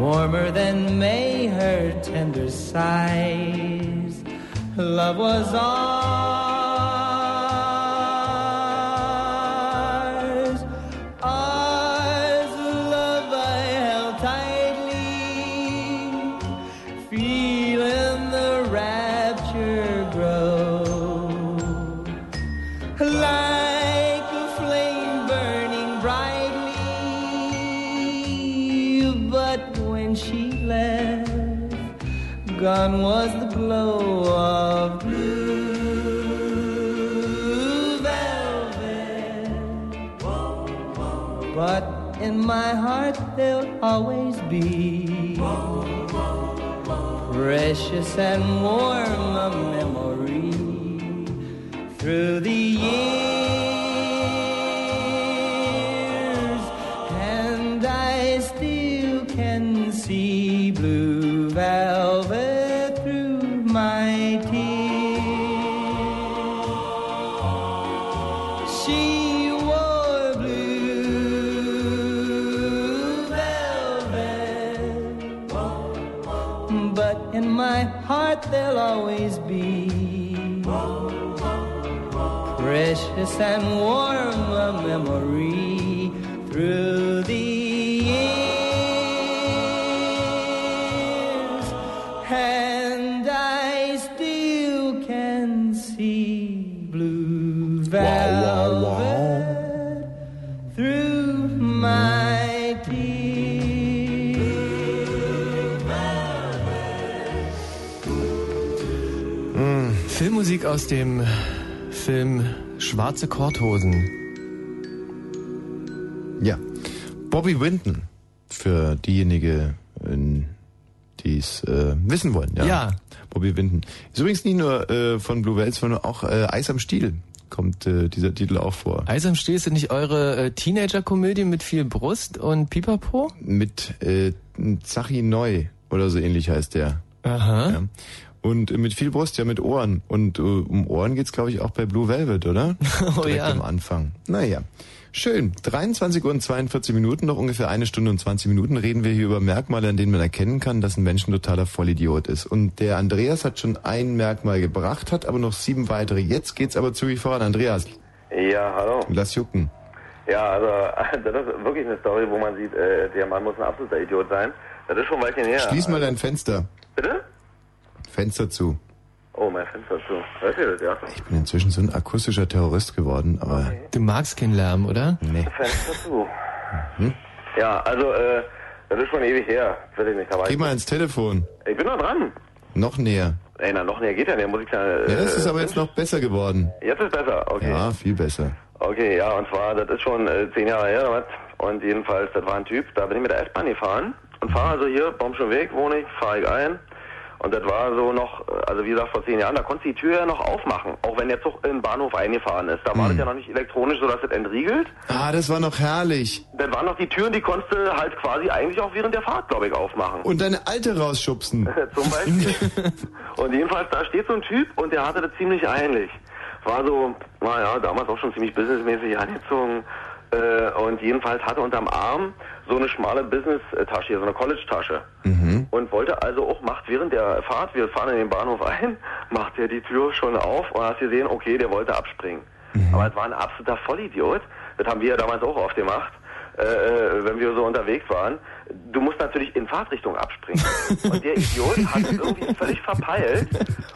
Warmer than May her tender sighs. Love was ours. Gone was the glow of blue velvet. But in my heart, there'll always be precious and warm a memory through the years, and warm a memory through the years, and I still can see blue velvet through my mm. Filmmusik aus dem Film Schwarze Korthosen. Ja. Bobby Winton. Für diejenigen, äh, die es äh, wissen wollen. Ja. Ja. Bobby Winton. Ist übrigens nicht nur äh, von Blue Wells, sondern auch äh, Eis am Stiel kommt äh, dieser Titel auch vor. Eis am Stiel ist das nicht eure äh, Teenager-Komödie mit viel Brust und Pipapo? Mit äh, Zachi Neu oder so ähnlich heißt der. Aha. Ja. Und mit viel Brust, ja mit Ohren. Und äh, um Ohren geht's, glaube ich, auch bei Blue Velvet, oder? Oh Direkt ja. am Anfang. Naja. Schön. 23 Uhr und 42 Minuten, noch ungefähr eine Stunde und 20 Minuten reden wir hier über Merkmale, an denen man erkennen kann, dass ein Mensch ein totaler Vollidiot ist. Und der Andreas hat schon ein Merkmal gebracht, hat aber noch sieben weitere. Jetzt geht's aber zügig voran. Andreas, Ja, hallo. lass jucken. Ja, also das ist wirklich eine Story, wo man sieht, äh, der Mann muss ein absoluter Idiot sein. Das ist schon ein Weilchen her. Schließ mal dein Fenster. Bitte? Fenster zu. Oh, mein Fenster zu. Hört ihr das, ja? Ich bin inzwischen so ein akustischer Terrorist geworden, aber... Du magst keinen Lärm, oder? Nee. Fenster zu. Hm? Ja, also, äh, das ist schon ewig her. Weiß ich nicht, da war Geh ich, mal ins Telefon. ich bin noch dran. Noch näher. Ey, na, noch näher geht ja nicht. Muss ich ja, äh, Ja, das ist aber jetzt noch besser geworden. Jetzt ist besser, okay. Ja, viel besser. Okay, ja, und zwar, das ist schon äh, zehn Jahre her, oder was? Und jedenfalls, das war ein Typ, da bin ich mit der S-Bahn gefahren und fahre also hier, Baumschulweg wohne ich, fahre ich ein Und das war so noch, also wie gesagt, vor zehn Jahren, da konntest du die Tür ja noch aufmachen, auch wenn der Zug in den Bahnhof eingefahren ist. Da war das ja noch nicht elektronisch, so dass es entriegelt. Ah, das war noch herrlich. Das waren noch die Türen, die konntest du halt quasi eigentlich auch während der Fahrt, glaube ich, aufmachen. Und deine Alte rausschubsen. Zum Beispiel. und jedenfalls, da steht so ein Typ und der hatte das ziemlich eilig. War so, naja, damals auch schon ziemlich businessmäßig angezogen. Äh, und jedenfalls hatte unterm Arm so eine schmale Business-Tasche, hier, so eine College-Tasche. Und wollte also auch, macht während der Fahrt, wir fahren in den Bahnhof ein, macht er die Tür schon auf und hast gesehen, okay, der wollte abspringen. Aber es war ein absoluter Vollidiot. Das haben wir ja damals auch oft gemacht, äh, äh, wenn wir so unterwegs waren. Du musst natürlich in Fahrtrichtung abspringen. Und der Idiot hat es irgendwie völlig verpeilt.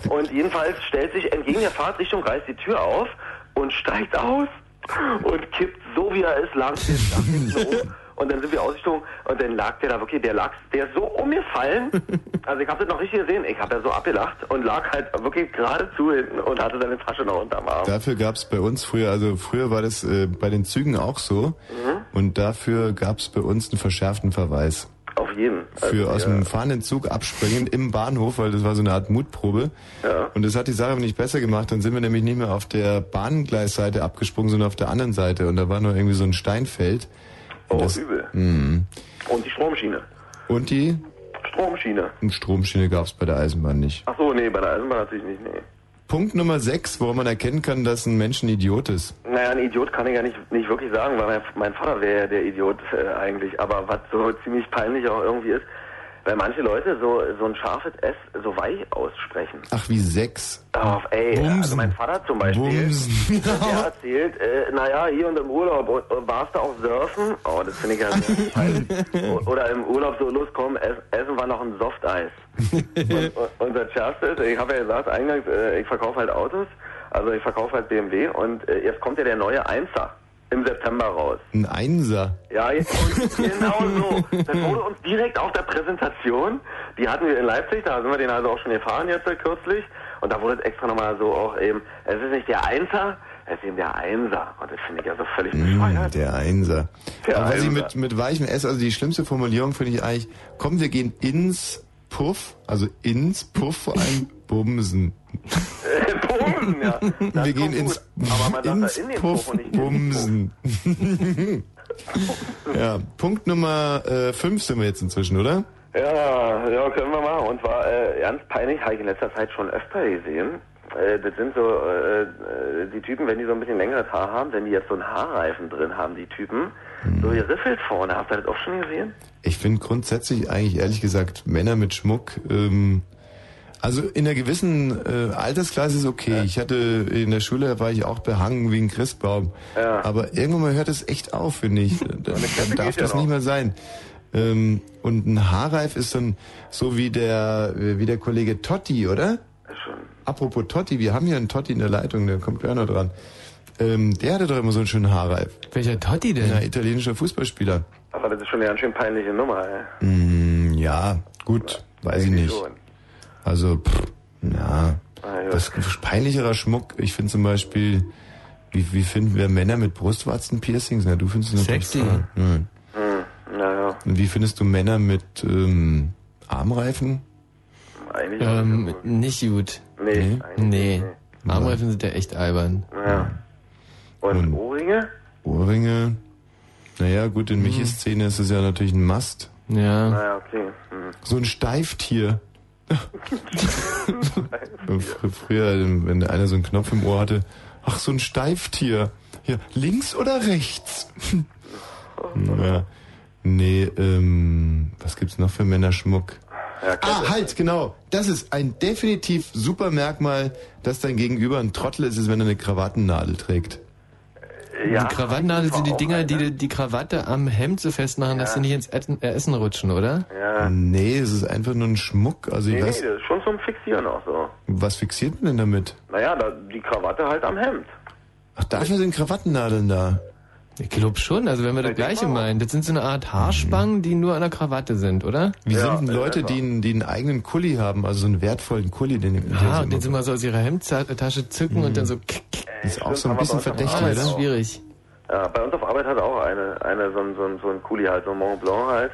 Und jedenfalls stellt sich entgegen der Fahrtrichtung, reißt die Tür auf und steigt aus und kippt so wie er ist lang um. Und dann sind wir ausgestogen und dann lag der da wirklich, der lag, der ist so umgefallen. Also ich habe das noch richtig gesehen. Ich habe ja so abgelacht und lag halt wirklich geradezu hinten und hatte seine Tasche noch unterm Arm. Dafür gab's bei uns früher, also früher war das äh, bei den Zügen auch so. Und dafür gab's bei uns einen verschärften Verweis. Auf jeden. Für aus ja. dem fahrenden Zug abspringen im Bahnhof, weil das war so eine Art Mutprobe. Ja. Und das hat die Sache nicht besser gemacht. Dann sind wir nämlich nicht mehr auf der Bahngleisseite abgesprungen, sondern auf der anderen Seite. Und da war nur irgendwie so ein Steinfeld. Oh, das- übel. Mhm. Und die Stromschiene. Und die Stromschiene. Und Stromschiene gab's bei der Eisenbahn nicht. Ach so, nee, bei der Eisenbahn natürlich nicht, nee. Punkt Nummer 6, woran man erkennen kann, dass ein Mensch ein Idiot ist. Naja, ein Idiot kann ich ja nicht, nicht wirklich sagen, weil mein, mein Vater wäre ja der Idiot äh, eigentlich. Aber was so ziemlich peinlich auch irgendwie ist, weil manche Leute so, so ein scharfes S so weich aussprechen. Ach, wie sechs. Auf, ey, Bumsen. also mein Vater zum Beispiel, Bumsen. der erzählt, äh, naja, hier und im Urlaub, warst du auch surfen? Oh, das finde ich ja sehr Oder im Urlaub so, los komm, ess, essen wir noch ein Softeis. und, und, und das Schärfste ist, ich habe ja gesagt, eingangs, äh, ich verkaufe halt Autos, also ich verkaufe halt BMW und äh, jetzt kommt ja der neue Einser im September raus. Ein Einser. Ja, und genau so. Das wurde uns direkt auf der Präsentation, die hatten wir in Leipzig, da sind wir den also auch schon gefahren jetzt kürzlich. Und da wurde es extra nochmal so auch eben, es ist nicht der Einser, es ist eben der Einser. Und das finde ich ja so völlig Mm, bescheuert. der Einser. Der Aber was ich Einser. mit, mit weichem S, also die schlimmste Formulierung finde ich eigentlich, komm, wir gehen ins Puff, also ins Puff vor allem Bumsen. Bumsen, ja. wir gehen ins, Aber man sagt ins da in den Puff Puff und nicht Bumsen. ja, Punkt Nummer 5 sind wir jetzt inzwischen, oder? Ja, ja, können wir machen. Und zwar äh, ganz peinlich, habe ich in letzter Zeit schon öfter gesehen. Äh, das sind so äh, äh, die Typen, wenn die so ein bisschen längeres Haar haben, wenn die jetzt so einen Haarreifen drin haben, die Typen, so geriffelt vorne. Habt ihr das auch schon gesehen? Ich finde grundsätzlich eigentlich ehrlich gesagt Männer mit Schmuck, ähm, also in einer gewissen äh, Altersklasse ist okay. Ich hatte in der Schule war ich auch behangen wie ein Christbaum. Ja. Aber irgendwann mal hört es echt auf, finde ich. Dann, dann darf ja das noch. nicht mehr sein. Ähm, und ein Haarreif ist dann so wie der wie der Kollege Totti, oder? Apropos Totti, wir haben hier einen Totti in der Leitung, der kommt noch dran. Ähm, der hatte doch immer so einen schönen Haarreif. Welcher Totti denn? Ja, italienischer Fußballspieler. Aber das ist schon eine ganz schön peinliche Nummer, ey. Mm, ja, gut, weiß ich nicht. schon. Also, pff, ja, Ah, ja. was peinlicherer Schmuck. Ich finde zum Beispiel, wie, wie finden wir Männer mit Brustwarzen-Piercings? Na, du findest es natürlich Sexy. toll. Hm. Hm, naja, Und wie findest du Männer mit ähm, Armreifen? eigentlich Ähm, nicht gut. Nee, Nee. Armreifen sind ja echt albern. Ja. Und, Ohrringe? Ohrringe. Naja, gut, in Michis Szene ist es ja natürlich ein Mast. Ja. Naja, okay. Hm. So ein Steiftier. Fr früher, wenn der einer so einen Knopf im Ohr hatte, ach, so ein Steiftier. Ja, links oder rechts? ja. Nee, ähm, was gibt's noch für Männerschmuck? ah, halt, genau. Das ist ein definitiv super Merkmal, dass dein Gegenüber ein Trottel ist, ist, wenn er eine Krawattennadel trägt. Die Krawattennadel sind die Dinger, die die Krawatte am Hemd so festmachen, dass sie nicht ins Essen, äh, Essen rutschen, oder? Ja. Nee, es ist einfach nur ein Schmuck. Also ich Nee, nee, weiß, das ist schon zum Fixieren auch so. was fixiert man denn damit? Naja, da, die Krawatte halt am Hemd. Ach, dafür sind Krawattennadeln da. Ich glaube schon, also wenn wir das gleiche meinen. Das sind so eine Art Haarspangen, die nur an der Krawatte sind, oder? Wie sind denn Leute, die, einen- die einen eigenen Kulli haben, also so einen wertvollen Kulli, den den Ah, sie den sie mal so aus ihrer Hemdtasche zücken und dann so... ist auch so ein bisschen verdächtig, am das ist oder? schwierig. Ja, bei uns auf Arbeit hat auch eine, eine so ein, so ein, so ein Kuli halt, so ein Mont Blanc halt.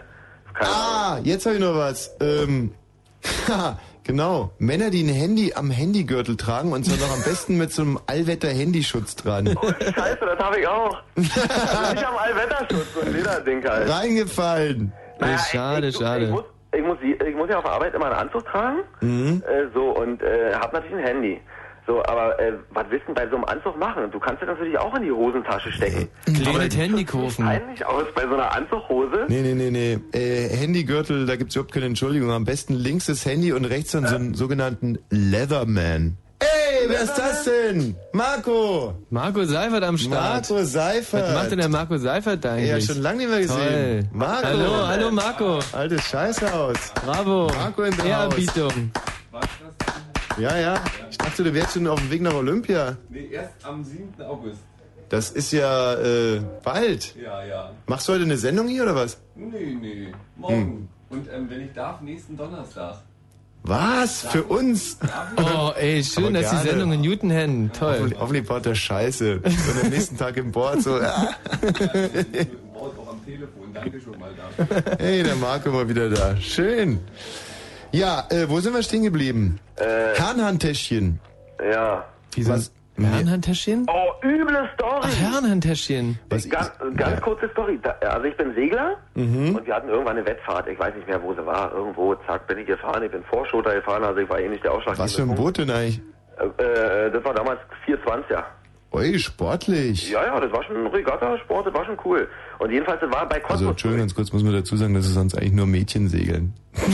Keine Ah, jetzt habe ich noch was. Ähm, haha, Genau. Männer, die ein Handy am Handygürtel tragen und zwar noch am besten mit so einem Allwetter-Handyschutz dran. Scheiße, das habe ich auch. also nicht am Allwetterschutz, so ein Lederding halt. Reingefallen. Naja, schade, ich, schade. Ich muss, ich, muss, ich muss ja auf der Arbeit immer einen Anzug tragen. Mhm. Äh, so, und äh, hab natürlich ein Handy. So, aber äh, was willst du denn bei so einem Anzug machen? Du kannst das natürlich auch in die Hosentasche stecken. Kleines Handy kaufen. Peinlich aus bei so einer Anzughose. Nee, nee, nee, nee. Äh, Handygürtel, da gibt's überhaupt keine Entschuldigung. Am besten links das Handy und rechts dann so einen sogenannten Leatherman. Ey, wer ist das denn? Marco! Marco Seifert am Start. Marco Seifert. Was macht denn der Marco Seifert da eigentlich? Ja, schon lange nicht mehr gesehen. Toll. Marco. Hallo, hallo Marco. Altes Scheißhaus. Bravo. Marco in der Ehrerbietung. Ja, ja. Ich dachte, du wärst schon auf dem Weg nach Olympia. Nee, erst am 7. August. Das ist ja äh, bald. Ja, ja. Machst du heute eine Sendung hier oder was? Nee, nee. Morgen. Und ähm, wenn ich darf, nächsten Donnerstag. Was? Für uns? Oh, ey, schön, Aber dass die gerne. Sendung in Newton Toll. Hoffentlich, hoffentlich baut der Scheiße. Und am nächsten Tag im Board so. Wort auch am Telefon. Danke schon mal dafür. Hey, der Marco mal wieder da. Schön. Ja, äh, wo sind wir stehen geblieben? Äh, Herrenhandtäschchen. Ja. Wieso? Was? Herrenhandtäschchen? Oh, üble Story. Ach, Herrenhandtäschchen. Was Ganz, ganz kurze Story. Da, also ich bin Segler Mhm. und wir hatten irgendwann eine Wettfahrt. Ich weiß nicht mehr, wo sie war. Irgendwo, zack, bin ich gefahren. Ich bin Vorschoter gefahren, also ich war eh nicht der Ausschlag. Was für ein Boot denn eigentlich? Äh, äh, das war damals 420er. Ui, sportlich. Ja, ja, das war schon ein Regatta-Sport, das war schon cool. Und jedenfalls, war bei Also, Cosmos. Entschuldigung, ganz kurz muss man dazu sagen, dass es sonst eigentlich nur Mädchen segeln. das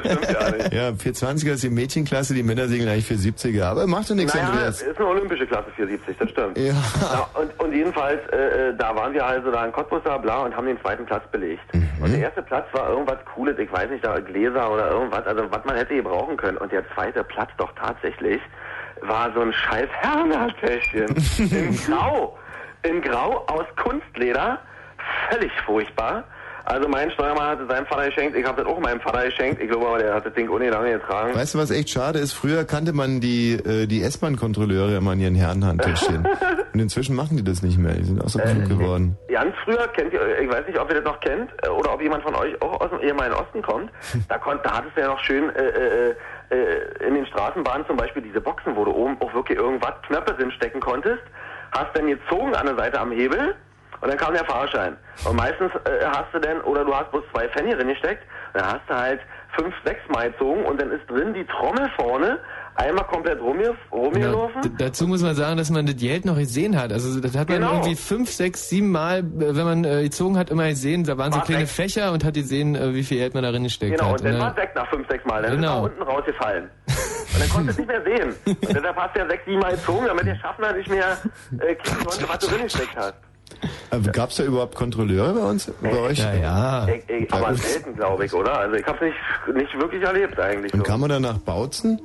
stimmt ja nicht. Ja, 420er ist die Mädchenklasse, die Männer segeln eigentlich 470er. Aber macht doch nichts, naja, Andreas. ist eine olympische Klasse 470, das stimmt. Ja. Ja, und, und jedenfalls, äh, äh, da waren wir also da in Cottbus da, bla, und haben den zweiten Platz belegt. Und der erste Platz war irgendwas Cooles, ich weiß nicht, da Gläser oder irgendwas, also was man hätte gebrauchen können. Und der zweite Platz doch tatsächlich war so ein scheiß Herrenhandtäschchen in Grau. In Grau aus Kunstleder. Völlig furchtbar. Also mein Steuermann hat es seinem Vater geschenkt, ich habe das auch meinem Vater geschenkt. Ich glaube aber, der hat das Ding ohne lange getragen. Weißt du, was echt schade ist? Früher kannte man die, äh, die S-Bahn-Kontrolleure immer in ihren Herrenhandtäschchen. Und inzwischen machen die das nicht mehr. Die sind auch so klug geworden. Ganz früher kennt ihr, ich weiß nicht, ob ihr das noch kennt äh, oder ob jemand von euch auch aus dem ehemaligen Osten kommt. Da, konnt, da hattest du ja noch schön äh, äh, äh, in den Straßenbahnen zum Beispiel diese Boxen, wo du oben auch wirklich irgendwas Knöpfe drin stecken konntest. Hast dann gezogen an der Seite am Hebel und dann kam der Fahrschein. Und meistens äh, hast du dann, oder du hast bloß zwei Pfennig drin gesteckt, dann hast du halt fünf, sechs Mal gezogen und dann ist drin die Trommel vorne einmal komplett rumge- rumgelaufen. D dazu muss man sagen, dass man das Geld noch gesehen hat. Also das hat man Genau. irgendwie fünf, sechs, sieben Mal, äh, wenn man äh, gezogen hat, immer gesehen. Da waren so War kleine weg. Fächer und hat gesehen, äh, wie viel Geld man darin gesteckt Genau, hat. und dann ne? war es weg nach fünf, sechs Mal. Dann Genau. ist er unten rausgefallen. Und dann konntest du es nicht mehr sehen. Und deshalb hast du ja sechs, sieben Mal gezogen, damit der Schaffner nicht mehr äh, kriegen konnte, was du drin gesteckt hast. Aber gab es da überhaupt Kontrolleure bei uns? Bei euch? Ja, ja. Ich, ich, aber selten, glaube ich, oder? Also ich habe es nicht, nicht wirklich erlebt eigentlich. Und so. kam man dann nach Bautzen?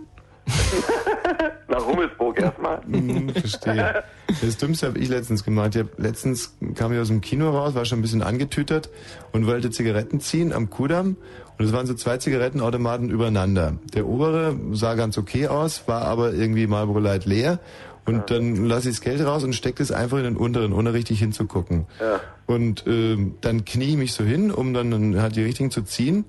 Nach Rummelsburg erstmal. Hm, verstehe. Das Dümmste habe ich letztens gemacht. Ich hab, letztens kam ich aus dem Kino raus, war schon ein bisschen angetütert und wollte Zigaretten ziehen am Kudamm. Und es waren so zwei Zigarettenautomaten übereinander. Der obere sah ganz okay aus, war aber irgendwie Marlboro Light leer. Und dann lasse ich das Geld raus und stecke es einfach in den unteren, ohne richtig hinzugucken. Ja. Und ähm, dann knie ich mich so hin, um dann halt die richtigen zu ziehen.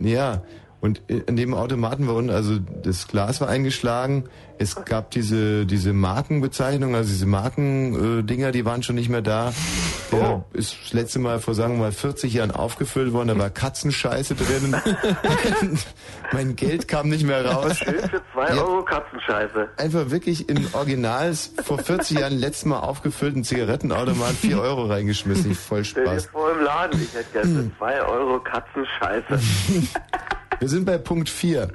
Ja, und in dem Automaten war unten, also das Glas war eingeschlagen. Es gab diese diese Markenbezeichnungen, also diese Markendinger, äh, die waren schon nicht mehr da. Der ist das letzte Mal vor sagen wir mal 40 Jahren aufgefüllt worden. Da war Katzenscheiße drin. mein Geld kam nicht mehr raus. Schön für zwei Ja. Euro Katzenscheiße. Einfach wirklich in Originals vor 40 Jahren letztes Mal aufgefüllten Zigarettenautomat 4 Euro reingeschmissen. Voll Stell dir Spaß. vor im Laden, ich hätte gerne für zwei Euro Katzenscheiße. Wir sind bei Punkt 4.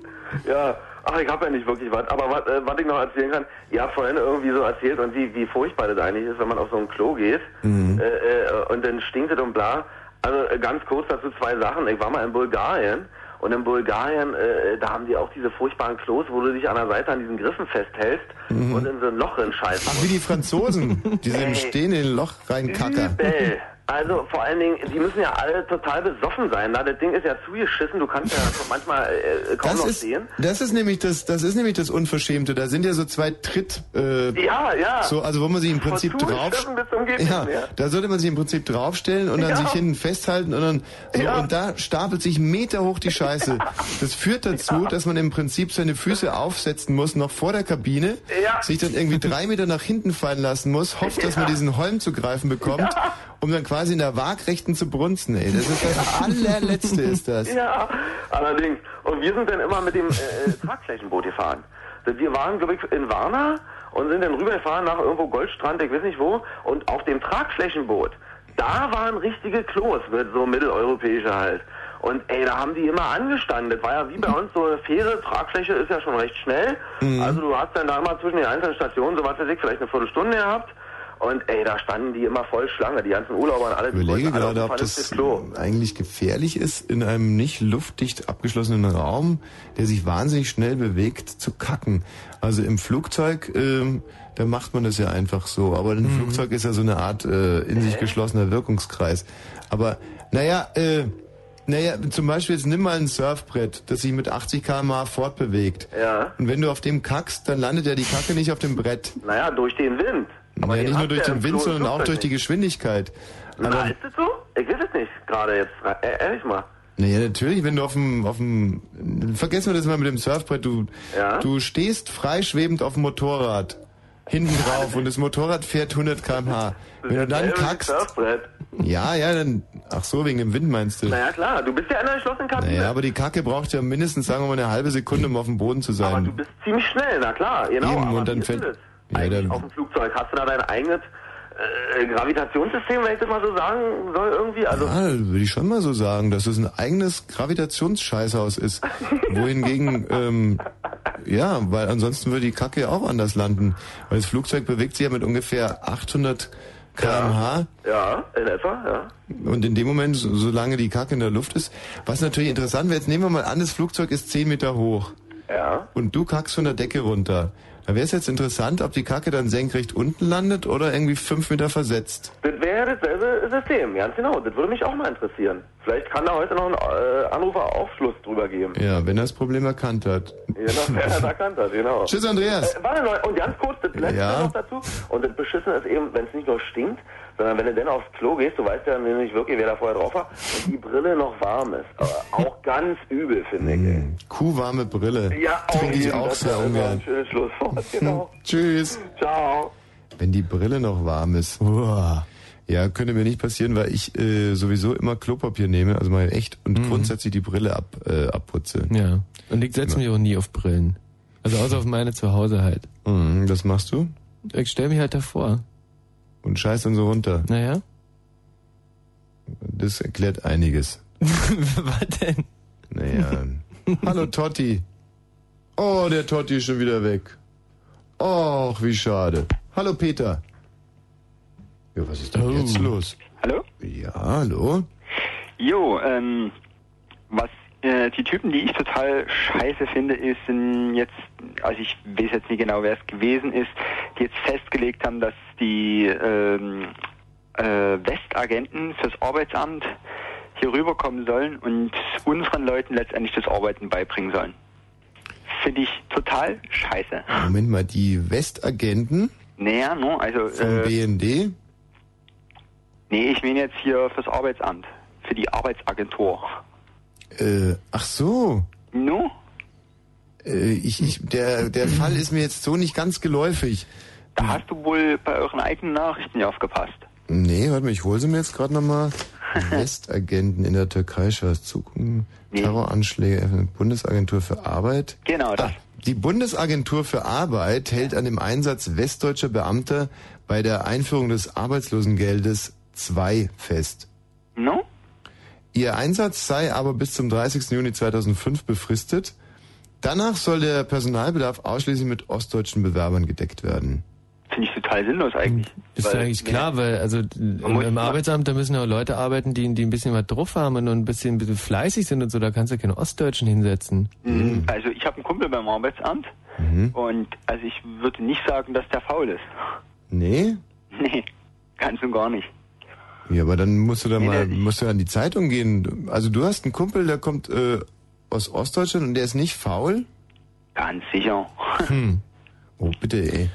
Ja, ach, ich habe ja nicht wirklich was. Aber was, äh, was ich noch erzählen kann, ihr habt vorhin irgendwie so erzählt und wie, wie furchtbar das eigentlich ist, wenn man auf so ein Klo geht Mhm. äh, äh, und dann stinkt es und bla. Also äh, ganz kurz dazu zwei Sachen. Ich war mal in Bulgarien und in Bulgarien, äh, da haben die auch diese furchtbaren Klos, wo du dich an der Seite an diesen Griffen festhältst und in so ein Loch reinscheißt. Mhm. Ach, wie die Franzosen, die sind. Stehen in ein Loch reinkacker. Übel. Also vor allen Dingen, die müssen ja alle total besoffen sein. Na, das Ding ist ja zugeschissen, du kannst ja manchmal äh, kaum Das noch ist, sehen. das ist nämlich das, das ist nämlich das Unverschämte. Da sind ja so zwei Tritt, äh, Ja, ja. so, also wo man sich im Prinzip drauf, ja, da sollte man sich im Prinzip draufstellen und dann Ja. sich hinten festhalten und dann, so, und da stapelt sich Meter hoch die Scheiße. Das führt dazu, dass man im Prinzip seine Füße aufsetzen muss, noch vor der Kabine, Ja. sich dann irgendwie drei Meter nach hinten fallen lassen muss, hofft, dass man diesen Holm zu greifen bekommt, um dann quasi in der Waagrechten zu brunzen, ey. Das ist das allerletzte, ist das. Ja, allerdings. Und wir sind dann immer mit dem äh, Tragflächenboot gefahren. Wir waren, glaube ich, in Warna und sind dann rübergefahren nach irgendwo Goldstrand, ich weiß nicht wo. Und auf dem Tragflächenboot, da waren richtige Klos mit so mitteleuropäischer halt. Und ey, da haben die immer angestanden. Das war ja wie bei uns so eine Fähre, Tragfläche ist ja schon recht schnell. Mhm. Also du hast dann da immer zwischen den einzelnen Stationen, so was weiß ich, vielleicht eine Viertelstunde gehabt. Und ey, da standen die immer voll Schlange, die ganzen Urlauber und alle. Ich überlege gerade, ob das eigentlich gefährlich ist, in einem nicht luftdicht abgeschlossenen Raum, der sich wahnsinnig schnell bewegt, zu kacken. Also im Flugzeug, ähm, da macht man das ja einfach so. Aber Mhm. ein Flugzeug ist ja so eine Art äh, in sich geschlossener Wirkungskreis. Aber naja, äh, naja, zum Beispiel jetzt nimm mal ein Surfbrett, das sich mit 80 km/h fortbewegt. Ja. Und wenn du auf dem kackst, dann landet ja die Kacke nicht auf dem Brett. Naja, durch den Wind. Aber den nicht nur durch den Wind, sondern auch durch die. Geschwindigkeit. Na, Aber- ist das so? Ich weiß es nicht, gerade jetzt. Äh, ehrlich mal. Naja, natürlich, wenn du auf dem, auf dem, vergessen wir das mal mit dem Surfbrett, du, Ja? du stehst freischwebend auf dem Motorrad, hinten drauf und das Motorrad fährt 100 km/h. Wenn du dann kackst, ja, ja, dann, ach so, wegen dem Wind meinst du? Naja, klar, du bist ja in einer geschlossenen Kabine. Naja, aber die Kacke braucht ja mindestens, sagen wir mal, eine halbe Sekunde, um auf dem Boden zu sein. Aber du bist ziemlich schnell, na klar, genau. Eben, aber und dann fällt- Ja, Eigentlich dann- auf dem Flugzeug hast du da dein eigenes äh, Gravitationssystem, wenn ich das mal so sagen soll, irgendwie? Also, Ja, würde ich schon mal so sagen, dass es ein eigenes Gravitationsscheißhaus ist. Wohingegen, ähm, ja, weil ansonsten würde die Kacke auch anders landen. Weil das Flugzeug bewegt sich ja mit ungefähr 800 kmh. ja, in etwa, ja. Und in dem Moment, so- solange die Kacke in der Luft ist, was natürlich interessant wäre, jetzt nehmen wir mal an, das Flugzeug ist 10 Meter hoch. Ja. Und du kackst von der Decke runter. Da wäre es jetzt interessant, ob die Kacke dann senkrecht unten landet oder irgendwie 5 Meter versetzt. Das wäre dasselbe System, ganz genau. Das würde mich auch mal interessieren. Vielleicht kann da heute noch ein äh, Anrufer Aufschluss drüber geben. Ja, wenn er das Problem erkannt hat. Genau, wer das erkannt hat, genau. Tschüss, Andreas. Äh, warte noch, und ganz kurz, das letzte Ja. noch dazu. Und das Beschissene ist eben, wenn es nicht nur stinkt, sondern wenn du dann aufs Klo gehst, du weißt ja nicht wirklich, wer da vorher drauf war, und die Brille noch warm ist. Aber auch ganz übel, finde ich. ey. Kuhwarme Brille. Ja, Trinke ich auch sehr ungern. Schönes Schlusswort, genau. Tschüss. Ciao. Wenn die Brille noch warm ist. Uah. Ja, könnte mir nicht passieren, weil ich äh, sowieso immer Klopapier nehme, also mal echt, und Mhm. grundsätzlich die Brille ab, äh, abputze. Ja. Und ich setze mich auch nie auf Brillen. Also außer auf meine zu Hause halt. Mhm, das machst du? Ich stell mich halt davor. Und scheiß dann so runter. Naja. Das erklärt einiges. Was denn? Naja. Hallo Totti. Oh, der Totti ist schon wieder weg. Och, wie schade. Hallo Peter. Ja, was ist denn Oh. jetzt los? Hallo? Ja, hallo? Jo, ähm, was äh, die Typen, die ich total scheiße finde, ist sind jetzt, also ich weiß jetzt nicht genau, wer es gewesen ist, die jetzt festgelegt haben, dass die ähm, äh, Westagenten fürs Arbeitsamt hier rüberkommen sollen und unseren Leuten letztendlich das Arbeiten beibringen sollen. Finde ich total scheiße. Moment mal, die Westagenten Naja, ne, also vom äh, BND? nee, ich meine jetzt hier fürs Arbeitsamt, für die Arbeitsagentur. Äh, ach so. No? Äh, ich, ich, der, der Fall ist mir jetzt so nicht ganz geläufig. Da hast du wohl bei euren eigenen Nachrichten nicht aufgepasst. Nee, warte mal, ich hole sie mir jetzt gerade nochmal. Westagenten in der Türkei, Scheiß Zukunft, Terroranschläge, Bundesagentur für Arbeit. Genau, das. Die Bundesagentur für Arbeit hält an dem Einsatz westdeutscher Beamter bei der Einführung des Arbeitslosengeldes 2 fest. No? Ihr Einsatz sei aber bis zum 30. Juni 2005 befristet. Danach soll der Personalbedarf ausschließlich mit ostdeutschen Bewerbern gedeckt werden. Finde ich total sinnlos eigentlich. Ist ja eigentlich klar, weil also im, Arbeitsamt, da müssen ja auch Leute arbeiten, die, die ein bisschen was drauf haben und ein bisschen, ein bisschen fleißig sind und so, da kannst du ja keine Ostdeutschen hinsetzen. Mhm. Also ich habe einen Kumpel beim Arbeitsamt Mhm. und also ich würde nicht sagen, dass der faul ist. Nee? Nee, ganz und gar nicht. Ja, aber dann musst du da mal, musst du an die Zeitung gehen. Also du hast einen Kumpel, der kommt äh, aus Ostdeutschland und der ist nicht faul? Ganz sicher. Hm. Oh, bitte, ey.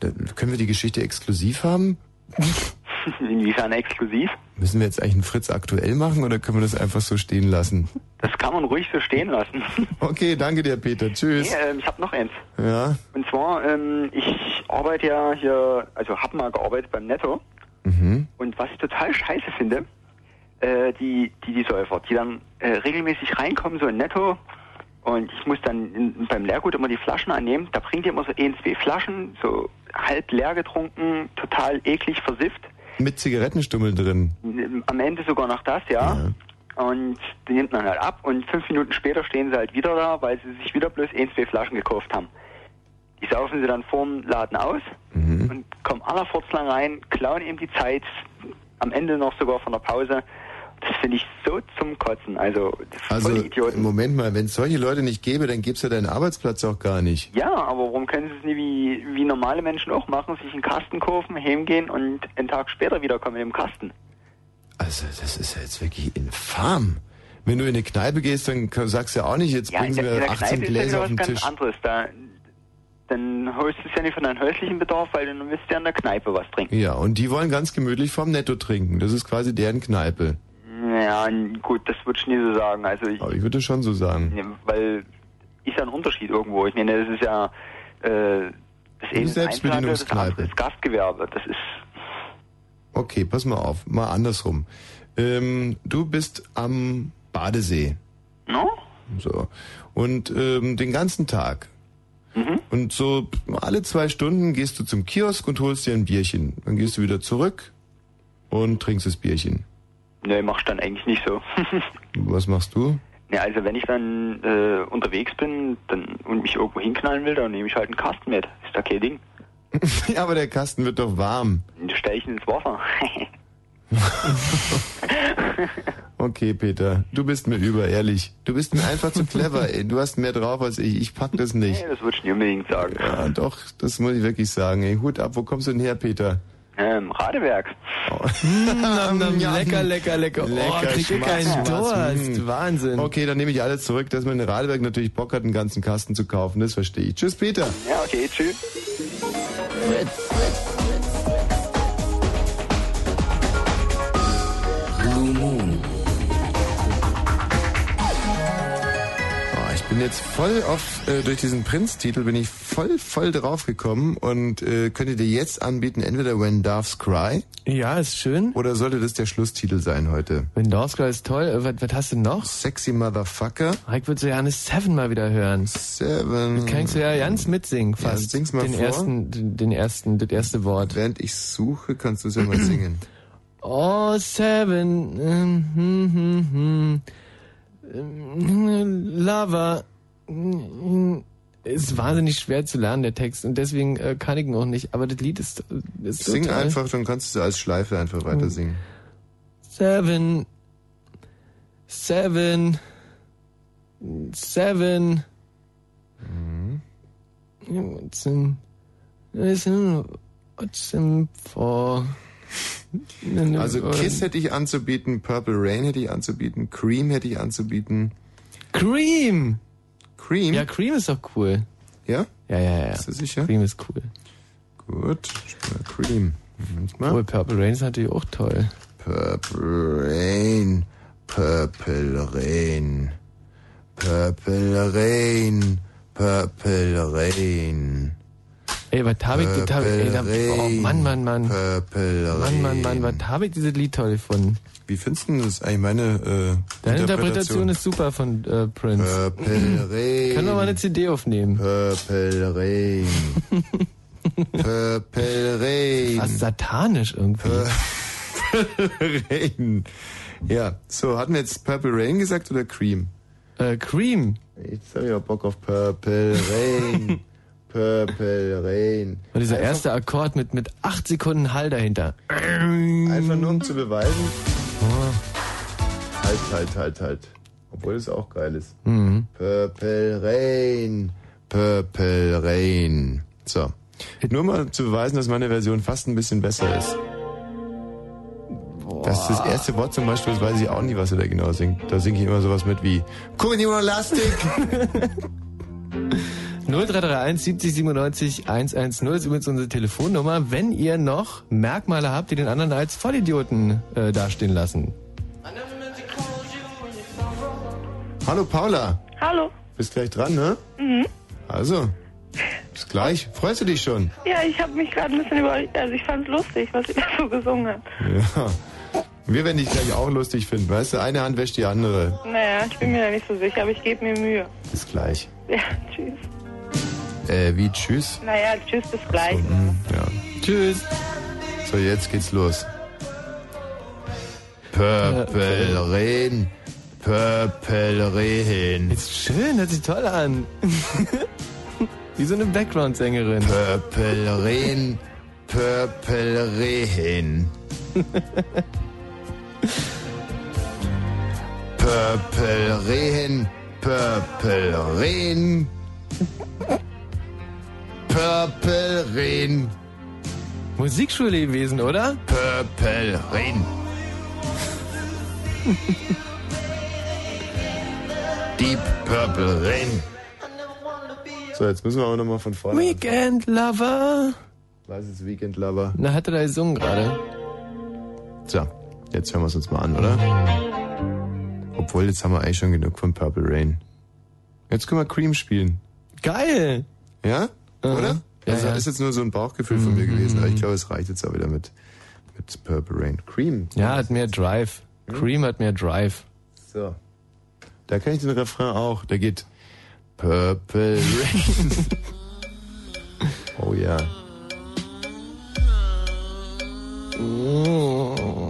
Da, können wir die Geschichte exklusiv haben? Inwiefern exklusiv? Müssen wir jetzt eigentlich einen Fritz aktuell machen oder können wir das einfach so stehen lassen? Das kann man ruhig so stehen lassen. Okay, danke dir, Peter. Tschüss. Nee, ähm, ich habe noch eins. Ja. Und zwar, ähm, ich arbeite ja hier, also habe mal gearbeitet beim Netto. Mhm. Und was ich total scheiße finde, äh, die, die, die Säufer, die dann äh, regelmäßig reinkommen, so in Netto, und ich muss dann in, beim Leergut immer die Flaschen annehmen, da bringt ihr immer so ein, zwei Flaschen, so halb leer getrunken, total eklig versifft. Mit Zigarettenstummeln drin. Am Ende sogar noch das, ja. Und die nimmt man halt ab und fünf Minuten später stehen sie halt wieder da, weil sie sich wieder bloß ein, zwei Flaschen gekauft haben. Die saufen sie dann vorm Laden aus und kommen lang rein, klauen eben die Zeit, am Ende noch sogar von der Pause. Das finde ich so zum Kotzen. Also, das Also. Moment mal, wenn es solche Leute nicht gäbe, dann gäbe es ja deinen Arbeitsplatz auch gar nicht. Ja, aber warum können sie es nie wie, wie normale Menschen auch machen, sich einen Kasten kaufen, heimgehen und einen Tag später wiederkommen mit dem Kasten? Also, das ist ja jetzt wirklich infam. Wenn du in eine Kneipe gehst, dann sagst du ja auch nicht, jetzt Ja, bringen der 18 Kneipe ist Gläser auf was den ganz Tisch. anderes. Da, dann holst du es ja nicht von deinem häuslichen Bedarf, weil dann willst du ja in der Kneipe was trinken. Ja, und die wollen ganz gemütlich vom Netto trinken. Das ist quasi deren Kneipe. Ja, gut, das würde ich nie so sagen. Also ich, Aber ich würde schon so sagen. Weil ist ja ein Unterschied irgendwo. Ich meine, das ist ja äh, das eine Einzelhandel, das ist Gastgewerbe. Das ist Okay, pass mal auf, mal andersrum. Ähm, du bist am Badesee. No? So. Und ähm, den ganzen Tag. Und so alle zwei Stunden gehst du zum Kiosk und holst dir ein Bierchen. Dann gehst du wieder zurück und trinkst das Bierchen. ne, mach ich dann eigentlich nicht so. Was machst du? ja, also wenn ich dann äh, unterwegs bin dann, und mich irgendwo hinknallen will, dann nehme ich halt einen Kasten mit. Ist da kein Ding. ja, aber der Kasten wird doch warm. Den stell ich ins Wasser. Okay, Peter, du bist mir über, ehrlich. Du bist mir einfach zu clever, ey. Du hast mehr drauf als ich. Ich pack das nicht. nee, das würde ich nicht unbedingt sagen. Ja, doch, das muss ich wirklich sagen, ey. Hut ab, wo kommst du denn her, Peter? Ähm, Radeberg. Nam, nam, lecker, lecker, lecker. Lecker, oh, krieg ich keinen Schmatz, Durst. hm. Wahnsinn. Okay, dann nehme ich alles zurück, dass man in Radeberg natürlich Bock hat, einen ganzen Kasten zu kaufen. Das verstehe ich. Tschüss, Peter. Ja, okay, tschüss. Bin jetzt voll auf, äh, durch diesen Prinz-Titel bin ich voll, voll drauf gekommen und äh, könnte dir jetzt anbieten, entweder When Doves Cry. Ja, ist schön. Oder sollte das der Schlusstitel sein heute? When Doves Cry ist toll. Äh, Was, was hast du noch? Sexy Motherfucker. Ich würde so gerne Seven mal wieder hören. Seven. Kannst du ja ganz mitsingen Ja, fast. sing's mal den vor. ersten, den, den ersten, das erste Wort. Während ich suche, kannst du es ja mal singen. Oh, Seven. ähm, hm, hm, hm. Ähm, Lava. Hm, Ist wahnsinnig schwer zu lernen, der Text. Und deswegen äh, kann ich ihn auch nicht. Aber das Lied ist, ist Sing toll. einfach, dann kannst du als Schleife einfach weiter singen. Seven. Seven. Seven. What's in, what's in, what's in for? Also Kiss hätte ich anzubieten, Purple Rain hätte ich anzubieten, Cream hätte ich anzubieten. Cream! Cream? Ja, Cream ist doch cool. Ja? Ja, ja, ja. Bist du sicher? Cream ist cool. Gut, Cream. Mal. Obwohl Purple Rain ist natürlich auch toll. Purple Rain, Purple Rain, Purple Rain, Purple Rain. Ey, was hab ich, das hab ich, ey, oh Mann, Mann, Mann. Purple Mann, Mann, Mann, was hab ich dieses Lied toll gefunden? Wie findest du das eigentlich meine äh, Deine Interpretation ist super von äh, Prince. Purple Rain. Können wir mal eine CD aufnehmen? Purple Rain. Purple Rain. Fast satanisch irgendwie. Purple Rain. Ja, so, hatten wir jetzt Purple Rain gesagt oder Cream? Äh, Cream. Jetzt habe ich auch Bock auf Purple Rain. Purple Rain. Und dieser erste Akkord mit, mit acht Sekunden Hall dahinter. Einfach nur um zu beweisen. Oh. Halt, halt, halt, halt. Obwohl es auch geil ist. Mhm. Purple Rain. Purple Rain. So. Nur mal zu beweisen, dass meine Version fast ein bisschen besser ist. Das ist das erste Wort zum Beispiel, das weiß ich auch nie, was er da genau singt. Da singe ich immer sowas mit wie Kuminimolastik. 0331 70 97 110 ist übrigens unsere Telefonnummer, wenn ihr noch Merkmale habt, die den anderen als Vollidioten äh, dastehen lassen. Hallo Paula, Hallo. bist gleich dran, ne? Mhm. Also, bis gleich. Freust du dich schon? Ja, ich habe mich gerade ein bisschen überlegt. Also ich fand lustig, was ihr da so gesungen habt. Ja. Wir werden dich gleich auch lustig finden, weißt du? Eine Hand wäscht die andere. Naja, ich bin mir da nicht so sicher, aber ich gebe mir Mühe. Bis gleich. Ja, tschüss. Äh, wie tschüss? Naja, tschüss, bis gleich. Hm, ja. Tschüss. So, jetzt geht's los. Purple Purple Rehen. Ist schön, hört sich toll an. Wie so eine Background-Sängerin. Purple Rehen, Purple Rehen. Purple Rehen, Purple Rehen. Purple Rehen. Musikschule gewesen, oder? Purple Rehen. Deep Purple Rain. So, jetzt müssen wir aber nochmal von vorne. Weekend Lover. Was ist Weekend Lover? Na, hat er da gesungen gerade. So, jetzt hören wir es uns mal an, oder? Obwohl, jetzt haben wir eigentlich schon genug von Purple Rain. Jetzt können wir Cream spielen. Geil! Ja? Aha. Oder? Ja, also, ja. Mhm. ist jetzt nur so ein Bauchgefühl von mir gewesen, aber ich glaube, es reicht jetzt auch wieder mit, mit Purple Rain. Cream. Ja, hat mehr Drive. Cream hat mehr Drive. So. Da kann ich den Refrain auch. Der geht Purple Rain. oh ja. This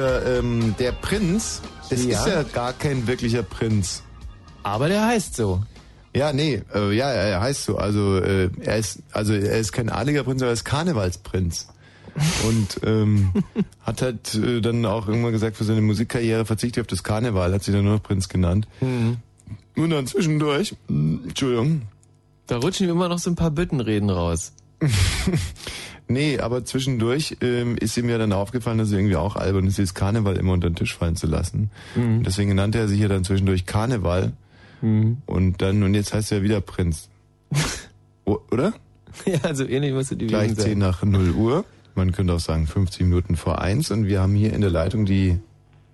dieser, ähm, der Prinz, das Ja. ist ja gar kein wirklicher Prinz. Aber der heißt so. Ja, nee, äh, ja, er heißt so. Also äh, er ist, also er ist kein adliger Prinz, aber er ist Karnevalsprinz. Und ähm, hat halt äh, dann auch irgendwann gesagt, für seine Musikkarriere verzichte ich auf das Karneval, hat sich dann nur noch Prinz genannt. Und dann zwischendurch, mh, Entschuldigung. Da rutschen immer noch so ein paar Büttenreden raus. Nee, aber zwischendurch ähm, ist ihm ja dann aufgefallen, dass es irgendwie auch albern ist, dieses Karneval immer unter den Tisch fallen zu lassen. Und deswegen nannte er sich ja dann zwischendurch Karneval. Und dann, und jetzt heißt er wieder Prinz. Oder? Ja, so ähnlich musst du die Gleich Wegen 10 sein. nach 0 Uhr. Man könnte auch sagen 15 Minuten vor 1. Und wir haben hier in der Leitung die,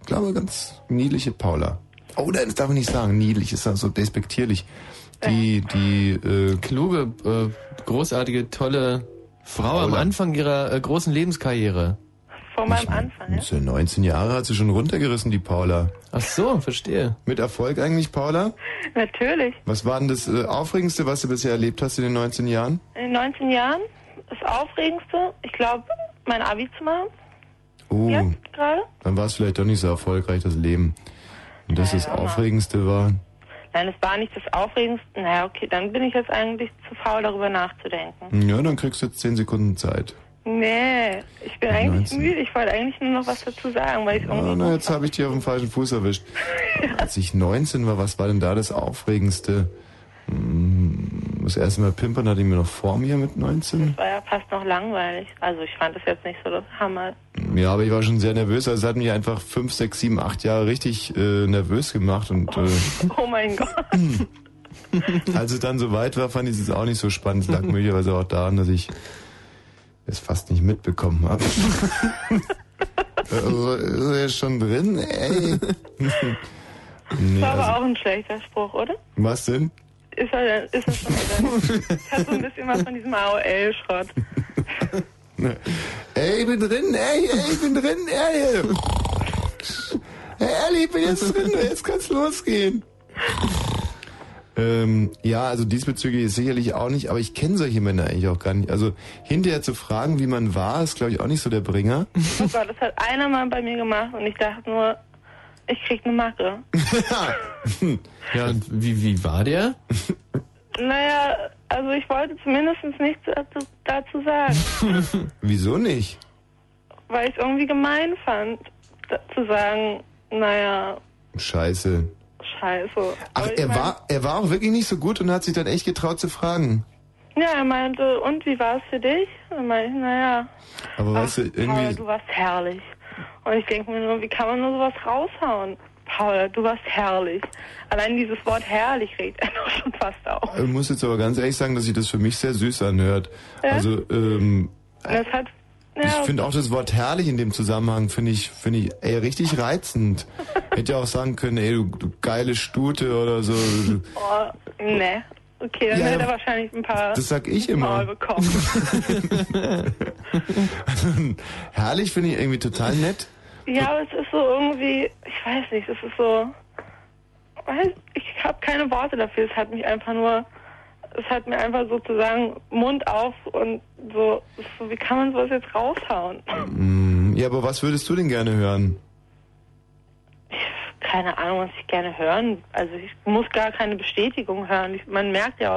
ich glaube, ganz niedliche Paula. Oh, nein, das darf man nicht sagen. Niedlich ist ja so despektierlich. Die, die, äh, Kluge, äh, großartige, tolle Frau am. Anfang ihrer äh, großen Lebenskarriere. Vor meinem Anfang, ja? ist ja 19 Jahre, hat sie schon runtergerissen, die Paula. Ach so, verstehe. Mit Erfolg eigentlich, Paula? Natürlich. Was war denn das äh, Aufregendste, was du bisher erlebt hast in den 19 Jahren? In den 19 Jahren, das Aufregendste, ich glaube, mein Abi zu machen, Oh, gerade. dann war es vielleicht doch nicht so erfolgreich, das Leben. Und das das Aufregendste war. Nein, es war nicht das Aufregendste. Naja, okay, dann bin ich jetzt eigentlich zu faul, darüber nachzudenken. Ja, dann kriegst du jetzt 10 Sekunden Zeit. Nee, ich bin Ja, eigentlich 19. müde. Ich wollte eigentlich nur noch was dazu sagen, weil ich irgendwie... Ah, na, jetzt habe ich dich auf dem falschen Fuß erwischt. Als ich 19 war, was war denn da das Aufregendste? Hm, Das erste Mal pimpern hatte ich mir noch vor mir mit 19. Das war ja fast noch langweilig. Also ich fand das jetzt nicht so das Hammer. Ja, aber ich war schon sehr nervös. Also es hat mich einfach 5, 6, 7, 8 Jahre richtig äh, nervös gemacht. Und äh, Oh mein Gott. als es dann so weit war, fand ich es auch nicht so spannend. Es lag möglicherweise auch daran, dass ich es fast nicht mitbekommen habe. also, ist er jetzt schon drin? Ey. nee, Das war aber also, auch ein schlechter Spruch, oder? was denn? Ist er, ist er schon wieder? Ich hab so ein bisschen was von diesem AOL-Schrott. Ey, ich bin drin, ey, ey, ich bin drin, ey. Hey, Elli, ich bin jetzt drin, jetzt kann's losgehen. Ähm, ja, also diesbezüglich ist sicherlich auch nicht, aber ich kenne solche Männer eigentlich auch gar nicht. Also hinterher zu fragen, wie man war, ist glaube ich auch nicht so der Bringer. Oh Gott, das hat einer mal bei mir gemacht und ich dachte nur, ich krieg eine Macke. Ja, und wie, wie war der? Naja, also ich wollte zumindest nichts dazu, dazu sagen, Wieso nicht? weil ich es irgendwie gemein fand, da, zu sagen, naja, Scheiße. scheiße. Ach, er mein- war, er war auch wirklich nicht so gut und hat sich dann echt getraut zu fragen. Ja, er meinte, und wie war es für dich? Und meinte ich, naja, Aber weißt du, Paul, irgendwie, du warst herrlich. Und ich denke mir nur, wie kann man nur sowas raushauen? Paul, du warst herrlich. Allein dieses Wort herrlich regt er doch schon fast auf. ich muss jetzt aber ganz ehrlich sagen, dass sich das für mich sehr süß anhört. Ja? Also, ähm, das hat, ja, Ich finde auch das Wort herrlich in dem Zusammenhang, finde ich, finde ich, ey, richtig reizend. Hätte ja auch sagen können, ey, du, du geile Stute oder so. oh, ne. Okay, dann Ja, hätte er wahrscheinlich ein paar Das sag ich immer. Maul bekommen. herrlich finde ich irgendwie total nett. ja, aber es ist so irgendwie, ich weiß nicht, es ist so, ich habe keine Worte dafür. Es hat mich einfach nur, es hat mir einfach sozusagen Mund auf und so, so wie kann man sowas jetzt raushauen? Mm, Ja, aber was würdest du denn gerne hören? Keine Ahnung, was ich gerne hören. Also ich muss gar keine Bestätigung hören. Ich, man merkt ja,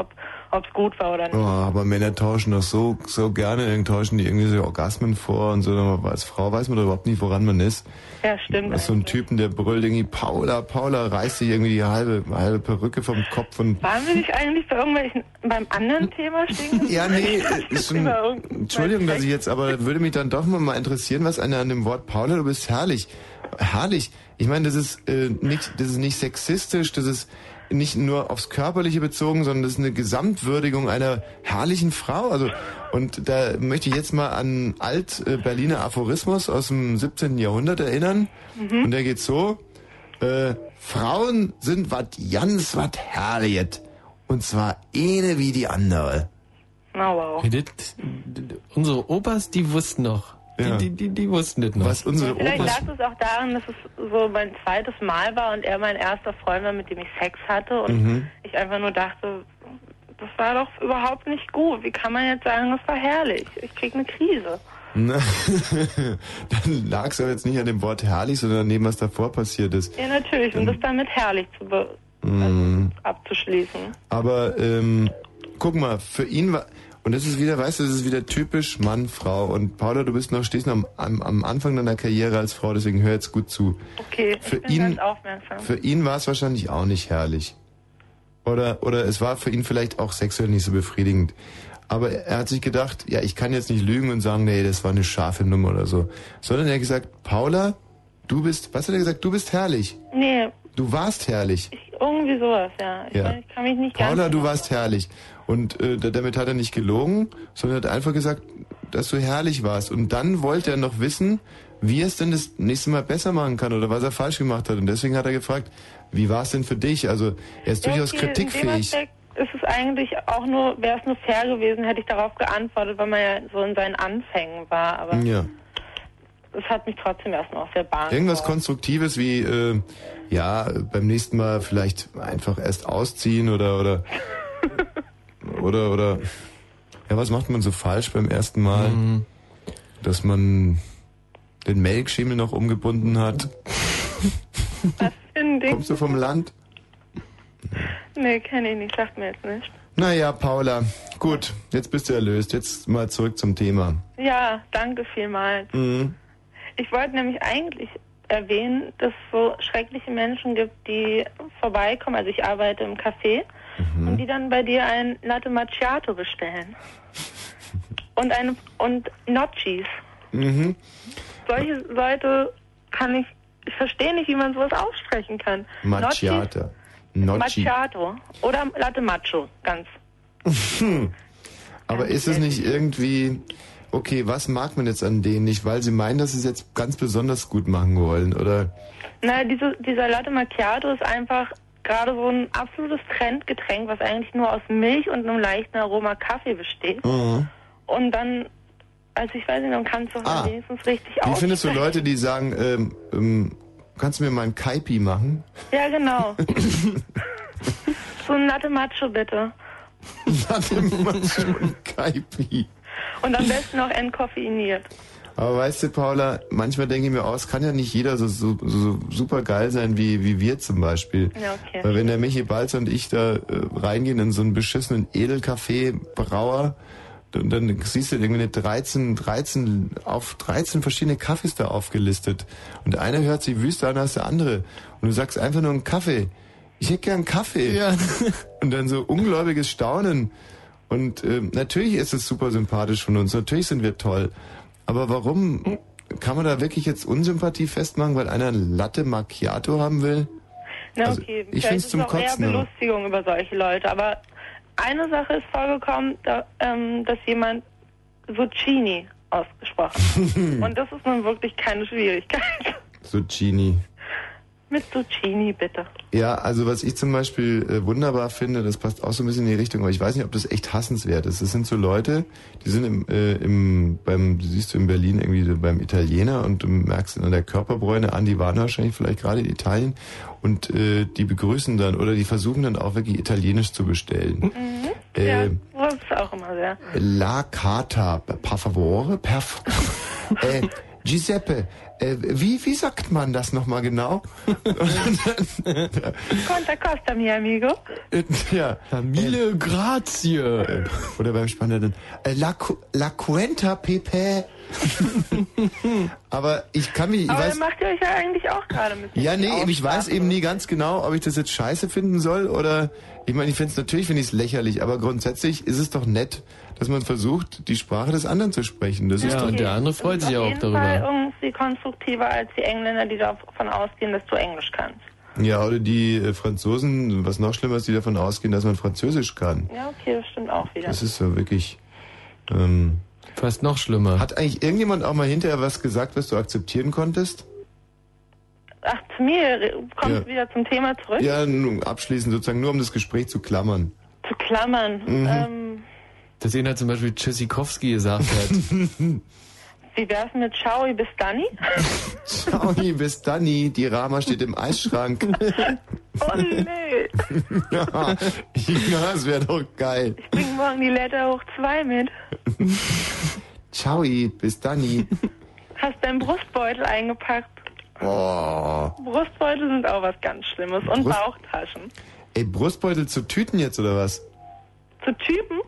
ob es gut war oder nicht. Oh, aber Männer tauschen doch so, so gerne, irgendwie tauschen die irgendwie so Orgasmen vor und so. Aber als Frau weiß man doch überhaupt nicht, woran man ist. Ja, stimmt. Das ist so ein Typen, der brüllt irgendwie, Paula, Paula, reißt sich irgendwie die halbe, halbe Perücke vom Kopf und Waren wir nicht eigentlich bei irgendwelchen, beim anderen Thema stehen? Ja, nee, ist irgendein- Entschuldigung, dass ich jetzt, aber würde mich dann doch mal mal interessieren, was einer an dem Wort Paula, du bist herrlich. Herrlich. Ich meine, das ist äh, nicht, das ist nicht sexistisch, das ist nicht nur aufs Körperliche bezogen, sondern das ist eine Gesamtwürdigung einer herrlichen Frau. Also und da möchte ich jetzt mal an alt äh, Berliner Aphorismus aus dem 17. Jahrhundert erinnern. Mhm. Und der geht so: äh, Frauen sind wat ganz wat herrliches. Und zwar eine wie die andere. Na wow. Unsere Opas, die wussten noch. Die, Ja. die, die, die wussten das noch. Was unsere Vielleicht lag es auch daran, dass es so mein zweites Mal war und er mein erster Freund war, mit dem ich Sex hatte und Mhm. ich einfach nur dachte, das war doch überhaupt nicht gut. Wie kann man jetzt sagen, das war herrlich? Ich krieg eine Krise. Na, dann lag es aber jetzt nicht an dem Wort herrlich, sondern an dem, was davor passiert ist. Ja, natürlich. Und das damit herrlich zu be Mm. abzuschließen. Aber ähm, guck mal, für ihn war und das ist wieder, weißt du, das ist wieder typisch Mann, Frau. Und Paula, du bist noch stehst noch am, am, Anfang deiner Karriere als Frau, deswegen hör jetzt gut zu. Okay, Für ich bin ihn- ganz aufmerksam. Für ihn war es wahrscheinlich auch nicht herrlich. Oder oder es war für ihn vielleicht auch sexuell nicht so befriedigend. Aber er hat sich gedacht, ja, ich kann jetzt nicht lügen und sagen, nee, das war eine scharfe Nummer oder so. Sondern er hat gesagt, Paula, du bist, was hat er gesagt? Du bist herrlich. Nee, Du warst herrlich. irgendwie sowas, ja. Ich, Ja. ich kann mich nicht Paula, du warst herrlich. Und äh, da- damit hat er nicht gelogen, sondern hat einfach gesagt, dass du herrlich warst. Und dann wollte er noch wissen, wie er es denn das nächste Mal besser machen kann oder was er falsch gemacht hat. Und deswegen hat er gefragt, wie war es denn für dich? Also er ist Ja, durchaus okay, In dem kritikfähig. Ist es eigentlich auch nur, wäre es nur fair gewesen, hätte ich darauf geantwortet, weil man ja so in seinen Anfängen war. Aber Ja. es hat mich trotzdem erstmal auf der Bahn Irgendwas geworfen. Konstruktives wie, äh, ja, beim nächsten Mal vielleicht einfach erst ausziehen oder oder oder oder ja, was macht man so falsch beim ersten Mal? Dass man den Melkschimmel noch umgebunden hat. Ein Ding. Kommst du vom Land? Nee, kenne ich nicht, sagt mir jetzt nicht. Naja, Paula, gut, jetzt bist du erlöst. Jetzt mal zurück zum Thema. Ja, danke vielmals. Mhm. Ich wollte nämlich eigentlich erwähnen, dass es so schreckliche Menschen gibt, die vorbeikommen. Also ich arbeite im Café und die dann bei dir ein Latte Macchiato bestellen. Und eine und Noccis. Mhm. Solche Leute kann ich, ich verstehe nicht, wie man sowas aussprechen kann. Macchiata. Noccis, Nocci. Macchiato. Oder Latte Macho, ganz. Aber ist es nicht irgendwie, okay, was mag man jetzt an denen nicht, weil sie meinen, dass sie es jetzt ganz besonders gut machen wollen, oder? Na, diese, dieser Latte Macchiato ist einfach gerade so ein absolutes Trendgetränk, was eigentlich nur aus Milch und einem leichten Aroma Kaffee besteht. Mhm. Und dann, also ich weiß nicht, man kann es doch Ah. wenigstens richtig Wie findest du. Leute, die sagen, ähm, ähm, kannst du mir mal ein Kaipi machen? Ja, genau. so ein Latte Macho bitte. Latte Macho und Kaipi. Und am besten noch entkoffeiniert. Aber weißt du, Paula, manchmal denke ich mir aus, kann ja nicht jeder so, so, so super geil sein wie, wie wir zum Beispiel. Ja, okay. Weil wenn der Michi Balzer und ich da äh, reingehen in so einen beschissenen Edelkaffee-Brauer, dann, dann siehst du irgendwie eine 13, 13, auf 13 verschiedene Kaffees da aufgelistet. Und der eine hört sich wüster an als der andere. Und du sagst einfach nur einen Kaffee. Ich hätte gern Kaffee. Ja. Und dann so ungläubiges Staunen. Und ähm, natürlich ist es super sympathisch von uns. Natürlich sind wir toll. Aber warum kann man da wirklich jetzt Unsympathie festmachen, weil einer ein Latte Macchiato haben will? Na Also, okay, ich find's ist zum es auch eher Kotzen, aber- Belustigung über solche Leute. Aber eine Sache ist vorgekommen, da, ähm, dass jemand Zucchini ausgesprochen hat. Und das ist nun wirklich keine Schwierigkeit. Zucchini. Mit Zucchini, bitte. Ja, also was ich zum Beispiel äh, wunderbar finde, das passt auch so ein bisschen in die Richtung, aber ich weiß nicht, ob das echt hassenswert ist. Das sind so Leute, die sind im, äh, im beim, siehst du in Berlin irgendwie so beim Italiener und du merkst an der Körperbräune an, die waren wahrscheinlich vielleicht gerade in Italien und äh, die begrüßen dann oder die versuchen dann auch wirklich Italienisch zu bestellen. Mhm. ja, Äh, sowas ist auch immer sehr. La carta, per favore, per äh, Giuseppe, äh, wie, wie sagt man das nochmal genau? Conta Costa, mi amigo. ja. Mille grazie. Äh, Oder beim Spanier dann, äh, la, Cu- la cuenta pepe. Aber ich kann mich, ich Aber weiß, macht ihr euch ja eigentlich auch gerade mit. ja, nee, ich weiß eben nie ganz genau, ob ich das jetzt scheiße finden soll oder, ich meine, ich finde es natürlich, finde ich es lächerlich, aber grundsätzlich ist es doch nett, dass man versucht, die Sprache des anderen zu sprechen. Das ist doch, und der andere freut sich auf auch jeden darüber. Fall irgendwie konstruktiver als die Engländer, die davon ausgehen, dass du Englisch kannst. Ja, oder die äh, Franzosen, was noch schlimmer ist, die davon ausgehen, dass man Französisch kann. Ja, okay, das stimmt auch wieder. Das ist so wirklich. Ähm, Fast noch schlimmer. Hat eigentlich irgendjemand auch mal hinterher was gesagt, was du akzeptieren konntest? Ach, zu mir, re- kommst Ja. du wieder zum Thema zurück? Ja, nun abschließend sozusagen, nur um das Gespräch zu klammern. Zu klammern. Mhm. Ähm, Dass ihn halt zum Beispiel Tschüssikowski gesagt hat. Wie wär's mit Ciao bis Danny? Ciao, bis Danny. Die Rama steht im Eisschrank. Oh nee. ja, ja, das wäre doch geil. Ich bring morgen die Letter hoch zwei mit. Ciao, bis Danny. Hast deinen Brustbeutel eingepackt? Oh. Brustbeutel sind auch was ganz Schlimmes. Und Brust- Bauchtaschen. Ey, Brustbeutel zu Tüten jetzt oder was? Zu Typen?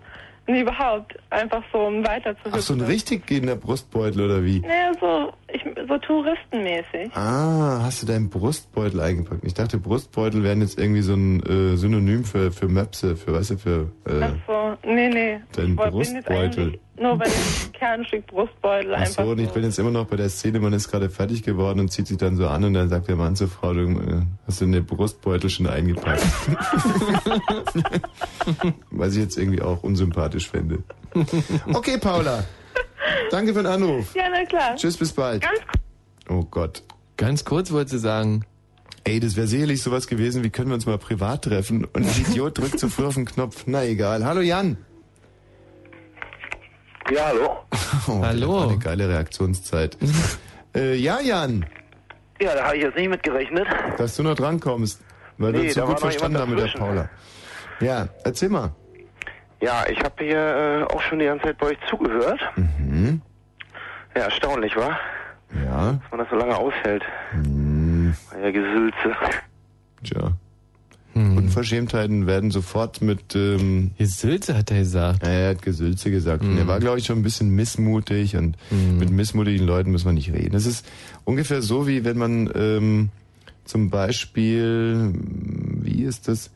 Nee, überhaupt. Einfach so, um weiter zu Ach, so ein richtig gehender Brustbeutel oder wie? Naja, so, ich, so touristenmäßig. Ah, hast du deinen Brustbeutel eingepackt? Ich dachte, Brustbeutel wären jetzt irgendwie so ein äh, Synonym für, für Möpse, für, weißt du, für äh, Ach so, nee, nee. jetzt Brustbeutel. nur bei dem Kernstück Brustbeutel Ach einfach so, und ich bin jetzt immer noch bei der Szene, man ist gerade fertig geworden und zieht sich dann so an und dann sagt der Mann zur Frau, du äh, hast du den Brustbeutel schon eingepackt. Was ich jetzt irgendwie auch unsympathisch fände. Okay, Paula. Danke für den Anruf. Ja, na klar. Tschüss, bis bald. Ganz Oh Gott. Ganz kurz wollte sie sagen. Ey, das wäre sicherlich sowas gewesen, wie können wir uns mal privat treffen? Und der Idiot drückt zu früh auf den Knopf. Na egal. Hallo Jan. Ja, hallo. Oh, hallo. Das war eine geile Reaktionszeit. äh, ja, Jan. Ja, da habe ich jetzt nicht mit gerechnet. Dass du noch drankommst, weil wir Nee, uns so gut verstanden haben jemand mit der. Paula. Ja, erzähl mal. Ja, ich habe hier äh, auch schon die ganze Zeit bei euch zugehört. Mhm. Ja, erstaunlich, war, Ja. dass man das so lange aushält. Mhm. Ja, Gesülze. Tja. Unverschämtheiten werden sofort mit ähm, Gesülze hat er gesagt. Ja, er hat Gesülze gesagt. Und er war, glaube ich, schon ein bisschen missmutig und mit missmutigen Leuten muss man nicht reden. Es ist ungefähr so, wie wenn man ähm, zum Beispiel, wie ist das?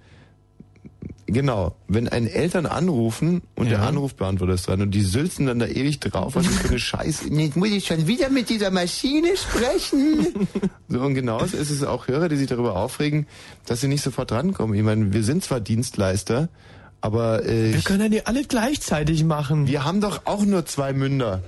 Genau, wenn einen Eltern anrufen und der Anrufbeantworter ist dran und die sülzen dann da ewig drauf, was ist für eine Scheiße. Jetzt muss ich schon wieder mit dieser Maschine sprechen. so und genauso ist es auch Hörer, die sich darüber aufregen, dass sie nicht sofort drankommen. Ich meine, wir sind zwar Dienstleister, aber äh, Wir können ja nicht alle gleichzeitig machen. wir haben doch auch nur zwei Münder.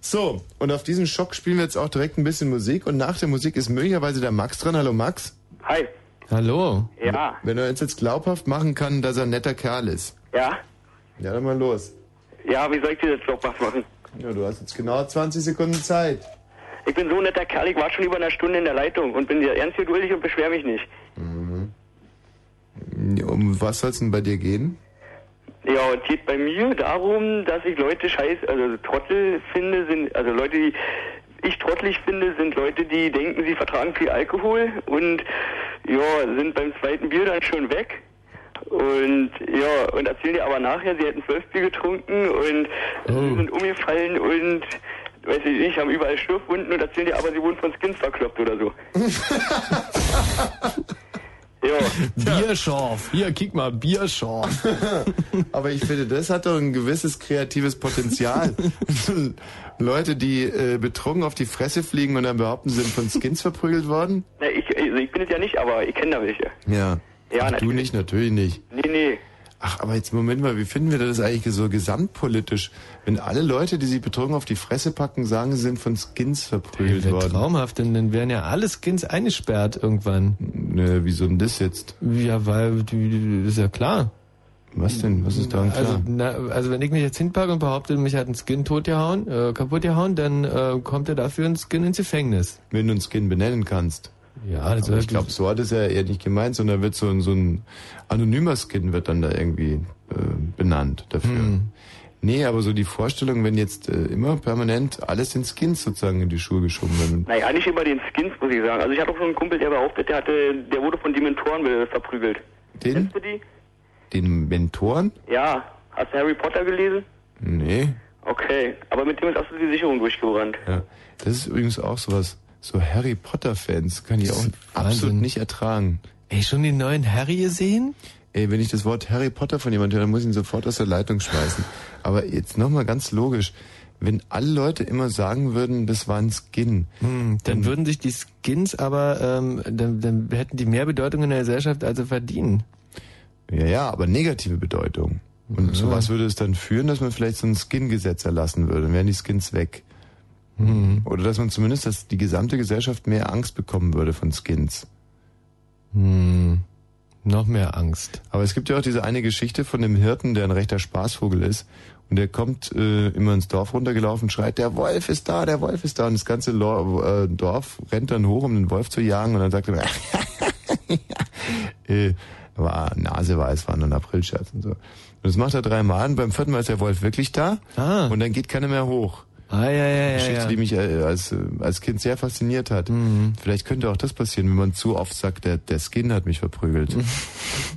So, und auf diesen Schock spielen wir jetzt auch direkt ein bisschen Musik und nach der Musik ist möglicherweise der Max dran. Hallo Max. Hi. Hallo. Ja. Wenn er uns jetzt glaubhaft machen kann, dass er ein netter Kerl ist. Ja? Ja, dann mal los. Ja, wie soll ich dir das was machen? Ja, du hast jetzt genau 20 Sekunden Zeit. Ich bin so ein netter Kerl, ich war schon über eine Stunde in der Leitung und bin dir ernst geduldig und beschwer mich nicht. Ja, Um was soll es denn bei dir gehen? Ja, und geht bei mir darum, dass ich Leute scheiß, also Trottel finde, sind, also Leute, die ich trottelig finde, sind Leute, die denken, sie vertragen viel Alkohol und ja, sind beim zweiten Bier dann schon weg. Und ja, und erzählen dir aber nachher, sie hätten zwölf Bier getrunken und sie sind umgefallen und weiß ich nicht, haben überall Schürfwunden und erzählen dir aber, sie wurden von Skins verkloppt oder so. Bierschorf. Hier, kick mal, Bierschorf. Aber ich finde, das hat doch ein gewisses kreatives Potenzial. Leute, die äh, betrunken auf die Fresse fliegen und dann behaupten, sie sind von Skins verprügelt worden? Na, ich, also ich bin es ja nicht, aber ich kenne da welche. Ja. Ja, Ach, du nicht, natürlich nicht. Nee, nee. Ach, aber jetzt Moment mal, wie finden wir das eigentlich so gesamtpolitisch? Wenn alle Leute, die sich betrunken auf die Fresse packen, sagen, sie sind von Skins verprügelt Wäre worden. traumhaft, denn dann wären ja alle Skins eingesperrt irgendwann. Ne, wieso denn das jetzt? Ja, weil, ist ja klar. Was denn? Was ist daran klar? Also, na, also wenn ich mich jetzt hinpacke und behaupte, mich hat ein Skin totgehauen, äh, kaputt gehauen, dann äh, kommt er dafür ein Skin ins Gefängnis. Wenn du einen Skin benennen kannst. Ja, das Aber ich glaube, so hat es ja eher nicht gemeint, sondern wird so, ein- so ein anonymer Skin wird dann da irgendwie äh, benannt dafür. Hm. Nee, aber so die Vorstellung, wenn jetzt äh, immer permanent alles in Skins sozusagen in die Schuhe geschoben wird. Naja, nicht über den Skins, muss ich sagen. Also ich hatte auch schon einen Kumpel, der behauptet, der hatte, der wurde von Dementoren verprügelt. Den? Kennst du die? Den Mentoren? Ja. Hast du Harry Potter gelesen? Nee. Okay. Aber mit dem ist absolut die Sicherung durchgerannt. Ja. Das ist übrigens auch sowas. So Harry Potter Fans kann ich auch absolut nicht ertragen. Ey, schon den neuen Harry gesehen? Ey, wenn ich das Wort Harry Potter von jemandem höre, dann muss ich ihn sofort aus der Leitung schmeißen. Aber jetzt nochmal ganz logisch. Wenn alle Leute immer sagen würden, das war ein Skin, Hm, dann würden sich die Skins aber, ähm, dann, dann hätten die mehr Bedeutung in der Gesellschaft, als sie verdienen. Ja, ja, aber negative Bedeutung. Und zu was würde es dann führen, dass man vielleicht so ein Skin-Gesetz erlassen würde? Dann wären die Skins weg. Mhm. Oder dass man zumindest, dass die gesamte Gesellschaft mehr Angst bekommen würde von Skins. Hm, noch mehr Angst. Aber es gibt ja auch diese eine Geschichte von dem Hirten, der ein rechter Spaßvogel ist Und der kommt äh, immer ins Dorf runtergelaufen, schreit, der Wolf ist da, der Wolf ist da. Und das ganze Lo äh, Dorf rennt dann hoch, um den Wolf zu jagen. Und dann sagt er, äh, war Naseweiß, war nur ein Aprilscherz und so. Und das macht er dreimal und beim vierten Mal ist der Wolf wirklich da. Ah. Und dann geht keiner mehr hoch. Ah, ja, ja, ja. Geschichte, die mich äh, als, äh, als Kind sehr fasziniert hat. Mhm. Vielleicht könnte auch das passieren, wenn man zu oft sagt, der, der Skin hat mich verprügelt.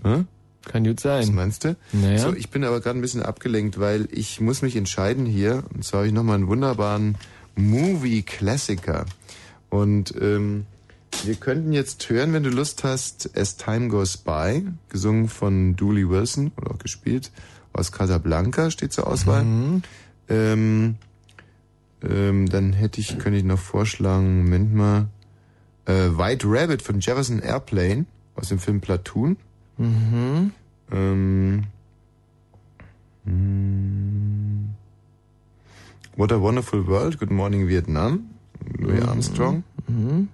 Hm? Kann gut sein. Was meinst du? Naja. So, ich bin aber gerade ein bisschen abgelenkt, weil ich muss mich entscheiden hier. Und zwar habe ich nochmal einen wunderbaren Movie-Klassiker. Und ähm, wir könnten jetzt hören, wenn du Lust hast, As Time Goes By, gesungen von Dooley Wilson oder auch gespielt aus Casablanca, steht zur Auswahl. Ähm, ähm, dann hätte ich, könnte ich noch vorschlagen, Moment mal, äh, White Rabbit von Jefferson Airplane aus dem Film Platoon. Mhm. Ähm, mm, What a Wonderful World, Good Morning Vietnam, Louis Armstrong. Mhm.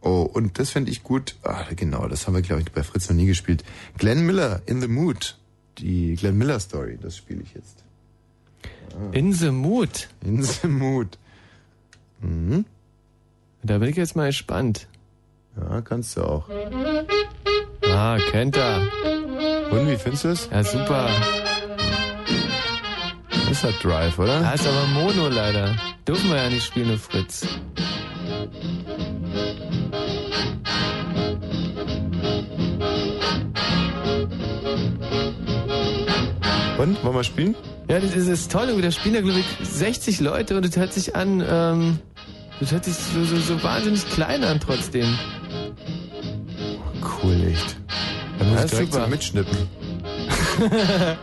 Oh, und das fände ich gut. Ah, genau, das haben wir, glaube ich, bei Fritz noch nie gespielt. Glenn Miller, In the Mood. Die Glenn Miller Story, das spiele ich jetzt. In the Mood. In the Mood. Mhm. Da bin ich jetzt mal gespannt. Ja, kannst du auch. Ah, kennt er. Und wie findest du es? Ja, super. Das hat Drive, oder? Da ist aber Mono leider. Dürfen wir ja nicht spielen, nur Fritz. Und, wollen wir spielen? Ja, das ist, das ist toll. Da spielen ja, glaube ich, 60 Leute und es hört sich an, ähm, das hört sich so, so, so wahnsinnig klein an trotzdem. Cool, echt. Dann muss Ja, ich direkt super. zum Mitschnippen.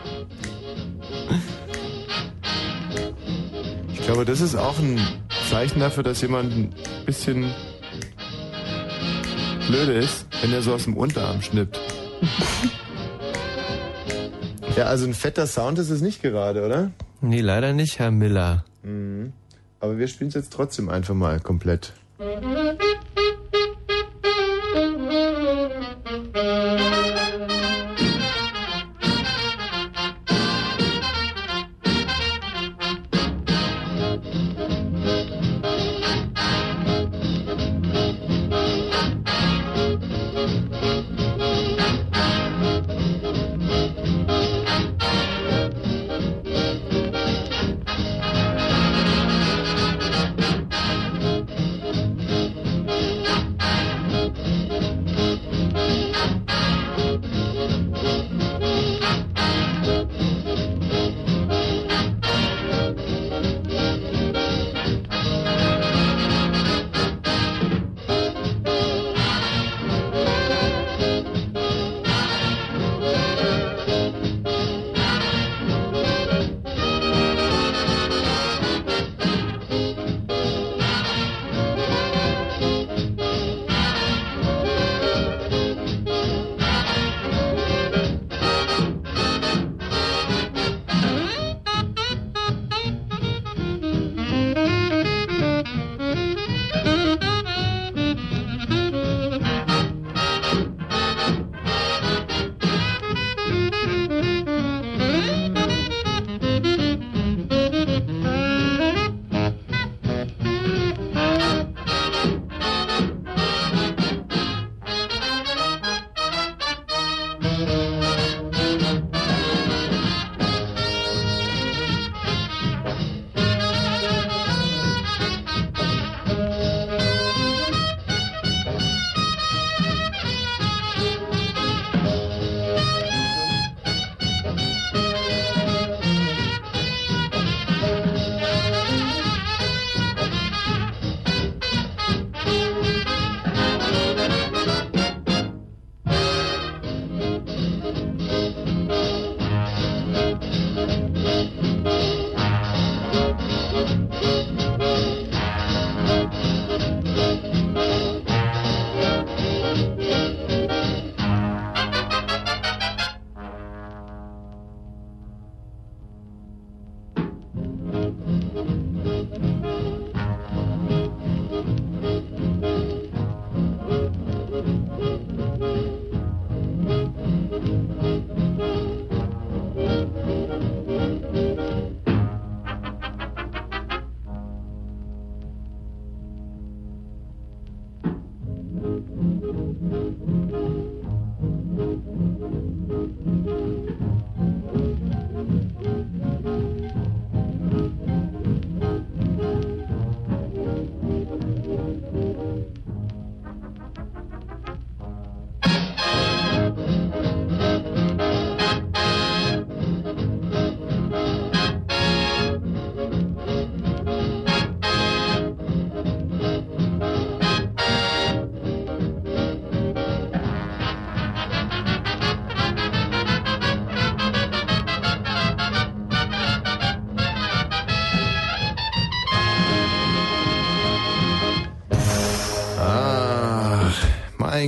Ich glaube, das ist auch ein Zeichen dafür, dass jemand ein bisschen blöde ist, wenn er so aus dem Unterarm schnippt. ja, also ein fetter Sound ist es nicht gerade, oder? Nee, leider nicht, Herr Miller. Mhm. Aber wir spielen es jetzt trotzdem einfach mal komplett.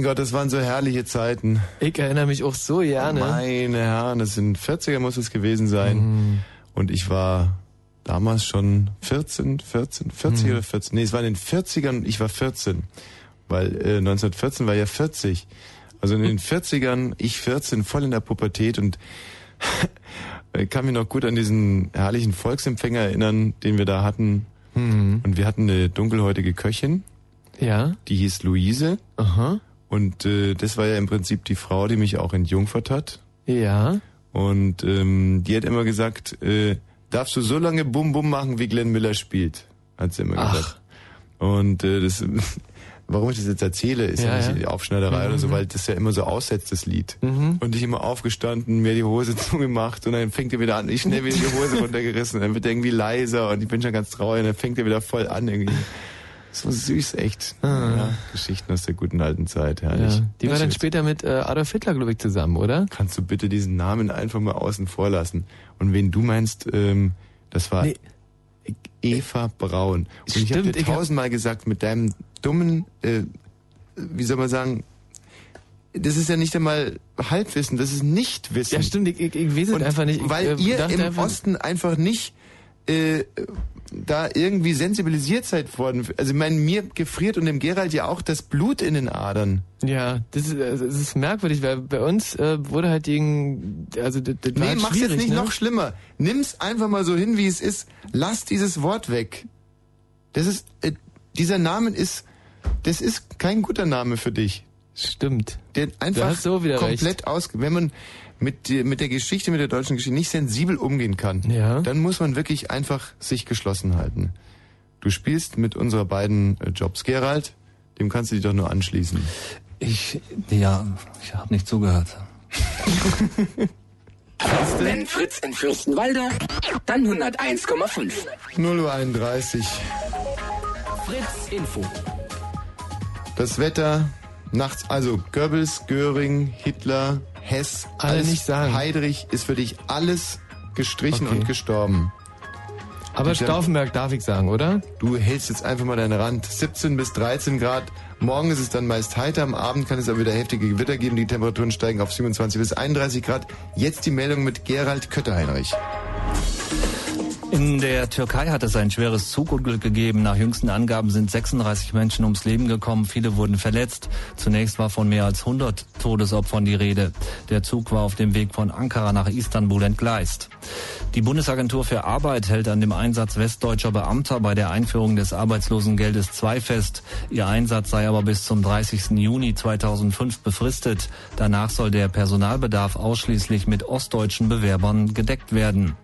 Gott, das waren so herrliche Zeiten. Ich erinnere mich auch so gerne. Meine Herren, das sind 40er muss es gewesen sein. Mhm. Und ich war damals schon 14, 14, 40 Mhm. oder 14. Nee, es war in den 40ern und ich war 14. Weil äh, 1914 war ja 40. Also in den 40ern, ich 14, voll in der Pubertät und ich kann mich noch gut an diesen herrlichen Volksempfänger erinnern, den wir da hatten. Mhm. Und wir hatten eine dunkelhäutige Köchin. Ja. Die hieß Luise. Aha. Und äh, das war ja im Prinzip die Frau, die mich auch entjungfert hat. Ja. Und ähm, die hat immer gesagt, äh, darfst du so lange Bum Bum machen, wie Glenn Miller spielt, hat sie immer Ach. gesagt. Und äh, das, warum ich das jetzt erzähle, ist ja, Ja, nicht ja. die Aufschneiderei oder so, Mhm. weil das ja immer so aussetzt, das Lied. Mhm. Und ich immer aufgestanden, mir die Hose zugemacht und dann fängt er wieder an, ich schnell wieder die Hose runtergerissen, dann wird er irgendwie leiser und ich bin schon ganz traurig und dann fängt er wieder voll an irgendwie. So süß, echt. Ja, Geschichten aus der guten alten Zeit, herrlich. Ah. Ja. Die war dann später mit äh, Adolf Hitler, glaube ich, zusammen, oder? Kannst du bitte diesen Namen einfach mal außen vor lassen? Und wen du meinst, ähm, das war Eva Braun. Und ich habe Stimmt, dir ich hab- tausendmal gesagt, mit deinem dummen, äh, wie soll man sagen, das ist ja nicht einmal Halbwissen, das ist Nichtwissen. Ja, stimmt, ich, ich, ich weiß es einfach nicht. Ich, weil äh, ihr im einfach- Osten einfach nicht äh, da irgendwie sensibilisiert seid worden. Also ich meine, mir gefriert und dem Gerald ja auch das Blut in den Adern. Ja, das ist, äh, das ist merkwürdig, weil bei uns äh, wurde halt gegen, also das, das Nee, halt mach's jetzt nicht ne? noch schlimmer. Nimm's einfach mal so hin, wie es ist. Lass dieses Wort weg. Das ist, äh, dieser Name ist, das ist kein guter Name für dich. Stimmt. Der einfach so komplett aus, wenn man mit, mit der Geschichte, mit der deutschen Geschichte nicht sensibel umgehen kann, Ja. dann muss man wirklich einfach sich geschlossen halten. Du spielst mit unserer beiden äh, Jobs. Gerald, dem kannst du dich doch nur anschließen. Ich, ja, ich habe nicht zugehört. Wenn Fritz in Fürstenwalde, dann 101,5. 0 Uhr 31. Fritz Info. Das Wetter nachts, also Goebbels, Göring, Hitler, Hess, Alle alles nicht sagen. Heydrich ist für dich alles gestrichen Okay. und gestorben. Aber Tem- Stauffenberg darf ich sagen, oder? Du hältst jetzt einfach mal deinen Rand. 17 bis 13 Grad. Morgen ist es dann meist heiter. Am Abend kann es aber wieder heftige Gewitter geben. Die Temperaturen steigen auf 27 bis 31 Grad. Jetzt die Meldung mit Gerald Kötterheinrich. In der Türkei hat es ein schweres Zugunglück gegeben. Nach jüngsten Angaben sind 36 Menschen ums Leben gekommen, viele wurden verletzt. Zunächst war von mehr als 100 Todesopfern die Rede. Der Zug war auf dem Weg von Ankara nach Istanbul entgleist. Die Bundesagentur für Arbeit hält an dem Einsatz westdeutscher Beamter bei der Einführung des Arbeitslosengeldes II fest. Ihr Einsatz sei aber bis zum 30. Juni 2005 befristet. Danach soll der Personalbedarf ausschließlich mit ostdeutschen Bewerbern gedeckt werden.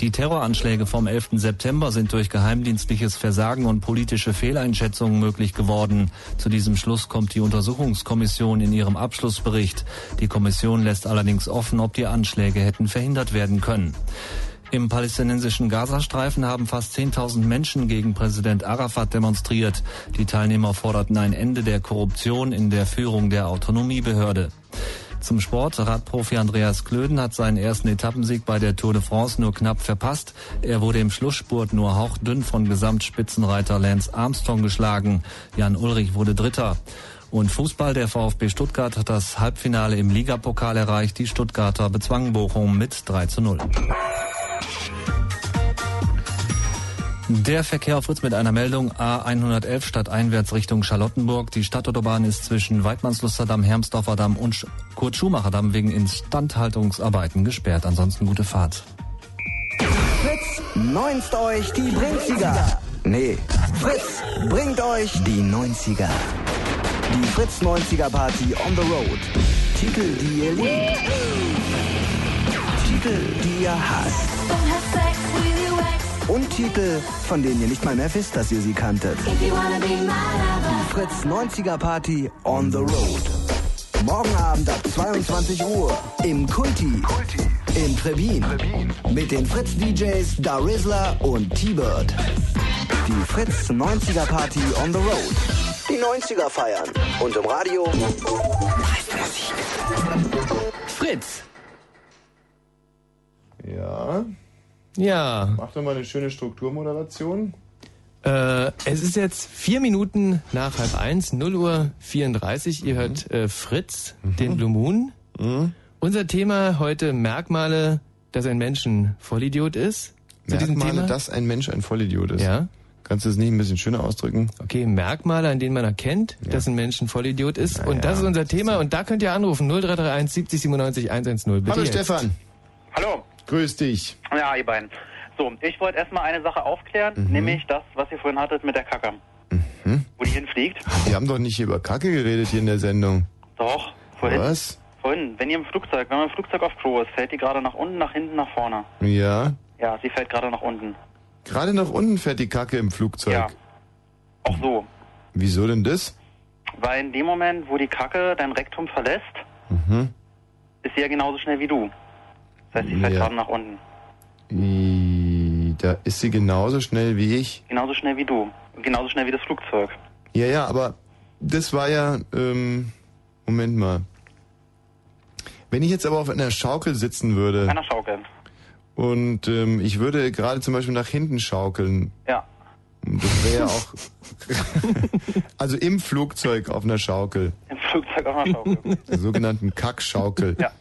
Die Terroranschläge vom 11. September sind durch geheimdienstliches Versagen und politische Fehleinschätzungen möglich geworden. Zu diesem Schluss kommt die Untersuchungskommission in ihrem Abschlussbericht. Die Kommission lässt allerdings offen, ob die Anschläge hätten verhindert werden können. Im palästinensischen Gazastreifen haben fast 10.000 Menschen gegen Präsident Arafat demonstriert. Die Teilnehmer forderten ein Ende der Korruption in der Führung der Autonomiebehörde. Zum Sport. Radprofi Andreas Klöden hat seinen ersten Etappensieg bei der Tour de France nur knapp verpasst. Er wurde im Schlussspurt nur hauchdünn von Gesamtspitzenreiter Lance Armstrong geschlagen. Jan Ulrich wurde Dritter. Und Fußball, der VfB Stuttgart hat das Halbfinale im Ligapokal erreicht. Die Stuttgarter bezwangen Bochum mit 3 zu 0. Der Verkehr auf Fritz mit einer Meldung A111 stadteinwärts Richtung Charlottenburg. Die Stadtautobahn ist zwischen Weidmannslusterdamm, Hermsdorfer Damm und Sch- Kurt-Schumacher-Damm wegen Instandhaltungsarbeiten gesperrt. Ansonsten gute Fahrt. Fritz neunst euch die Brinziger. Nee, Fritz bringt euch die 90er. Die Fritz 90er Party on the road. Titel, die ihr liebt. Titel, die ihr hasst. Und Titel, von denen ihr nicht mal mehr wisst, dass ihr sie kanntet. Die Fritz 90er Party on the road. Morgen Abend ab 22 Uhr im Kulti. In Trebin. Mit den Fritz DJs Da Rizzler und T-Bird. Die Fritz 90er Party on the road. Die 90er feiern. Und im Radio. Fritz. Ja. Ja. Mach doch mal eine schöne Strukturmoderation. Äh, es ist jetzt vier Minuten nach halb eins, 0 Uhr 34. Ihr hört äh, Fritz, den Blue Moon. Unser Thema heute Merkmale, dass ein Mensch ein Vollidiot ist. Zu diesem Merkmale, Thema? dass ein Mensch ein Vollidiot ist. Ja. Kannst du das nicht ein bisschen schöner ausdrücken? Okay, Merkmale, an denen man erkennt, dass ein Mensch ein Vollidiot ist. und das ist unser Thema. Und da könnt ihr anrufen. 0331 70 97 110. Bitte Hallo jetzt. Stefan. Hallo. Grüß dich. Ja, ihr beiden. So, ich wollte erstmal eine Sache aufklären, Mhm. nämlich das, was ihr vorhin hattet mit der Kacke. Wo die hinfliegt. Wir haben doch nicht über Kacke geredet hier in der Sendung. Doch, vorhin. Was? Vorhin, wenn ihr im Flugzeug, wenn man im Flugzeug auf Klo ist, fällt die gerade nach unten, nach hinten, nach vorne. Ja. Ja, sie fällt gerade nach unten. Gerade nach unten fährt die Kacke im Flugzeug. Ja. Auch so. Wieso denn das? Weil in dem Moment, wo die Kacke dein Rektum verlässt, Mhm. ist sie ja genauso schnell wie du. Das heißt, sie fällt Ja. gerade nach unten. I- Da ist sie genauso schnell wie ich. Genauso schnell wie du. Genauso schnell wie das Flugzeug. Ja, ja, aber das war ja, ähm, Moment mal. Wenn ich jetzt aber auf einer Schaukel sitzen würde Einer Schaukel. Und ähm, ich würde gerade zum Beispiel nach hinten schaukeln, Ja. das wäre ja auch, also im Flugzeug auf einer Schaukel, Im Flugzeug auf einer Schaukel. der sogenannten Kackschaukel. Ja.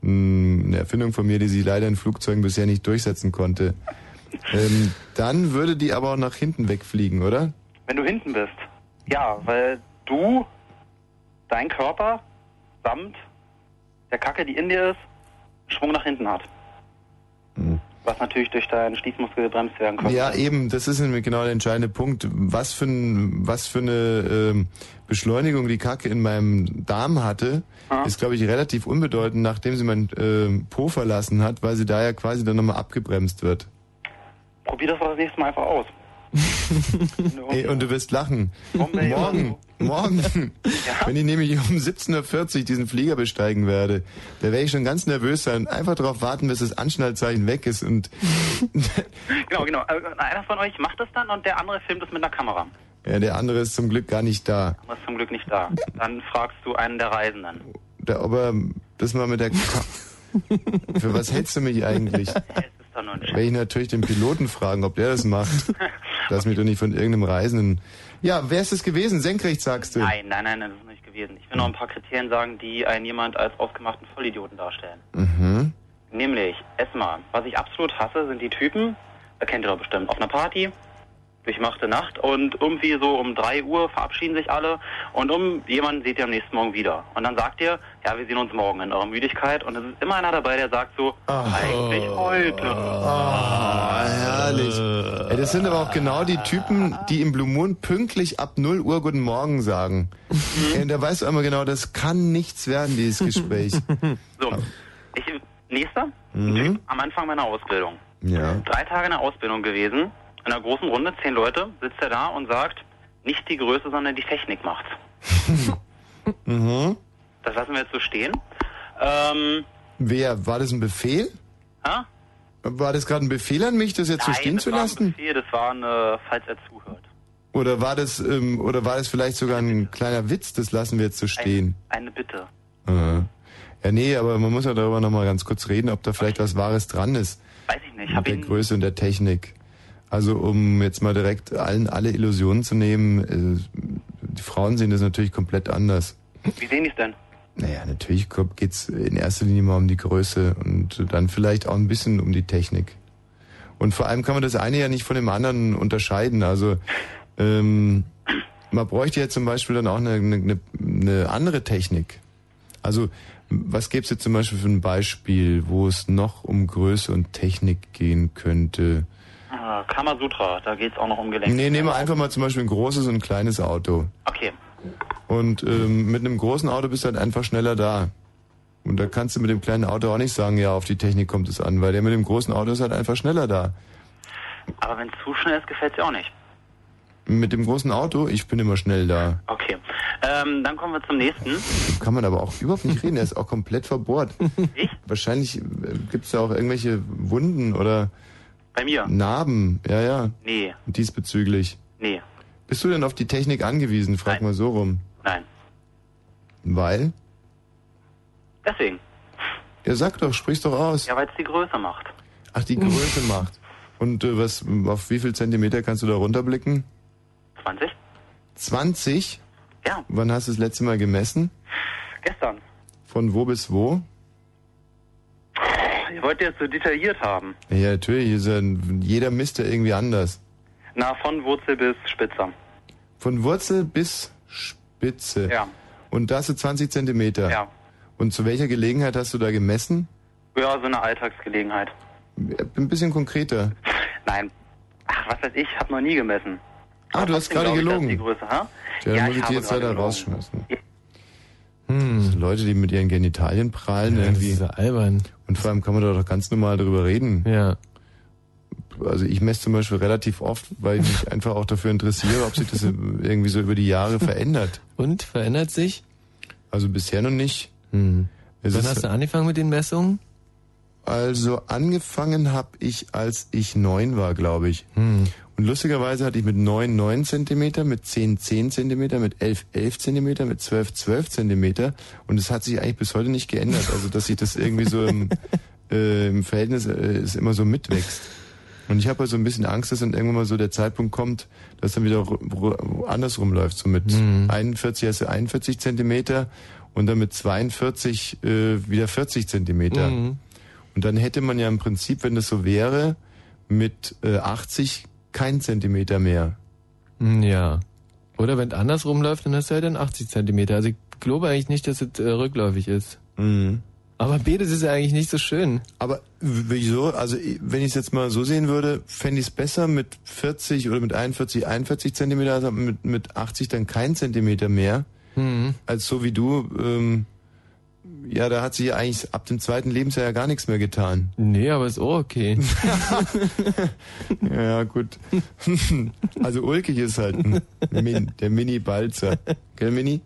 Mm, Eine Erfindung von mir, die sich leider in Flugzeugen bisher nicht durchsetzen konnte. Ähm, dann würde die aber auch nach hinten wegfliegen, oder? Wenn du hinten bist. Ja, weil du, dein Körper, samt der Kacke, die in dir ist, Schwung nach hinten hat. Was natürlich durch deinen Schließmuskel gebremst werden kann. Ja, eben, das ist genau der entscheidende Punkt. Was für, ein, was für eine ähm, Beschleunigung die Kacke in meinem Darm hatte, ist, glaube ich, relativ unbedeutend, nachdem sie mein ähm, Po verlassen hat, weil sie da ja quasi dann nochmal abgebremst wird. Probier das doch das nächste Mal einfach aus. Ey, und du wirst lachen. denn? Morgen, morgen, wenn ich nämlich um 17.40 Uhr diesen Flieger besteigen werde, da werde ich schon ganz nervös sein einfach darauf warten, bis das Anschnallzeichen weg ist und Genau, genau. Äh, Einer von euch macht das dann und der andere filmt es mit einer Kamera. ja, der andere ist zum Glück gar nicht da. Aber ist zum Glück nicht da. Dann fragst du einen der Reisenden. Da, aber das mal mit der Ka Für was hältst du mich eigentlich? Werde ich natürlich den Piloten fragen, ob der das macht. Lass mich doch nicht von irgendeinem Reisenden. Ja, wer ist es gewesen? Senkrecht sagst du? Nein, nein, nein, das ist nicht gewesen. Ich will noch ein paar Kriterien sagen, die einen jemand als ausgemachten Vollidioten darstellen. Mhm. Nämlich, erstmal, was ich absolut hasse, sind die Typen, kennt ihr doch bestimmt, auf einer Party, durchmachte Nacht und irgendwie so um 3 Uhr verabschieden sich alle und um jemanden seht ihr am nächsten Morgen wieder. Und dann sagt ihr, ja, wir sehen uns morgen in eurer Müdigkeit und es ist immer einer dabei, der sagt so, eigentlich heute. Ah, herrlich. Ey, das sind aber auch genau die Typen, die im Blue Moon pünktlich ab 0 Uhr Guten Morgen sagen. Ey, und da weißt du immer genau, das kann nichts werden, dieses Gespräch. So, ich, nächster, Mhm. Typ am Anfang meiner Ausbildung. Ja. Drei Tage in der Ausbildung gewesen, in einer großen Runde, zehn Leute, sitzt er da und sagt, nicht die Größe, sondern die Technik macht's. Mhm. Das lassen wir jetzt so stehen. Ähm, Wer? War das ein Befehl? ha? War das gerade ein Befehl an mich, das jetzt so Nein, stehen das zu war ein lassen? Befehl, das war eine, falls er zuhört. Oder war das, ähm, oder war das vielleicht sogar ein kleiner Witz? Das lassen wir jetzt so stehen. Eine Bitte. Äh. Ja, nee, aber man muss ja darüber nochmal ganz kurz reden, ob da vielleicht was Wahres dran ist. Weiß ich nicht. Mit der Größe und der Technik. Also um jetzt mal direkt allen alle Illusionen zu nehmen, äh, die Frauen sehen das natürlich komplett anders. wie sehen die es denn? Naja, natürlich geht's in erster Linie mal um die Größe und dann vielleicht auch ein bisschen um die Technik. Und vor allem kann man das eine ja nicht von dem anderen unterscheiden. Also ähm, man bräuchte ja zum Beispiel dann auch eine, eine, eine andere Technik. Also was gäbe es jetzt zum Beispiel für ein Beispiel, wo es noch um Größe und Technik gehen könnte? Ah, Kamasutra, da geht's auch noch um Gelenke. Nee, nehmen wir einfach mal zum Beispiel ein großes und ein kleines Auto. Okay. Und ähm, mit einem großen Auto bist du halt einfach schneller da. Und da kannst du mit dem kleinen Auto auch nicht sagen, ja, auf die Technik kommt es an, weil der mit dem großen Auto ist halt einfach schneller da. Aber wenn es zu schnell ist, gefällt's dir auch nicht. Mit dem großen Auto, ich bin immer schnell da. Okay. Ähm, dann kommen wir zum nächsten. Kann man aber auch überhaupt nicht reden, er ist auch komplett verbohrt. Ich? Wahrscheinlich äh, gibt's da auch irgendwelche Wunden oder Bei mir? Narben, ja, ja, Nee, diesbezüglich. nee, Bist du denn auf die Technik angewiesen? Frag mal so rum. nein. Weil? Deswegen. Ja, sag doch, sprich's doch aus. Ja, weil es die Größe macht. Ach, die Größe macht. Und äh, was, auf wie viel Zentimeter kannst du da runterblicken? 20? 20? Ja. Wann hast du das letzte Mal gemessen? Gestern. Von wo bis wo? Ihr wollt jetzt so detailliert haben. Ja, natürlich, ist ja, ein- jeder misst ja irgendwie anders. Na, von Wurzel bis Spitze. Von Wurzel bis Spitze. Ja. Und da hast du 20 Zentimeter. Ja. Und zu welcher Gelegenheit hast du da gemessen? Ja, so eine Alltagsgelegenheit. Ein bisschen konkreter. Nein. Ach, was weiß ich, hab noch nie gemessen. Ah, du hast gerade glaub ich, gelogen. Die Größe, ha? Ja, dann muss ich habe die jetzt leider gelogen. rausschmeißen. Hm. Leute, die mit ihren Genitalien prahlen Ja, irgendwie. das ist ja albern. Und vor allem kann man da doch ganz normal drüber reden. Ja. Also ich messe zum Beispiel relativ oft, weil ich mich einfach auch dafür interessiere, ob sich das irgendwie so über die Jahre verändert. Und verändert sich? Also bisher noch nicht. Hm. Es Wann hast du angefangen mit den Messungen? Also angefangen habe ich, als ich neun war, glaube ich. Hm. Und lustigerweise hatte ich mit neun neun Zentimeter, mit zehn zehn Zentimeter, mit elf elf Zentimeter, mit zwölf zwölf Zentimeter. Und es hat sich eigentlich bis heute nicht geändert. Also dass sich das irgendwie so im, äh, im Verhältnis äh, es immer so mitwächst. Und ich habe halt so ein bisschen Angst, dass dann irgendwann mal so der Zeitpunkt kommt, dass dann wieder ru- ru- andersrum läuft. So mit 41 hast du 41 Zentimeter und dann mit 42 äh, wieder 40 Zentimeter. Mhm. Und dann hätte man ja im Prinzip, wenn das so wäre, mit äh, 80 kein Zentimeter mehr. Hm, Ja. Oder wenn es andersrum läuft, dann hast du ja dann 80 Zentimeter. Also ich glaube eigentlich nicht, dass es äh, rückläufig ist. Mhm. Aber B, das ist ja eigentlich nicht so schön. Aber wieso? Also wenn ich es jetzt mal so sehen würde, fände ich es besser mit 40 oder mit 41, 41 Zentimeter, also mit, mit 80 dann kein Zentimeter mehr, Mhm. als so wie du. Ähm, ja, da hat sich ja eigentlich ab dem zweiten Lebensjahr ja gar nichts mehr getan. Nee, aber ist auch okay. ja, gut. also ulkig ist halt Min, der Mini-Balzer. Gell, Mini?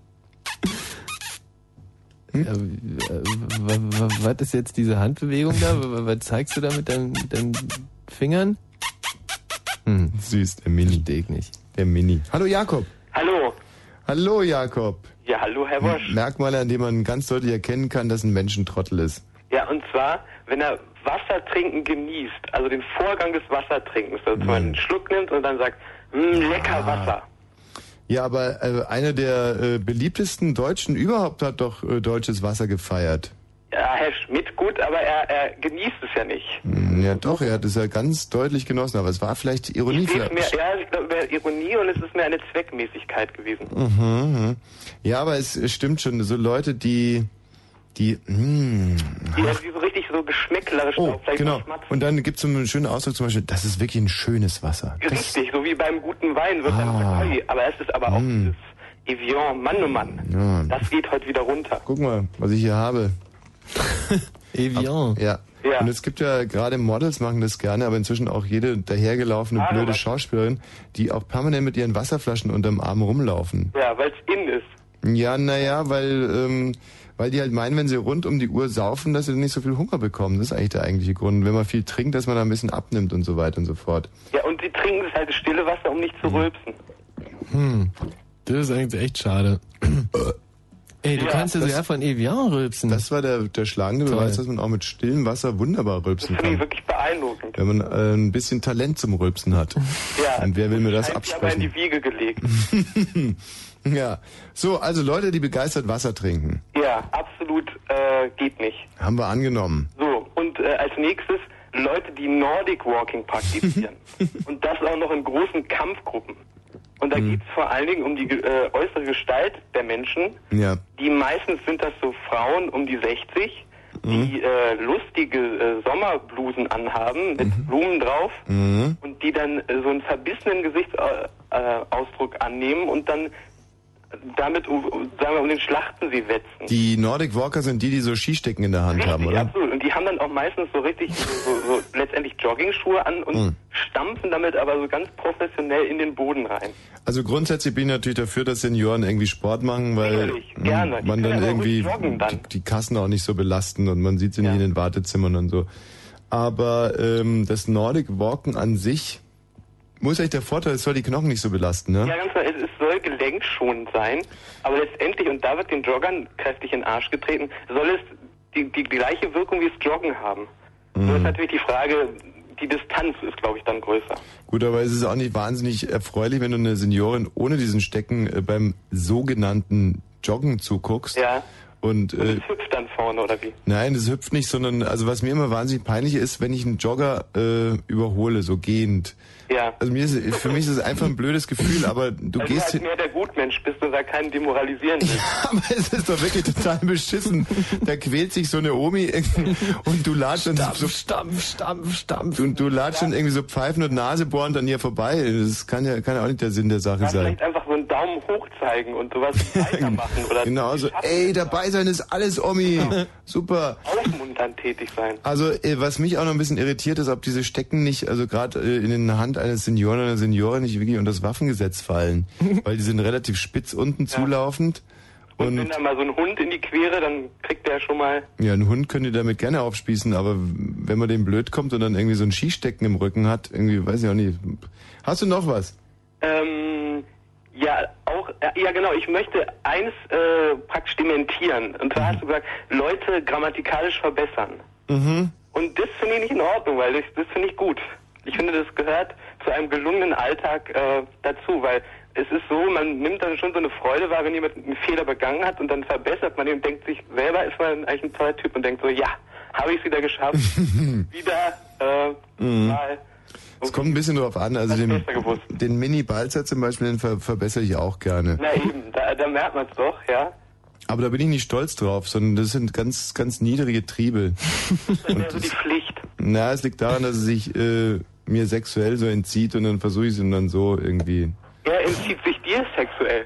Äh, Was ist jetzt diese Handbewegung da? Was zeigst du da mit deinen, mit deinen Fingern? Hm. Süß, der Mini. Versteh ich nicht. Der Mini. Hallo Jakob. Hallo. Hallo Jakob. Ja, hallo Herr Bosch. Merkmale, an denen man ganz deutlich erkennen kann, dass ein Mensch ein Trottel ist. Ja, und zwar, wenn er Wasser trinken genießt, also den Vorgang des Wassertrinkens, dass man einen Schluck nimmt und dann sagt, "Mm, lecker Wasser. Ja, aber äh, einer der äh, beliebtesten Deutschen überhaupt hat doch äh, deutsches Wasser gefeiert. Ja, Herr Schmidt, gut, aber er, er genießt es ja nicht. Hm, Ja, doch, er hat es ja ganz deutlich genossen, aber es war vielleicht Ironie. Mehr, ja, ich glaube, Ironie und es ist mehr eine Zweckmäßigkeit gewesen. Mhm, mhm. Ja, aber es, stimmt schon, so Leute, die, die, mh, Die, die so richtig so geschmäcklerisch oh, vielleicht genau. Und dann gibt es so einen schönen Ausdruck zum Beispiel, das ist wirklich ein schönes Wasser. Das, Richtig, so wie beim guten Wein wird dann Ah. gesagt, "Oi", aber es ist aber auch Mm. dieses Evian, Mann oh Mann. ja. Das geht heute wieder runter. Guck mal, was ich hier habe. Evian. Ja. Ja. Und es gibt ja gerade Models machen das gerne, aber inzwischen auch jede dahergelaufene Ah, blöde? Schauspielerin, die auch permanent mit ihren Wasserflaschen unterm Arm rumlaufen. Ja, weil es in ist. Ja, naja, weil, ähm, weil die halt meinen, wenn sie rund um die Uhr saufen, dass sie nicht so viel Hunger bekommen. Das ist eigentlich der eigentliche Grund. Wenn man viel trinkt, dass man da ein bisschen abnimmt und so weiter und so fort. Ja, und sie trinken das halt das stille Wasser, um nicht zu rülpsen. Hm. Das ist eigentlich echt schade. Ey, du Ja, kannst ja das- sogar von Evian rülpsen. Das war der, der schlagende Toll. Beweis, dass man auch mit stillem Wasser wunderbar rülpsen Finde ich kann. wirklich beeindruckend. Wenn man äh, ein bisschen Talent zum Rülpsen hat. Ja. Und wer will mir das Scheint sie aber in absprechen? die Wiege gelegt. Ja. So, also Leute, die begeistert Wasser trinken. Ja, absolut äh, geht nicht. Haben wir angenommen. So, und äh, als nächstes Leute, die Nordic Walking praktizieren. und das auch noch in großen Kampfgruppen. Und da geht's vor allen Dingen um die äh, äußere Gestalt der Menschen. Ja. Die meistens sind das so Frauen um die 60, die äh, lustige äh, Sommerblusen anhaben mit Blumen drauf Mhm. und die dann äh, so einen verbissenen Gesichtsausdruck äh, Ausdruck annehmen und dann damit, um, sagen wir, um den Schlachten sie wetzen. Die Nordic Walker sind die, die so Skistecken in der Hand haben, Richtig, oder? absolut. Und die haben dann auch meistens so richtig so, so, so letztendlich Joggingschuhe an und Hm. stampfen damit aber so ganz professionell in den Boden rein. Also grundsätzlich bin ich natürlich dafür, dass Senioren irgendwie Sport machen, weil mh, man dann irgendwie joggen dann. Die, die Kassen auch nicht so belasten und man sieht sie nicht in den Wartezimmern und so. Aber ähm, das Nordic Walken an sich muss eigentlich der Vorteil, es soll die Knochen nicht so belasten, ne? Ja, ganz klar, es, es soll gelenkschonend sein, aber letztendlich, und da wird den Joggern kräftig in den Arsch getreten, soll es die, die gleiche Wirkung wie das Joggen haben. Nur ist Mhm. natürlich die Frage, die Distanz ist, glaube ich, dann größer. Gut, aber es ist auch nicht wahnsinnig erfreulich, wenn du eine Seniorin ohne diesen Stecken äh, beim sogenannten Joggen zuguckst. Ja. Und, äh, Das hüpft dann vorne, oder wie? nein, das hüpft nicht, sondern also was mir immer wahnsinnig peinlich ist, wenn ich einen Jogger äh, überhole, so gehend. Ja. Also mir ist, für mich ist es einfach ein blödes Gefühl, aber du Weil gehst du halt mehr der Gutmensch bist und da keinen demoralisieren willst. Aber es ist doch wirklich total beschissen. Da quält sich so eine Omi irgendwie und du latschst dann so Stampf, Stampf, Stampf. und du latschst dann irgendwie so pfeifend und nasebohrend an ihr vorbei. Das kann ja, kann ja auch nicht der Sinn der Sache Ja, sein. vielleicht einfach einen Daumen hoch zeigen und sowas weitermachen oder Genau so, ey, dabei sein ist alles, Omi. Super. aufmunternd tätig sein. Also, äh, was mich auch noch ein bisschen irritiert ist, ob diese Stecken nicht, also gerade äh, in den Hand eines Senioren oder einer Seniorin nicht wirklich unter das Waffengesetz fallen. Weil die sind relativ spitz unten zulaufend. Und, wenn Und da mal so ein Hund in die Quere, dann kriegt der schon mal. ja, einen Hund könnt ihr damit gerne aufspießen, aber wenn man dem blöd kommt und dann irgendwie so ein Skistecken im Rücken hat, irgendwie, weiß ich auch nicht. Hast du noch was? Ähm, ja, auch, ja genau, ich möchte eins äh, praktisch dementieren. Und zwar hast du gesagt, Leute grammatikalisch verbessern. Mhm. Und das finde ich nicht in Ordnung, weil das, das finde ich gut. Ich finde, das gehört zu einem gelungenen Alltag äh, dazu, weil es ist so, man nimmt dann schon so eine Freude wahr, wenn jemand einen Fehler begangen hat und dann verbessert man ihn und denkt sich, selber ist man eigentlich ein toller Typ und denkt so, ja, habe ich es wieder geschafft, wieder äh, Mhm. mal. Es kommt ein bisschen drauf an. Also den, den Mini-Balzer zum Beispiel, den ver verbessere ich auch gerne. Na eben, da, da merkt man es doch, ja. Aber da bin ich nicht stolz drauf, sondern das sind ganz, ganz niedrige Triebe. Das wäre so die Pflicht. Na, es liegt daran, dass es sich äh, mir sexuell so entzieht und dann versuche ich es ihm dann so irgendwie. Er entzieht sich dir sexuell.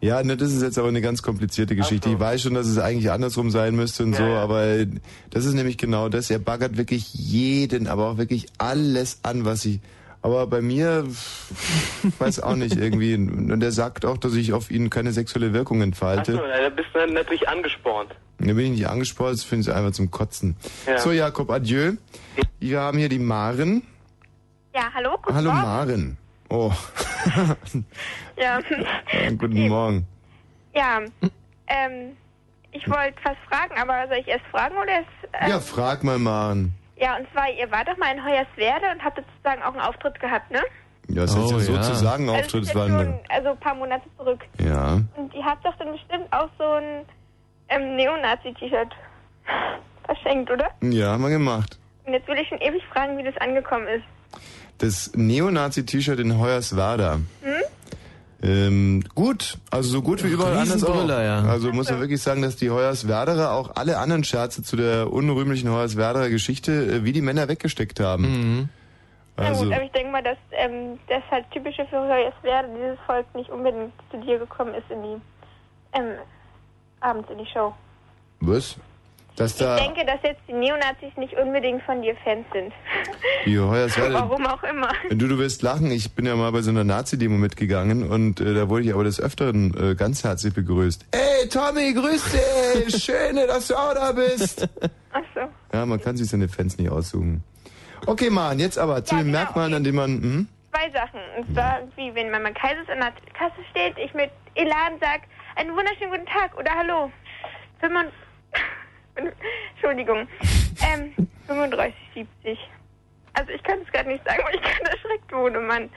Ja, ne, das ist jetzt aber eine ganz komplizierte Geschichte. Ich weiß schon, dass es eigentlich andersrum sein müsste und so, aber äh, das ist nämlich genau das. Er baggert wirklich jeden, aber auch wirklich alles an, was ich. Aber bei mir, weiß auch nicht irgendwie. Und er sagt auch, dass ich auf ihn keine sexuelle Wirkung entfalte. Achso, da bist du natürlich angespornt. Da bin ich nicht angesprochen, das finde ich einfach zum Kotzen. Ja. So, Jakob, adieu. Wir haben hier die Maren. Ja, hallo, guten Hallo Morgen. Maren. Oh, Ja, guten Morgen. ja ähm, ich wollte was fragen, aber soll ich erst fragen oder erst... ähm, Ja, frag mal Maren. ja, und zwar, ihr wart doch mal in Hoyerswerda und habt sozusagen auch einen Auftritt gehabt, ne? Ja, das ist Oh, jetzt ja. sozusagen Also, Auftritt. das Das ist war jetzt ein, schon, also ein paar Monate zurück. ja. Und ihr habt doch dann bestimmt auch so ein ähm, Neonazi-T-Shirt verschenkt, oder? Ja, haben wir gemacht. Und jetzt will ich schon ewig fragen, wie das angekommen ist. Das Neonazi-T-Shirt in Hoyerswerda. Hm? Ähm, gut, also so gut wie überall anders auch. Ja. Also muss man wirklich sagen, dass die Hoyerswerderer auch alle anderen Scherze zu der unrühmlichen Hoyerswerderer Geschichte äh, wie die Männer weggesteckt haben. Mhm. Na Also, gut, aber ich denke mal, dass das halt typische für Hoyerswerda dieses Volk nicht unbedingt zu dir gekommen ist in die ähm, abends in die Show. was? Dass da Ich denke, dass jetzt die Neonazis nicht unbedingt von dir Fans sind. die Hoyerswerda... Warum auch immer. Du, du wirst lachen. Ich bin ja mal bei so einer Nazi-Demo mitgegangen und äh, da wurde ich aber des Öfteren äh, ganz herzlich begrüßt. Ey, Tommy, grüß dich! Schön, dass du auch da bist! Ach so. Ja, man kann sich seine Fans nicht aussuchen. Okay, Mann, jetzt aber zu den Merkmalen, an denen man... Hm? Zwei Sachen. Und zwar, wie wenn Mama Kaisers an der Kasse steht, ich mit Elan sag, einen wunderschönen guten Tag oder Hallo. 35, Entschuldigung. Ähm, 35, 70. Also ich kann es gerade nicht sagen, weil ich gerade erschreckt wurde, Mann.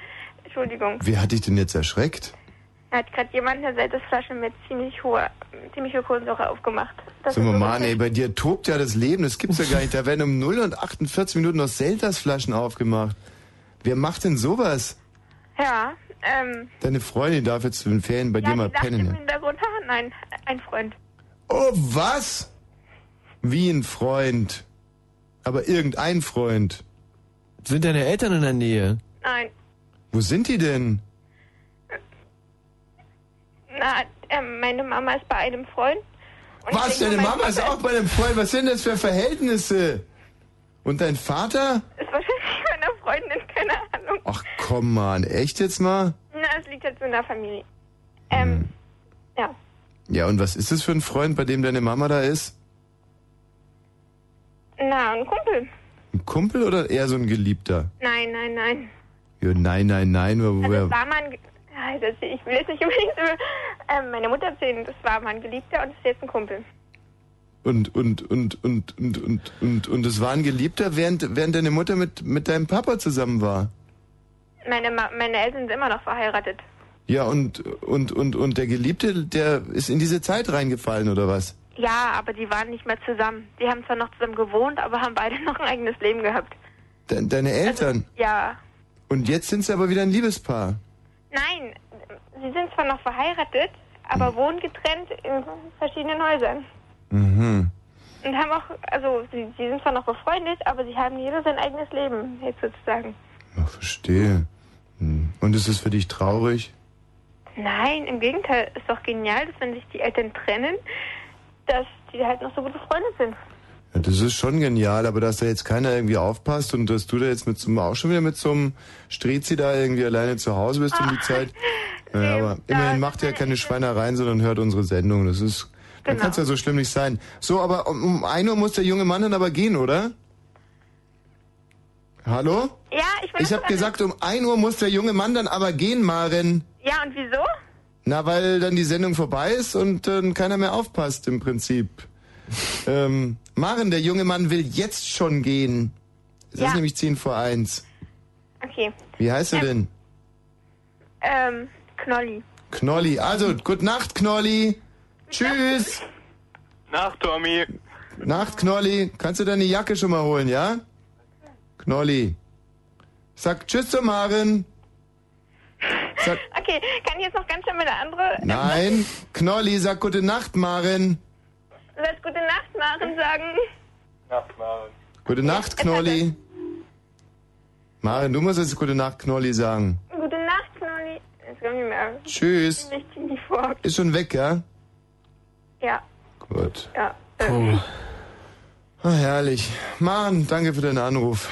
Entschuldigung. Wer hat dich denn jetzt erschreckt? Da hat gerade jemand eine Seltersflasche mit ziemlich hoher, ziemlich hoher Kohlensäure aufgemacht. Das Sag mal, Mann, ey, bei dir tobt ja das Leben, das gibt's ja gar nicht. Da werden um 0 und 48 Minuten noch Seltersflaschen aufgemacht. Wer macht denn sowas? Ja, ähm, Deine Freundin darf jetzt in den Ferien bei ja, dir mal die pennen. im? Hintergrund, nein, ein Freund. Oh, was? Wie ein Freund. Aber irgendein Freund. Sind deine Eltern in der Nähe? Nein, Wo sind die denn? na, ähm, meine Mama ist bei einem Freund. Und Was? Deine Mama ist auch bei einem Freund. Was sind das für Verhältnisse? Und dein Vater? Ist wahrscheinlich meiner Freundin, keine Ahnung. Ach komm mal, echt jetzt mal? Na, es liegt so in der Familie. Ähm, ja. Ja, und was ist das für ein Freund, bei dem deine Mama da ist? Na, ein Kumpel. Ein Kumpel oder eher so ein Geliebter? Nein, nein, nein. Ja, nein, nein, nein. Wo, Also es wo, war mal ein, Ge- das, ich will jetzt nicht unbedingt über ähm, meine Mutter erzählen, das war mal ein Geliebter und das ist jetzt ein Kumpel. Und, und, und, und, und, und, und, und es war ein Geliebter, während, während deine Mutter mit, mit deinem Papa zusammen war. Meine, Ma meine Eltern sind immer noch verheiratet. Ja, und, und, und, und der Geliebte, der ist in diese Zeit reingefallen, oder was? Ja, aber die waren nicht mehr zusammen. Die haben zwar noch zusammen gewohnt, aber haben beide noch ein eigenes Leben gehabt. De deine Eltern? Ja. Und jetzt sind sie aber wieder ein Liebespaar. Nein, sie sind zwar noch verheiratet, aber wohnen getrennt in verschiedenen Häusern. Mhm. Und haben auch, also sie, sie sind zwar noch befreundet, aber sie haben jeder sein eigenes Leben, jetzt sozusagen. Ach, verstehe. Hm. Und ist es für dich traurig? Nein, im Gegenteil, ist doch genial, dass wenn sich die Eltern trennen, dass die halt noch so gute Freunde sind. Ja, das ist schon genial, aber dass da jetzt keiner irgendwie aufpasst und dass du da jetzt mit so einem, auch schon wieder mit so einem Strizi da irgendwie alleine zu Hause bist um die Zeit. Naja, aber immerhin macht ja keine Schweinereien, sondern hört unsere Sendung. Das ist, dann Genau. kann es ja so schlimm nicht sein. So, aber um, um 1 Uhr muss der junge Mann dann aber gehen, oder? Hallo? Ja, ich bin Ich habe gesagt, um 1 Uhr muss der junge Mann dann aber gehen, Maren. Ja, und wieso? Na, weil dann die Sendung vorbei ist und dann keiner mehr aufpasst im Prinzip. ähm, Maren, der junge Mann will jetzt schon gehen. Es Ja. ist nämlich 10 vor 1. Okay. Wie heißt er denn? Ähm, Knolli. Knolli. Also, gute Nacht, Knolli. Tschüss. Nacht, Tommy. Nacht, Knolli. Kannst du deine Jacke schon mal holen, ja? Knolli. Sag Tschüss zu Maren. Sag, Okay, kann ich jetzt noch ganz schnell meine andere... nein. Knolli, sag gute Nacht, Maren. Soll ich gute Nacht machen sagen? Nacht, Maren. Gute Nacht, Knolli. Maren, du musst jetzt gute Nacht, Knolli sagen. Gute Nacht, Knolli. Jetzt komm ich mehr. Tschüss. Ich zieh vor. Ist schon weg, ja? Ja, Gut. ja. Oh. Ah, herrlich. Maren, danke für deinen Anruf.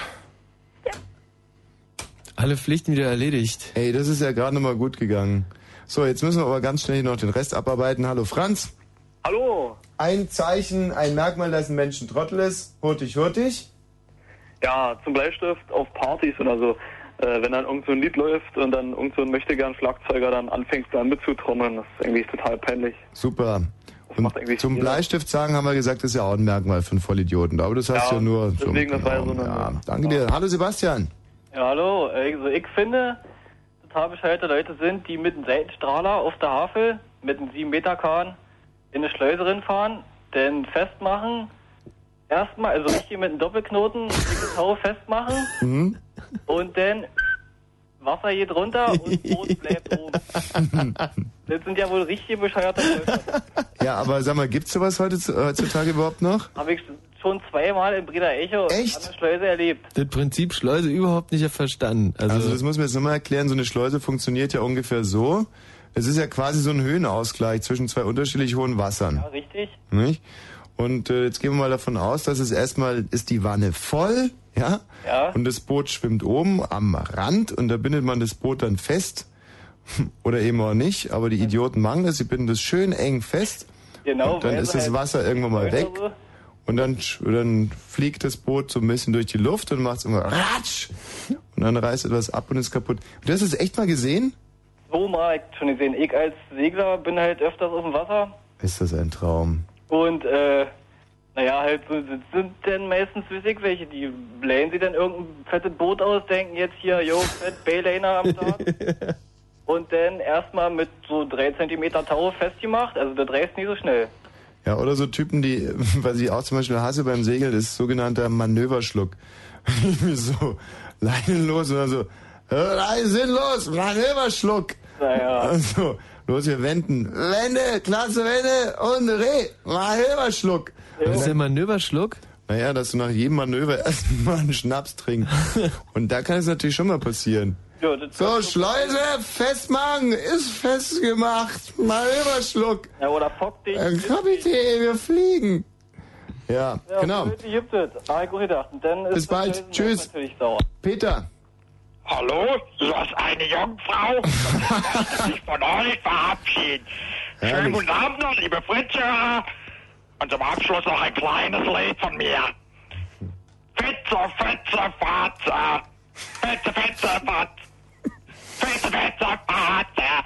Alle Pflichten wieder erledigt. Ey, das ist ja gerade nochmal gut gegangen. So, jetzt müssen wir aber ganz schnell noch den Rest abarbeiten. Hallo Franz. Hallo. Ein Zeichen, ein Merkmal, dass ein Mensch ein Trottel ist. Hurtig, hurtig. Ja, zum Bleistift auf Partys oder so. Äh, wenn dann irgend so ein Lied läuft und dann irgend so ein möchtegern Schlagzeuger dann anfängt dann mitzutrommeln, das ist irgendwie total peinlich. Super. Und zum Bleistift sagen haben wir gesagt, das ist ja auch ein Merkmal von Vollidioten. Aber das hast Ja, du ja nur so. deswegen, das war ja so eine- ja, danke dir. Hallo Sebastian. Ja, hallo. Also ich finde, total bescheuerte Leute sind, die mit einem Seitenstrahler auf der Havel mit einem 7 Meter Kahn in eine Schleuse reinfahren, dann festmachen, erstmal, also richtig mit einem Doppelknoten, die Tau festmachen Mhm. und dann Wasser geht runter und Boot bleibt oben. Das sind ja wohl richtig bescheuerte Leute. Ja, aber sag mal, gibt's sowas heute, heutzutage überhaupt noch? Habe ich schon zweimal in Breda Echo Echt? der Schleuse erlebt. Das Prinzip Schleuse überhaupt nicht verstanden. Also, Also das muss man jetzt nochmal erklären. So eine Schleuse funktioniert ja ungefähr so. Es ist ja quasi so ein Höhenausgleich zwischen zwei unterschiedlich hohen Wassern. Ja, richtig. Nicht? Und äh, jetzt gehen wir mal davon aus, dass es erstmal ist die Wanne voll, ja? Ja. Und das Boot schwimmt oben am Rand und da bindet man das Boot dann fest. Oder eben auch nicht, aber die Idioten machen das, sie binden das schön eng fest. Genau, Und dann ist das halt Wasser irgendwann mal weg. so. Und dann, dann fliegt das Boot so ein bisschen durch die Luft und macht immer Ratsch. Und dann reißt etwas ab und ist kaputt. Du hast es echt mal gesehen? So mal ich schon gesehen. Ich als Segler bin halt öfters auf dem Wasser Ist das ein Traum? und äh, naja, halt so das sind dann meistens weiß ich welche, die blähen sie dann irgendein fettes Boot aus, denken jetzt hier, yo, fett Bayliner am Tag. und dann erstmal mit so drei Zentimeter Tau festgemacht, also das reißt nicht so schnell. Ja, oder so Typen, die, was ich auch zum Beispiel hasse beim Segeln, ist sogenannter Manöverschluck. so leinenlos oder so, äh, sinnlos, Manöverschluck. Naja. Also, los, wir wenden. Wende, klasse Wende und Reh, Manöverschluck. Was ist der Manöverschluck? Naja, dass du nach jedem Manöver erstmal einen Schnaps trinkst. Und da kann es natürlich schon mal passieren. Ja, So, Schleuse, festmachen, ist festgemacht. Manöverschluck. Ja, oder Fock dich. Äh, Kapitän, wir fliegen. Ja, Ja, genau. Ah, Bis bald. Tschüss. Peter. Hallo, hier ist eine Jungfrau. Ich von euch verabschieden. Schönen Herrlich. guten Abend noch, liebe Fritze. Und zum Abschluss noch ein kleines Lied von mir. Fitze, Face the bits of uh, farts, yeah.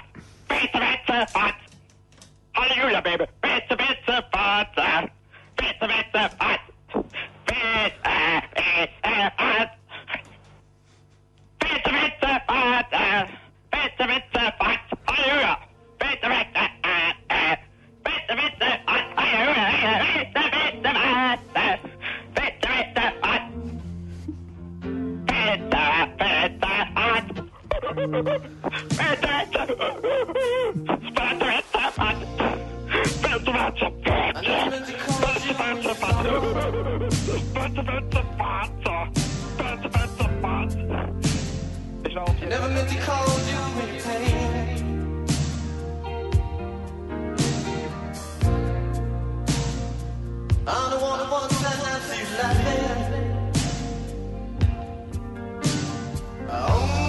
Hallelujah, baby. Face the bits of farts, yeah. Uh, face the bits of farts. Face, uh, face, I never meant to cause you any pain. I'm the one who wants to see you laughing. Oh.